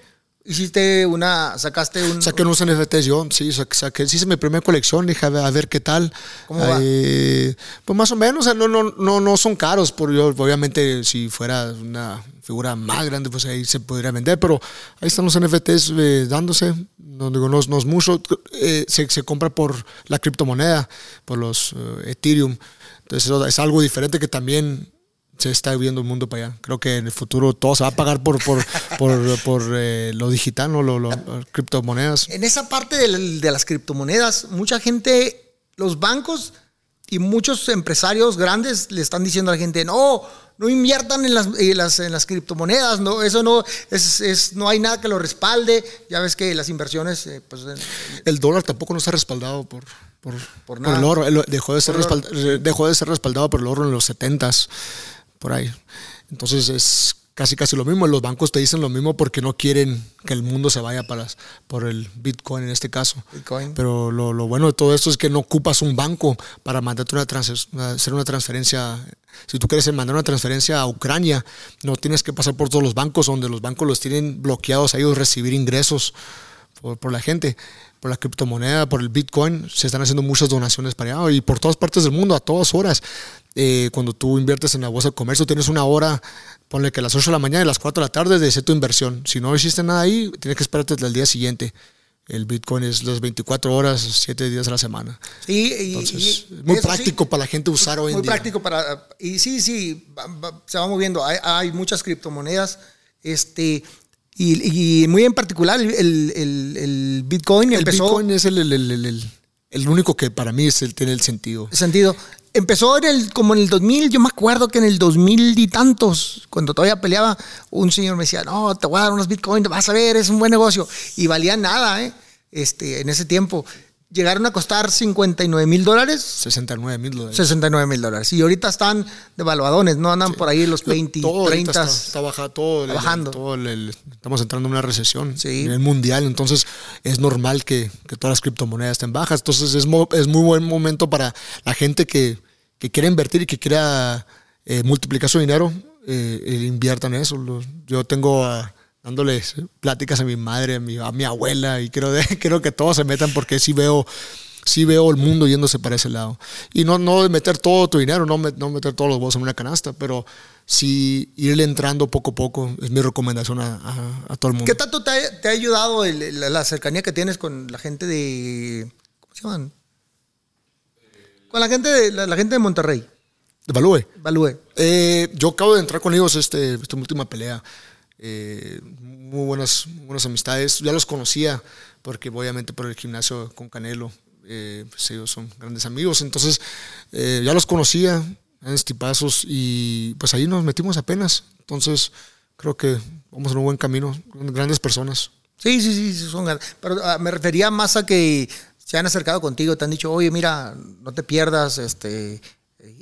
hiciste una, sacaste un... Saqué unos NFTs yo, sí, saqué, saqué- sí hice mi primera colección, dije a ver, a ver qué tal. ¿Cómo va? Eh, pues más o menos, o sea, no, no, no, no son caros, por yo, obviamente si fuera una figura más grande, pues ahí se podría vender, pero ahí están los NFTs eh, dándose, no digo, no, es- no es mucho, eh, se, se compra por la criptomoneda, por los eh, Ethereum, entonces es algo diferente que también se está viendo el mundo para allá. Creo que en el futuro todo se va a pagar por, por, por, por, eh, lo digital, ¿no? Lo, lo- las criptomonedas. En esa parte de, de las criptomonedas, mucha gente, los bancos y muchos empresarios grandes le están diciendo a la gente, no, no inviertan en las, en las, en las criptomonedas, no, eso no, es, es- no hay nada que lo respalde. Ya ves que las inversiones, eh, pues, El dólar tampoco no está respaldado por, por, por nada. el oro. Dejó, de ser respald- dejó de ser respaldado por el oro en los 70s, por ahí. Entonces es casi casi lo mismo. Los bancos te dicen lo mismo porque no quieren que el mundo se vaya para, por el Bitcoin en este caso. Bitcoin. Pero lo, lo bueno de todo esto es que no ocupas un banco para mandarte una, trans- una- hacer una transferencia. Si tú quieres mandar una transferencia a Ucrania, no tienes que pasar por todos los bancos, donde los bancos los tienen bloqueados a ellos recibir ingresos por, por la gente, por la criptomoneda, por el Bitcoin. Se están haciendo muchas donaciones para allá y por todas partes del mundo, a todas horas. Eh, cuando tú inviertes en la bolsa de comercio, tienes una hora, ponle que a las 8 de la mañana y a las 4 de la tarde de hacer tu inversión. Si no hiciste nada ahí, tienes que esperarte hasta el día siguiente. El Bitcoin es las 24 horas, 7 días a la semana. Sí, y, Entonces, y- muy sí, práctico para la gente usar hoy en muy día. práctico para y sí sí va- va- se va moviendo hay, hay muchas criptomonedas este y, muy en particular el, el- el- el Bitcoin El empezó Bitcoin es el, el- el- el- el- el único que para mí es el, tiene el sentido. sentido empezó en el como en el 2000 yo me acuerdo que en el 2000 y tantos cuando todavía peleaba un señor me decía no te voy a dar unos Bitcoin vas a ver es un buen negocio y valía nada eh este en ese tiempo llegaron a costar 59 mil dólares 69 mil dólares. 69 mil dólares. Y ahorita están devaluadones, no andan por ahí los 20, todo ahorita 30. está, está baja- todo el- bajando. todo el- el- estamos entrando en una recesión Sí. a nivel mundial, entonces es normal que, que todas las criptomonedas estén bajas. Entonces es, mo- es muy buen momento para la gente que, que quiere invertir y que quiera eh, multiplicar su dinero, eh, eh, inviertan eso. Yo tengo ah, dándoles pláticas a mi madre, a mi, a mi abuela y quiero, de- quiero que todos se metan porque sí veo sí veo el mundo yéndose para ese lado. Y no, no de meter todo tu dinero, no, no meter todos los huevos en una canasta, pero sí irle entrando poco a poco es mi recomendación a, a- a todo el mundo. ¿Qué tanto te ha, te ha ayudado el- la, la cercanía que tienes con la gente de. ¿Cómo se llaman? Con la gente de, la, la gente de Monterrey, Evalúe. Balúe. Eh, yo acabo de entrar con ellos este, esta última pelea. Eh, muy buenas, buenas amistades. Ya los conocía porque obviamente por el gimnasio con Canelo. eh, pues ellos son grandes amigos. Entonces eh, ya los conocía, grandes tipazos y pues ahí nos metimos apenas. Entonces creo que vamos en un buen camino. Grandes personas. Sí, sí, sí, son gan- Pero ah, me refería más a que se han acercado contigo, te han dicho, oye, mira, no te pierdas, este,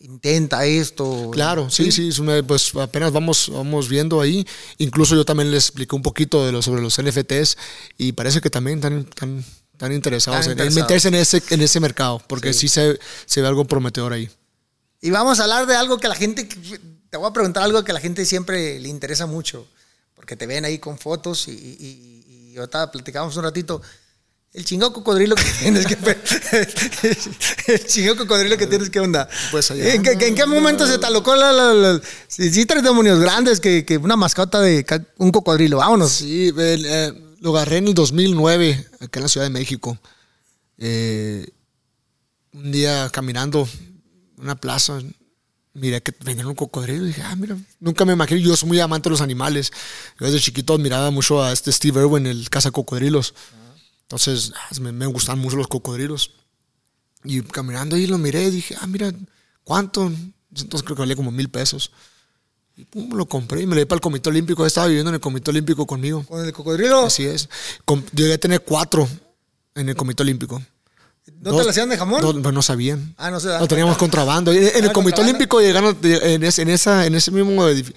intenta esto. Claro, sí, sí, es una- pues apenas vamos, vamos viendo ahí. Incluso yo también les expliqué un poquito de lo, sobre los NFTs y parece que también están, están, están interesados, Están en- en, interesados. meterse en ese, en ese mercado, porque sí, se, se ve algo prometedor ahí. Y vamos a hablar de algo que la gente, te voy a preguntar algo que a la gente siempre le interesa mucho, porque te ven ahí con fotos y, y, y ahorita platicamos un ratito. El chingado cocodrilo que tienes, que el chingado cocodrilo que tienes, ¿qué onda? Pues allá ¿En, qué, en qué momento se te alocó la, la, la- sí, sí, tres demonios grandes que, que una mascota de un cocodrilo? Vámonos. Sí, eh, lo agarré en el 2009, acá en la Ciudad de México. Eh, un día caminando en una plaza, miré que vendían un cocodrilo y dije, ah, mira, nunca me imaginé, yo soy muy amante de los animales. Yo desde chiquito admiraba mucho a este Steve Irwin, el caza cocodrilos. Entonces, me, me gustan mucho los cocodrilos. Y caminando ahí lo miré y dije, ah, mira, ¿cuánto? Entonces creo que valía como mil pesos. Y pum, lo compré y me lo llevé para el Comité Olímpico. Estaba viviendo en el Comité Olímpico conmigo. Con el cocodrilo, Así es. Com- llegué a tener cuatro en el Comité Olímpico. ¿no te la hacían de jamón? No, pues no sabían. Ah, no se Lo teníamos contrabando. En, el Ah, Comité. Olímpico llegaron en, ese- en esa, en ese mismo edifi-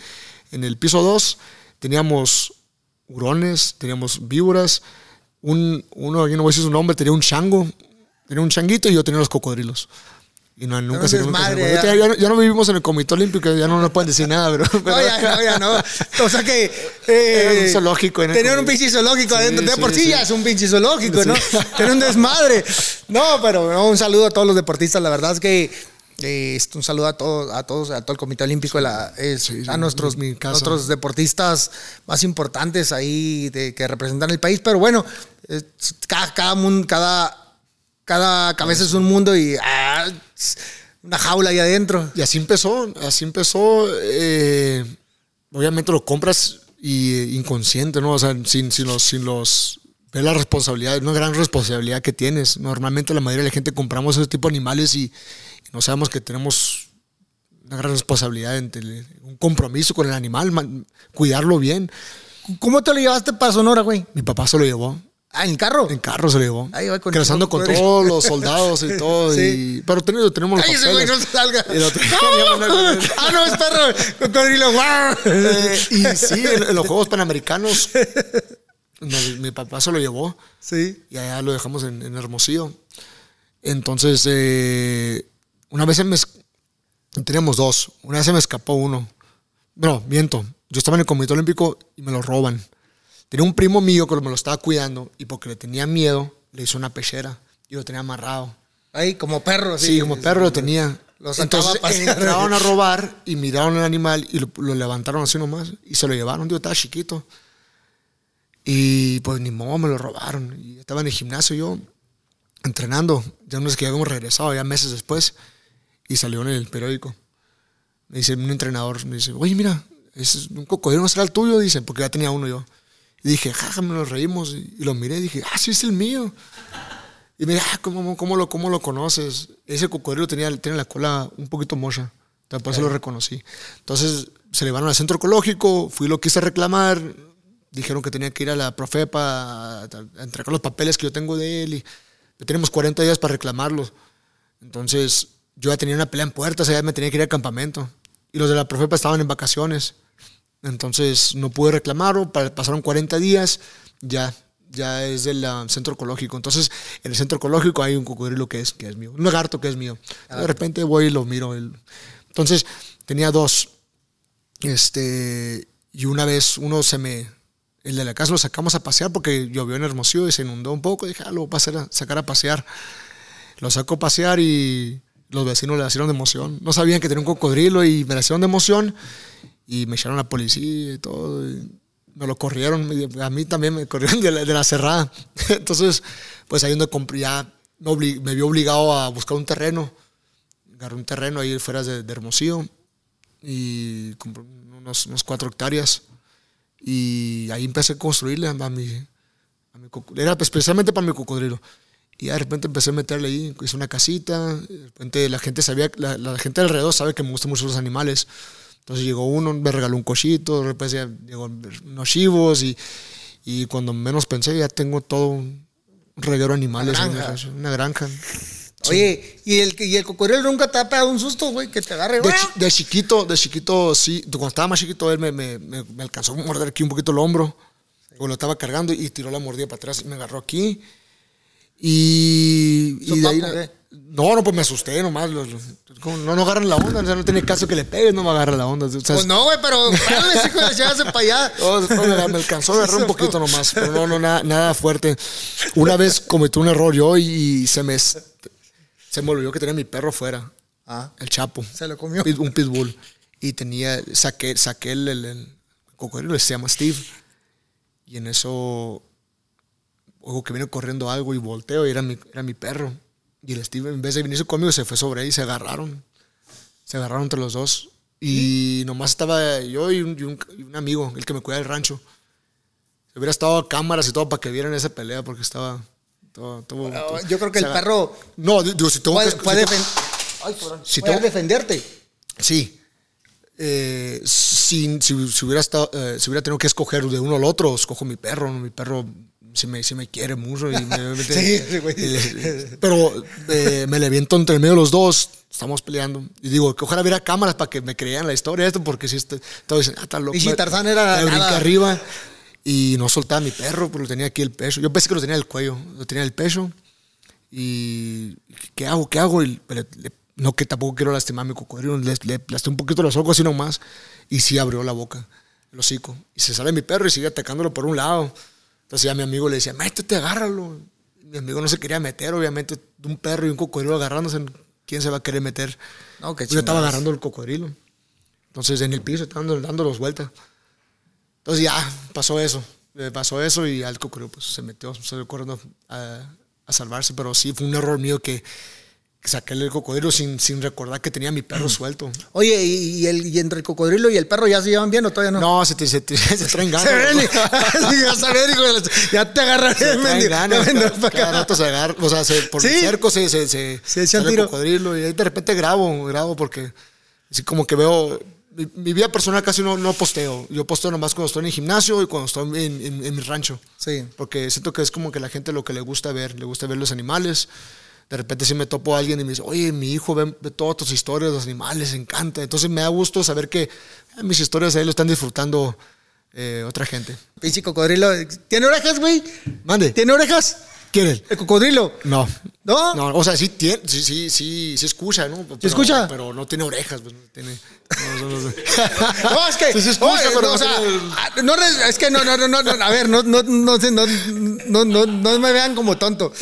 en el piso 2 teníamos hurones, teníamos víboras, un, uno, yo no voy a decir su nombre, tenía un chango, tenía un changuito y yo tenía los cocodrilos. Y no, nunca se ya, ya. ya no- vivimos en el Comité Olímpico, ya no nos pueden decir nada, pero, No, ya, no, ya no. O sea que. eh, un zoológico en Tener un pinche zoológico Sí, adentro. De sí, por sí, sí. ya es un pinche zoológico. ¿no? Tener un desmadre. No, pero no, un saludo a todos los deportistas. La verdad es que. Un saludo a todos, a todos, a todo el Comité Olímpico, la- es- Sí, sí, a nuestros, es nuestros deportistas más importantes ahí de, que representan el país. Pero bueno, es- cada, cada, cada, cada cabeza es un mundo y ah, una jaula ahí adentro. Y así empezó, así empezó. eh, obviamente lo compras y eh, inconsciente, ¿no? O sea, sin, sin los, sin los ver la responsabilidad, una gran responsabilidad que tienes. Normalmente la mayoría de la gente compramos ese tipo de animales y no sabemos que tenemos una gran responsabilidad, un compromiso con el animal, man- cuidarlo bien. ¿Cómo te lo llevaste para Sonora, güey? Mi papá se lo llevó. Ah, en carro. En carro se lo llevó. Ahí va con Cruzando con todos los soldados y todo. Sí. y- pero tenemos, tenemos los Cállese, güey, no papeles. salga. Y lo teníamos- ah, no, es perro. Cocodrilo, guau. Eh, y sí, en, en los Juegos Panamericanos, no, mi papá se lo llevó Sí. y allá lo dejamos en, en Hermosillo. Entonces, eh, una vez se me... es- Teníamos dos. Una vez se me escapó uno. No, miento. Yo estaba en el Comité Olímpico y me lo roban. Tenía un primo mío que me lo estaba cuidando y porque le tenía miedo, le hizo una pechera y lo tenía amarrado. Ahí, como perro. Sí, como perro lo tenía. Lo sacaba Entonces entraron a robar y miraron el animal y lo, lo levantaron así nomás y se lo llevaron. Yo estaba chiquito. Y pues ni modo, me lo robaron. Y estaba en el gimnasio yo entrenando. Ya no sé que habíamos regresado ya meses después y salió en el periódico. Me dice un entrenador, me dice, oye, mira, es un cocodrilo, ¿no será el tuyo? Dice, porque ya tenía uno yo. Y dije, jaja, me lo reímos. Y, y lo miré y dije, ah, sí, es el mío. Y me dice, ah, ¿cómo, cómo, lo, ¿cómo lo conoces? Ese cocodrilo tenía, tenía la cola un poquito mocha. Entonces, por eso lo reconocí. Entonces se llevaron al centro ecológico, fui lo quise reclamar. Dijeron que tenía que ir a la Profepa a, a entregar los papeles que yo tengo de él. Y tenemos 40 días para reclamarlos. Entonces yo ya tenía una pelea en puertas, ya me tenía que ir al campamento. Y los de la Profepa estaban en vacaciones. Entonces no pude reclamarlo, pa- pasaron 40 días, ya, ya es del ah, centro ecológico. Entonces en el centro ecológico hay un cocodrilo que es, que es mío, un lagarto que es mío. De repente voy y lo miro. Entonces tenía dos. Este, y una vez uno se me, el de la casa lo sacamos a pasear porque llovió en Hermosillo y se inundó un poco. Dije, ah, lo voy a- sacar a pasear. Lo saco a pasear y los vecinos le hicieron de emoción. No sabían que tenía un cocodrilo y me le hicieron de emoción y me echaron a la policía y todo. y me lo corrieron. A mí también me corrieron de la, de la cerrada. Entonces, pues ahí donde compré, ya me, obli- me vio obligado a buscar un terreno. Agarré un terreno ahí fuera de, de Hermosillo y compré unos, unos cuatro hectáreas. Y ahí empecé a construirle a mi, a mi Era especialmente para mi cocodrilo. Y de repente empecé a meterle ahí, hice una casita. De repente la gente sabía, la, la gente alrededor sabe que me gustan mucho los animales. Entonces llegó uno, me regaló un cochito, de repente llegó unos chivos y, y cuando menos pensé ya tengo todo un reguero de animales. Una granja. Una granja. Oye, ¿y el, ¿y el cocodrilo nunca te ha pegado un susto, güey? Que te agarre, De, güey. chi- de chiquito, de chiquito, sí. Cuando estaba más chiquito, él me, me, me, me alcanzó a morder aquí un poquito el hombro. O lo estaba cargando y tiró la mordida para atrás y me agarró aquí. Y, y de ahí. ¿Sopapo qué? No, no, pues me asusté nomás. los- los- como no, no agarran la onda. O sea, no tiene caso que le pegues, no me agarra la onda. O sea, Pues no, güey, pero párale, hijo, de llévase para allá. no, después me, alcanzó a agarrar un poquito nomás, pero no, no, nada, nada fuerte. Una vez cometí un error yo y se me, se me olvidó que tenía mi perro fuera, Ah, el Chapo. se lo comió. Un pitbull. Y tenía, saqué, saqué el, el, el cocodrilo, se llama Steve. Y en eso, oigo que viene corriendo algo y volteo y era mi, era mi perro. Y el Steve, en vez de venirse conmigo, se fue sobre ahí y se agarraron. Se agarraron entre los dos. Y nomás estaba yo y un, y un- y un amigo, el que me cuida del rancho. Se hubiera estado a cámaras y todo para que vieran esa pelea porque estaba... todo- todo- todo- Yo creo que el perro No, digo, si tengo puede, que... si puede, tengo- defen- Ay. Si Puede tengo- defenderte. Sí. Eh, sin- si, si hubiera estado, eh, si hubiera tenido que escoger de uno al otro, escojo mi perro. Mi perro sí me, sí me quiere mucho. Y me, obviamente- Sí, sí, güey. eh, pero eh, me le viento entre medio los dos. Estamos peleando. Y digo, que ojalá hubiera cámaras para que me crean la historia esto, porque si este, todos dicen, ah, está loco. Y si Tarzán era me nada. arriba y no soltaba a mi perro, pero lo tenía aquí el pecho. Yo pensé que lo tenía el cuello, lo tenía el pecho. Y, ¿qué hago? ¿Qué hago? Y, pero le- no que tampoco quiero lastimar a mi cocodrilo. Le, le aplasté un poquito los ojos así nomás. Y sí abrió la boca, el hocico. Y se sale mi perro y sigue atacándolo por un lado. Entonces ya mi amigo le decía, métete, agárralo. Mi amigo no se quería meter, obviamente. Un perro y un cocodrilo agarrándose. ¿Quién se va a querer meter? No, qué Yo estaba agarrando el cocodrilo. Entonces en el piso, estaba dando, dando los vueltas. Entonces ya pasó eso. Eh, pasó eso y al cocodrilo pues, se metió, salió corriendo a, a salvarse. Pero sí, fue un error mío que, saqué el cocodrilo sin, sin recordar que tenía mi perro suelto. Oye, ¿y, y el, y entre el cocodrilo y el perro ya se llevan bien o todavía no? No, se, te, se, te- se traen ganas. Se ven, ya sabes, hijo ya te agarraré. Se traen ganas, cada, rato se agarra, o sea, se, por Sí. el cerco se, se, se, Se sale el cocodrilo y ahí de repente grabo, grabo porque así como que veo, mi, mi vida personal casi no, no posteo, yo posteo nomás cuando estoy en el gimnasio y cuando estoy en, en- en mi rancho, Sí. porque siento que es como que la gente lo que le gusta ver, le gusta ver los animales. De repente si me topo a alguien y me dice, oye, mi hijo ve, ve todas tus historias los animales, le encanta. Entonces me da gusto saber que eh, mis historias ahí lo están disfrutando eh, otra gente. Pinche cocodrilo. ¿Tiene orejas, güey? Mande. ¿Tiene orejas? ¿Quieren? El cocodrilo. No. ¿No? No, o sea, sí tiene, sí, sí, sí, sí escucha, ¿no? Pero, escucha? Pero no tiene orejas, pues no tiene. no, no, no. No, es que. Sí se escucha, oye, pero no, o sea, ah, no, es que no, no, no, no, a ver, no, no, no, no, no, no, no me vean como tonto.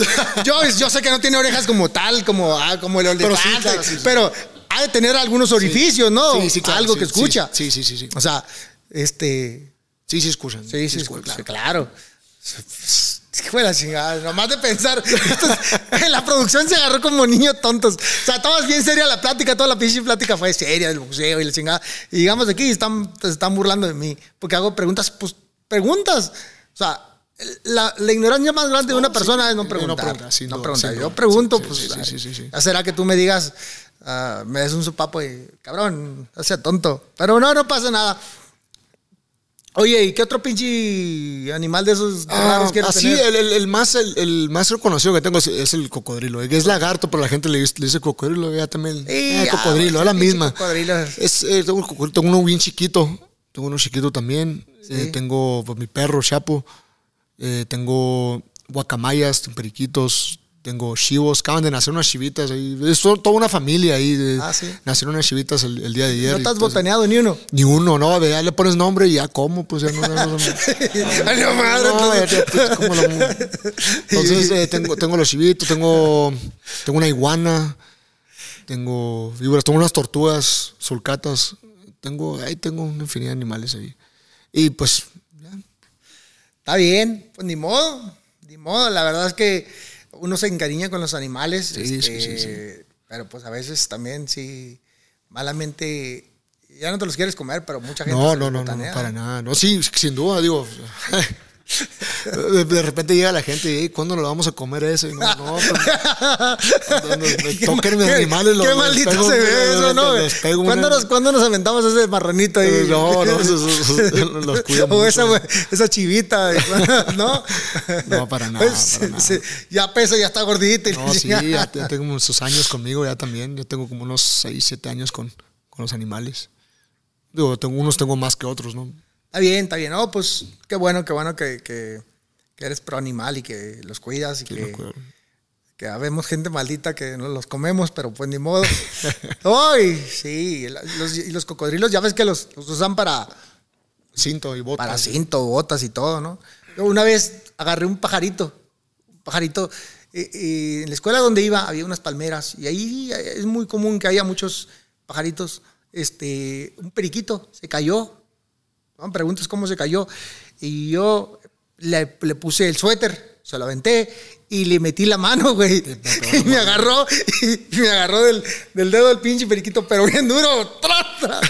Yo, yo sé que no tiene orejas como tal, como, ah, como el Pero sí, claro, sí, sí. pero ha de tener algunos orificios, ¿no? Sí, sí, claro, Algo que escucha. Sí, sí, sí, sí. O sea, este. Sí, sí escuchan. Sí, sí, escuchan, escucha, claro. Es que fue la chingada, nomás de pensar. la producción se agarró como niños tontos. O sea, todas bien seria la plática, toda la pinche plática fue seria del boxeo y la chingada. Y digamos aquí están, se están burlando de mí porque hago preguntas, pues preguntas. O sea, la, la ignorancia más grande de una persona es no sí, no preguntar. preguntar, sin no duda, preguntar. sin Yo pregunto, Sí, pues. sí, sí, sí, sí, sí. ya será que tú me digas, ah, me des un sopapo y cabrón, no sea tonto. Pero no, no pasa nada. Oye, ¿y qué otro pinche animal de esos Ah, raros quieres así, tener? el, el- el más, el, el más reconocido que tengo es, es el cocodrilo. Es lagarto, pero la gente le, dice- le dice cocodrilo. Ya también. Eh, ya, cocodrilo, es la misma. Es, eh, tengo, un cocodrilo, tengo uno bien chiquito. Tengo uno chiquito también. Eh, tengo pues, mi perro, Chapo. Eh, tengo guacamayas, periquitos. Tengo chivos. Acaban de nacer unas chivitas ahí. Es to- toda una familia ahí. de- Ah, sí. Nacieron unas chivitas el, el día de ayer. No te has Entonces- botaneado ni uno. Ni uno, no, ya le pones nombre y ya como, pues ya no. no- madre, no, ya, entonces. pues, Entonces eh, tengo, tengo los chivitos, tengo, tengo una iguana, tengo víboras, tengo unas tortugas, sulcatas, tengo, ahí tengo una infinidad de animales ahí. Y pues, ya, Está bien, pues ni modo, ni modo. La verdad es que uno se encariña con los animales. Sí, este, sí, Pero pues a veces también sí, malamente, ya no te los quieres comer, pero mucha gente no, no, no, no, para nada. No, sí, sin duda, digo. De, repente llega la gente y, "Ey, ¿cuándo lo vamos a comer ese? Y No, no, pues, Qué toquen mis qué- animales, Qué les maldito pego- se ve eso, ¿no? ¿Cuándo, una- nos, cuándo nos aventamos ese marranito ahí? No, no, esos- esos- los cuido O mucho. esa, esa chivita, ¿no? No, para nada, Pues, para nada. se- ya pesa, ya está gordita. y No, sí, ya, ya tengo muchos años conmigo, ya también. Yo tengo como unos 6, 7 años con, con los animales. Digo, tengo, unos tengo más que otros, ¿no? Está bien, está bien. No, pues qué bueno, qué bueno que, que, que eres pro animal y que los cuidas y Sí, que, acuerdo. que habemos gente maldita que no los comemos, pero pues ni modo. Ay, sí, los, y los cocodrilos ya ves que los, los usan para, Cinto y botas. para cinto, botas y todo, ¿no? Yo una vez agarré un pajarito, un pajarito, eh, en la escuela donde iba había unas palmeras y ahí es muy común que haya muchos pajaritos. Este, un periquito se cayó, no me preguntas cómo se cayó. Y yo le, le puse el suéter, se lo aventé y le metí la mano, güey. Y me agarró, y me agarró del, del dedo del pinche periquito, pero bien duro. ¡Tras, tras!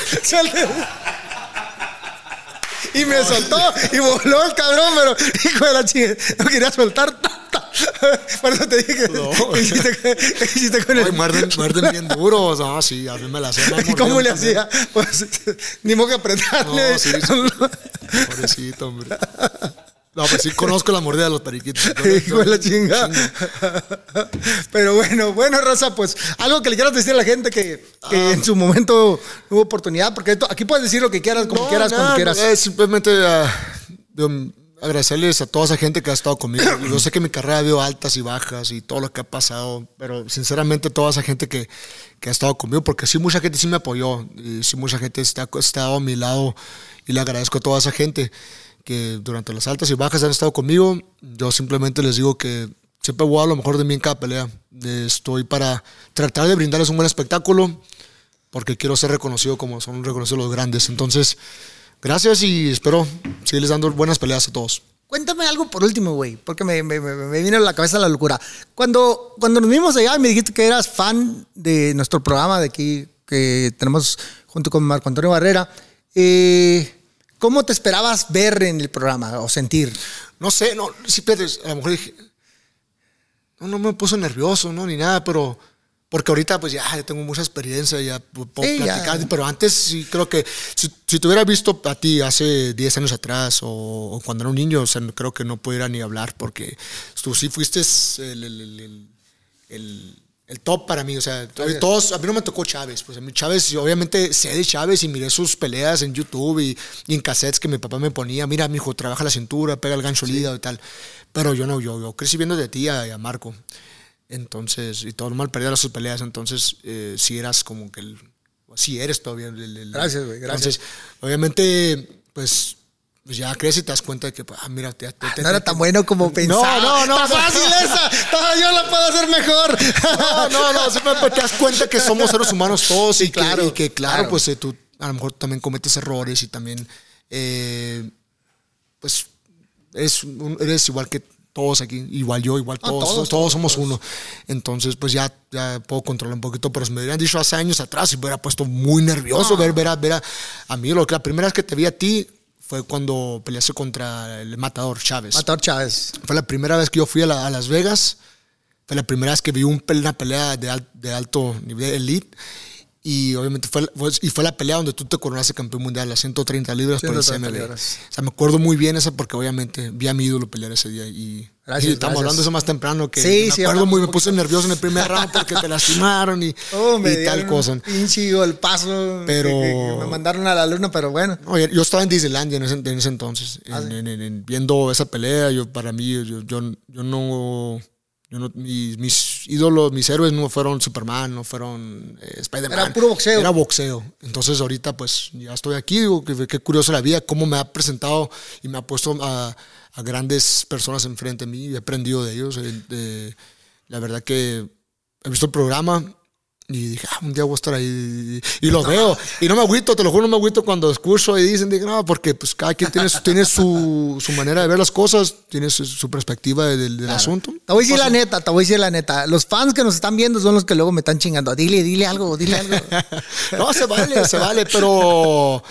Y me soltó y voló el cabrón, pero hijo de la chingada, no quería soltar. ta, ta. Por eso te dije No. que hiciste, que hiciste con el. Ay, muerden, muerden bien duros. No, sí, a mí me la hacía. ¿Y cómo le también. hacía? Pues ni modo que apretarle. No, sí, sí. Pobrecito, hombre. No, pues sí conozco la mordida de los periquitos. Hijo la chingada. Pero bueno, bueno, Raza, pues algo que le quieras decir a la gente que, que Ah. en su momento no hubo oportunidad, porque aquí puedes decir lo que quieras, como No, quieras, nada, cuando quieras. Es simplemente de- agradecerles a toda esa gente que ha estado conmigo. Yo sé que mi carrera ha habido altas y bajas y todo lo que ha pasado, pero sinceramente toda esa gente que, que ha estado conmigo, porque sí mucha gente sí me apoyó, y sí mucha gente está, ha estado a mi lado y le agradezco a toda esa gente que durante las altas y bajas han estado conmigo. Yo simplemente les digo que siempre voy a lo mejor de mí en cada pelea. Estoy para tratar de brindarles un buen espectáculo porque quiero ser reconocido como son reconocidos los grandes. Entonces, gracias y espero seguirles dando buenas peleas a todos. Cuéntame algo por último, güey, porque me, me- me vino a la cabeza la locura. Cuando, cuando nos vimos allá, me dijiste que eras fan de nuestro programa de aquí que tenemos junto con Marco Antonio Barrera. Eh, ¿Cómo te esperabas ver en el programa o sentir? No sé, no, sí, pero a lo mejor dije, no, no me puso nervioso, no, ni nada, pero porque ahorita pues ya, ya tengo mucha experiencia, ya pu- puedo Sí, ya. platicar, pero antes sí creo que si, si te hubiera visto a ti hace 10 años atrás o, o cuando era un niño, o sea, creo que no pudiera ni hablar porque tú sí fuiste el, el- el- el- el- top para mí, o sea, todos, a mí no me tocó Chávez, pues a mí Chávez, yo obviamente sé de Chávez y miré sus peleas en YouTube y, y en cassettes que mi papá me ponía, mira, mi hijo, trabaja la cintura, pega el gancho líder y tal, pero yo no, yo, yo crecí viendo de ti a, a Marco, entonces, y todo normal perdía sus peleas, entonces, eh, si eras como que el, si eres todavía el, el- el- Gracias, güey, gracias. Entonces, obviamente, pues pues ya creces y te das cuenta de que, ah, mira, te, te- te- No era tan bueno como pensaba. no, no, Está no. fácil esa. No, yo la puedo hacer mejor. No, no, no, simplemente te das cuenta que somos seres humanos todos y, claro, que, y que, claro, claro. pues eh, tú a lo mejor también cometes errores y también, eh, pues, eres, eres igual que todos aquí, igual yo, igual Ah, todos, todos, todos, todos, somos uno. Entonces, pues ya, ya puedo controlar un poquito, pero si me hubieran dicho hace años atrás y me hubiera puesto muy nervioso ver, ver, a, ver a, a mí, lo que la primera vez que te vi a ti fue cuando peleaste contra el matador Chávez. Matador Chávez. Fue la primera vez que yo fui a, la- a Las Vegas. Fue la primera vez que vi un, una pelea de, al- de alto nivel elite. Y obviamente fue, fue- y fue la pelea donde tú te coronaste campeón mundial, las 130 libras por el 130 CMB. O sea, me acuerdo muy bien esa porque obviamente vi a mi ídolo pelear ese día. Y, Gracias, y estamos hablando de eso más temprano. Que Sí, me sí, acuerdo muy, me puse nervioso en el primer round porque te lastimaron y, Oh, me y tal cosa. pinche golpazo. Pero- que- que me mandaron a la luna, pero bueno. No, yo estaba en Disneylandia en ese, en ese entonces, Ah, en- viendo esa pelea. Yo, para mí, yo, yo, yo no. Yo no mis, mis ídolos, mis héroes no fueron Superman, no fueron eh, Spider-Man. Era puro boxeo. Era boxeo. Entonces, ahorita, pues ya estoy aquí. Digo, que- qué curioso la vida, cómo me ha presentado y me ha puesto a, a grandes personas enfrente de mí y he aprendido de ellos. eh, de- la verdad que he visto el programa y dije, ah, un día voy a estar ahí. Y, y los veo. Y no me agüito, te lo juro, no me agüito cuando escucho y dicen, digo, no, porque pues cada quien tiene, su- tiene su, su manera de ver las cosas, tiene su, su perspectiva del, del asunto. Te voy a decir la neta, te voy a decir la neta. Los fans que nos están viendo son los que luego me están chingando. Dile, dile algo, dile algo. No, se vale, se vale, pero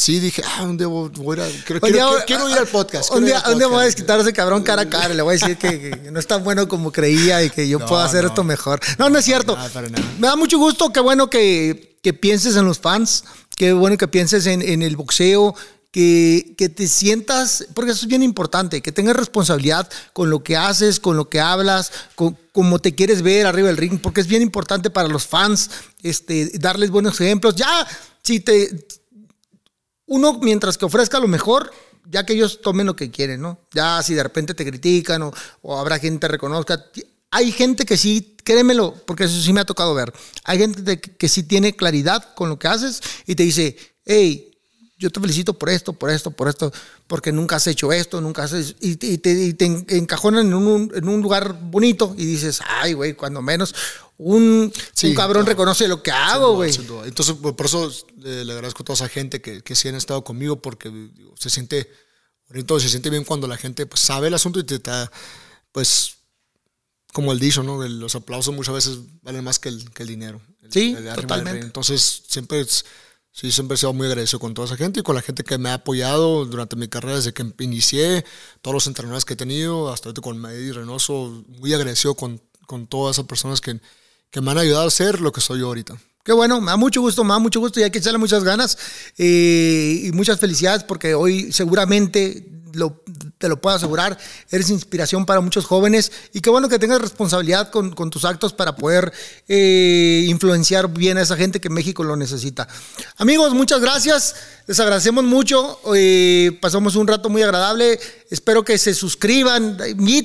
sí dije, ah, un día voy voy a ir quiero, Un quiero- día- quiero- quiero ir al podcast. Un día, día me voy a podcast. desquitar a ese cabrón cara a cara. y Le voy a decir que, que no es tan bueno como creía y que yo No, puedo hacer no. esto mejor. No, no es cierto. nada, para nada. Me da mucho gusto. Qué bueno que, que pienses en los fans. Qué bueno que pienses en, en el boxeo. Que, que te sientas, porque eso es bien importante, que tengas responsabilidad con lo que haces, con lo que hablas, con cómo te quieres ver arriba del ring, porque es bien importante para los fans este, darles buenos ejemplos. Ya, si te, uno mientras que ofrezca lo mejor, ya que ellos tomen lo que quieren, ¿no? Ya si de repente te critican o, o habrá gente que reconozca. Hay gente que sí, créemelo, porque eso sí me ha tocado ver. Hay gente que sí tiene claridad con lo que haces y te dice, hey, yo te felicito por esto, por esto, por esto, porque nunca has hecho esto, nunca has hecho- y, y te, encajonan en un, en un lugar bonito y dices, ay, güey, cuando menos un, Sí, un cabrón claro. reconoce lo que hago, güey. Entonces, por por eso eh, le agradezco a toda esa gente que, que sí han estado conmigo, porque digo, se siente bonito, se siente bien cuando la gente pues, sabe el asunto y te está, pues, como el dicho, ¿no? Los aplausos muchas veces valen más que el, que el dinero. El- Sí, totalmente. Entonces, siempre, es- sí, siempre he sido muy agradecido con toda esa gente y con la gente que me ha apoyado durante mi carrera desde que inicié, todos los entrenadores que he tenido, hasta ahorita con Eddie Reynoso, muy agradecido con, con todas esas personas que, que me han ayudado a ser lo que soy yo ahorita. Qué bueno, me da mucho gusto, me da mucho gusto y hay que echarle muchas ganas eh, y muchas felicidades porque hoy seguramente lo, te lo puedo asegurar, eres inspiración para muchos jóvenes y qué bueno que tengas responsabilidad con, con tus actos para poder eh, influenciar bien a esa gente que México lo necesita. Amigos, muchas gracias, les agradecemos mucho, eh, pasamos un rato muy agradable, espero que se suscriban,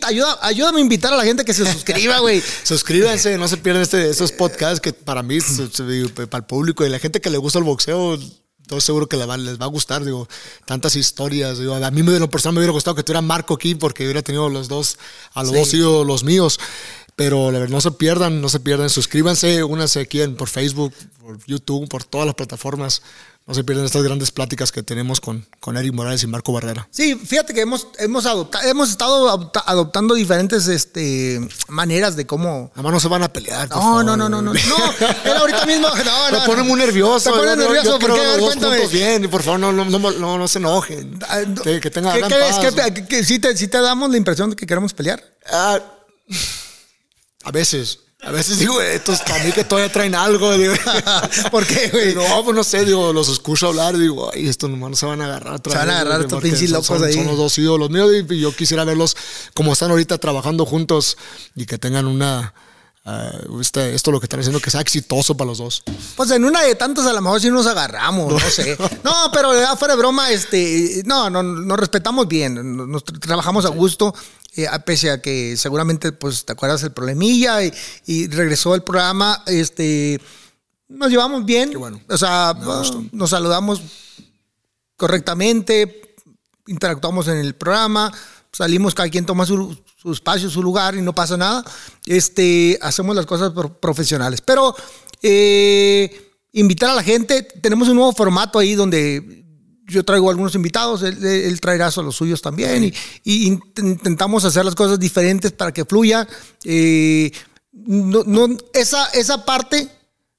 ayuda, ayúdame a invitar a la gente que se suscriba, güey. Suscríbanse, no se pierdan este, estos podcasts que para mí, para el público y la gente que le gusta el boxeo, estoy seguro que va- les va a gustar, digo, tantas historias. Digo, a mí me, lo personal me hubiera gustado que tuviera Marco aquí porque hubiera tenido los dos, a los Sí. dos ídolos los míos. Pero la verdad, no se pierdan, no se pierdan. Suscríbanse, únanse aquí en, por Facebook, por YouTube, por todas las plataformas. No se pierdan estas grandes pláticas que tenemos con, con Eric Morales y Marco Barrera. Sí, fíjate que hemos, hemos, hemos estado adopta- adoptando diferentes este, maneras de cómo... Nada más no se van a pelear. por No, favor. no, no, no, no, no, él ahorita mismo, no, no. Me pone no. muy nervioso. Te pone yo- yo- nervioso, yo ¿por quiero qué? A ver, cuéntame. bien, por favor, no, no, no, no, no se enojen. Ah. Que, que tengan ¿Qué, qué paz. ¿Qué- qué- qué- sí, te, sí te damos la impresión de que queremos pelear? Ah, a veces. A veces digo, estos a mí que todavía traen algo. Digo. ¿Por qué, güey? No, pues no sé, digo, los escucho hablar digo, ay, estos nomás no se van a agarrar. Se van a agarrar estos pinches locos son, ahí. Son los dos ídolos míos y yo quisiera verlos como están ahorita trabajando juntos y que tengan una. Ah, este- esto lo que están haciendo que sea exitoso para los dos. Pues en una de tantas a lo mejor sí nos agarramos, no sé. No, pero ya fuera de broma, este, no, no, nos respetamos bien, nos, trabajamos a gusto, eh, a- pese a que seguramente, pues, te acuerdas el problemilla y, y regresó el programa, este, nos llevamos bien, Qué bueno. o sea, gustó. nos saludamos correctamente, interactuamos en el programa, salimos, cada quien toma su, su espacio, su lugar y no pasa nada. Este, hacemos las cosas pro- profesionales. Pero eh, invitar a la gente, tenemos un nuevo formato ahí donde yo traigo algunos invitados, él, él traerá a los suyos también y, y int- intentamos hacer las cosas diferentes para que fluya. Eh, no, no- esa, esa parte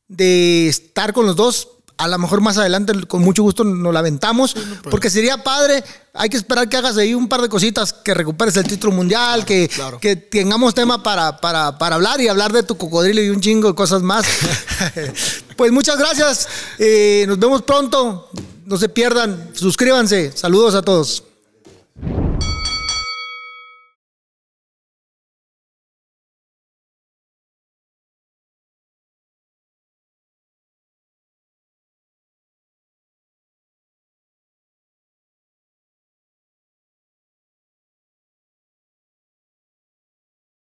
de estar con los dos, a lo mejor más adelante con mucho gusto nos la aventamos, porque sería padre, hay que esperar que hagas ahí un par de cositas, que recuperes el título mundial, que, claro. que tengamos tema para, para, para hablar y hablar de tu cocodrilo y un chingo de cosas más. pues muchas gracias, eh, nos vemos pronto, no se pierdan, suscríbanse, saludos a todos.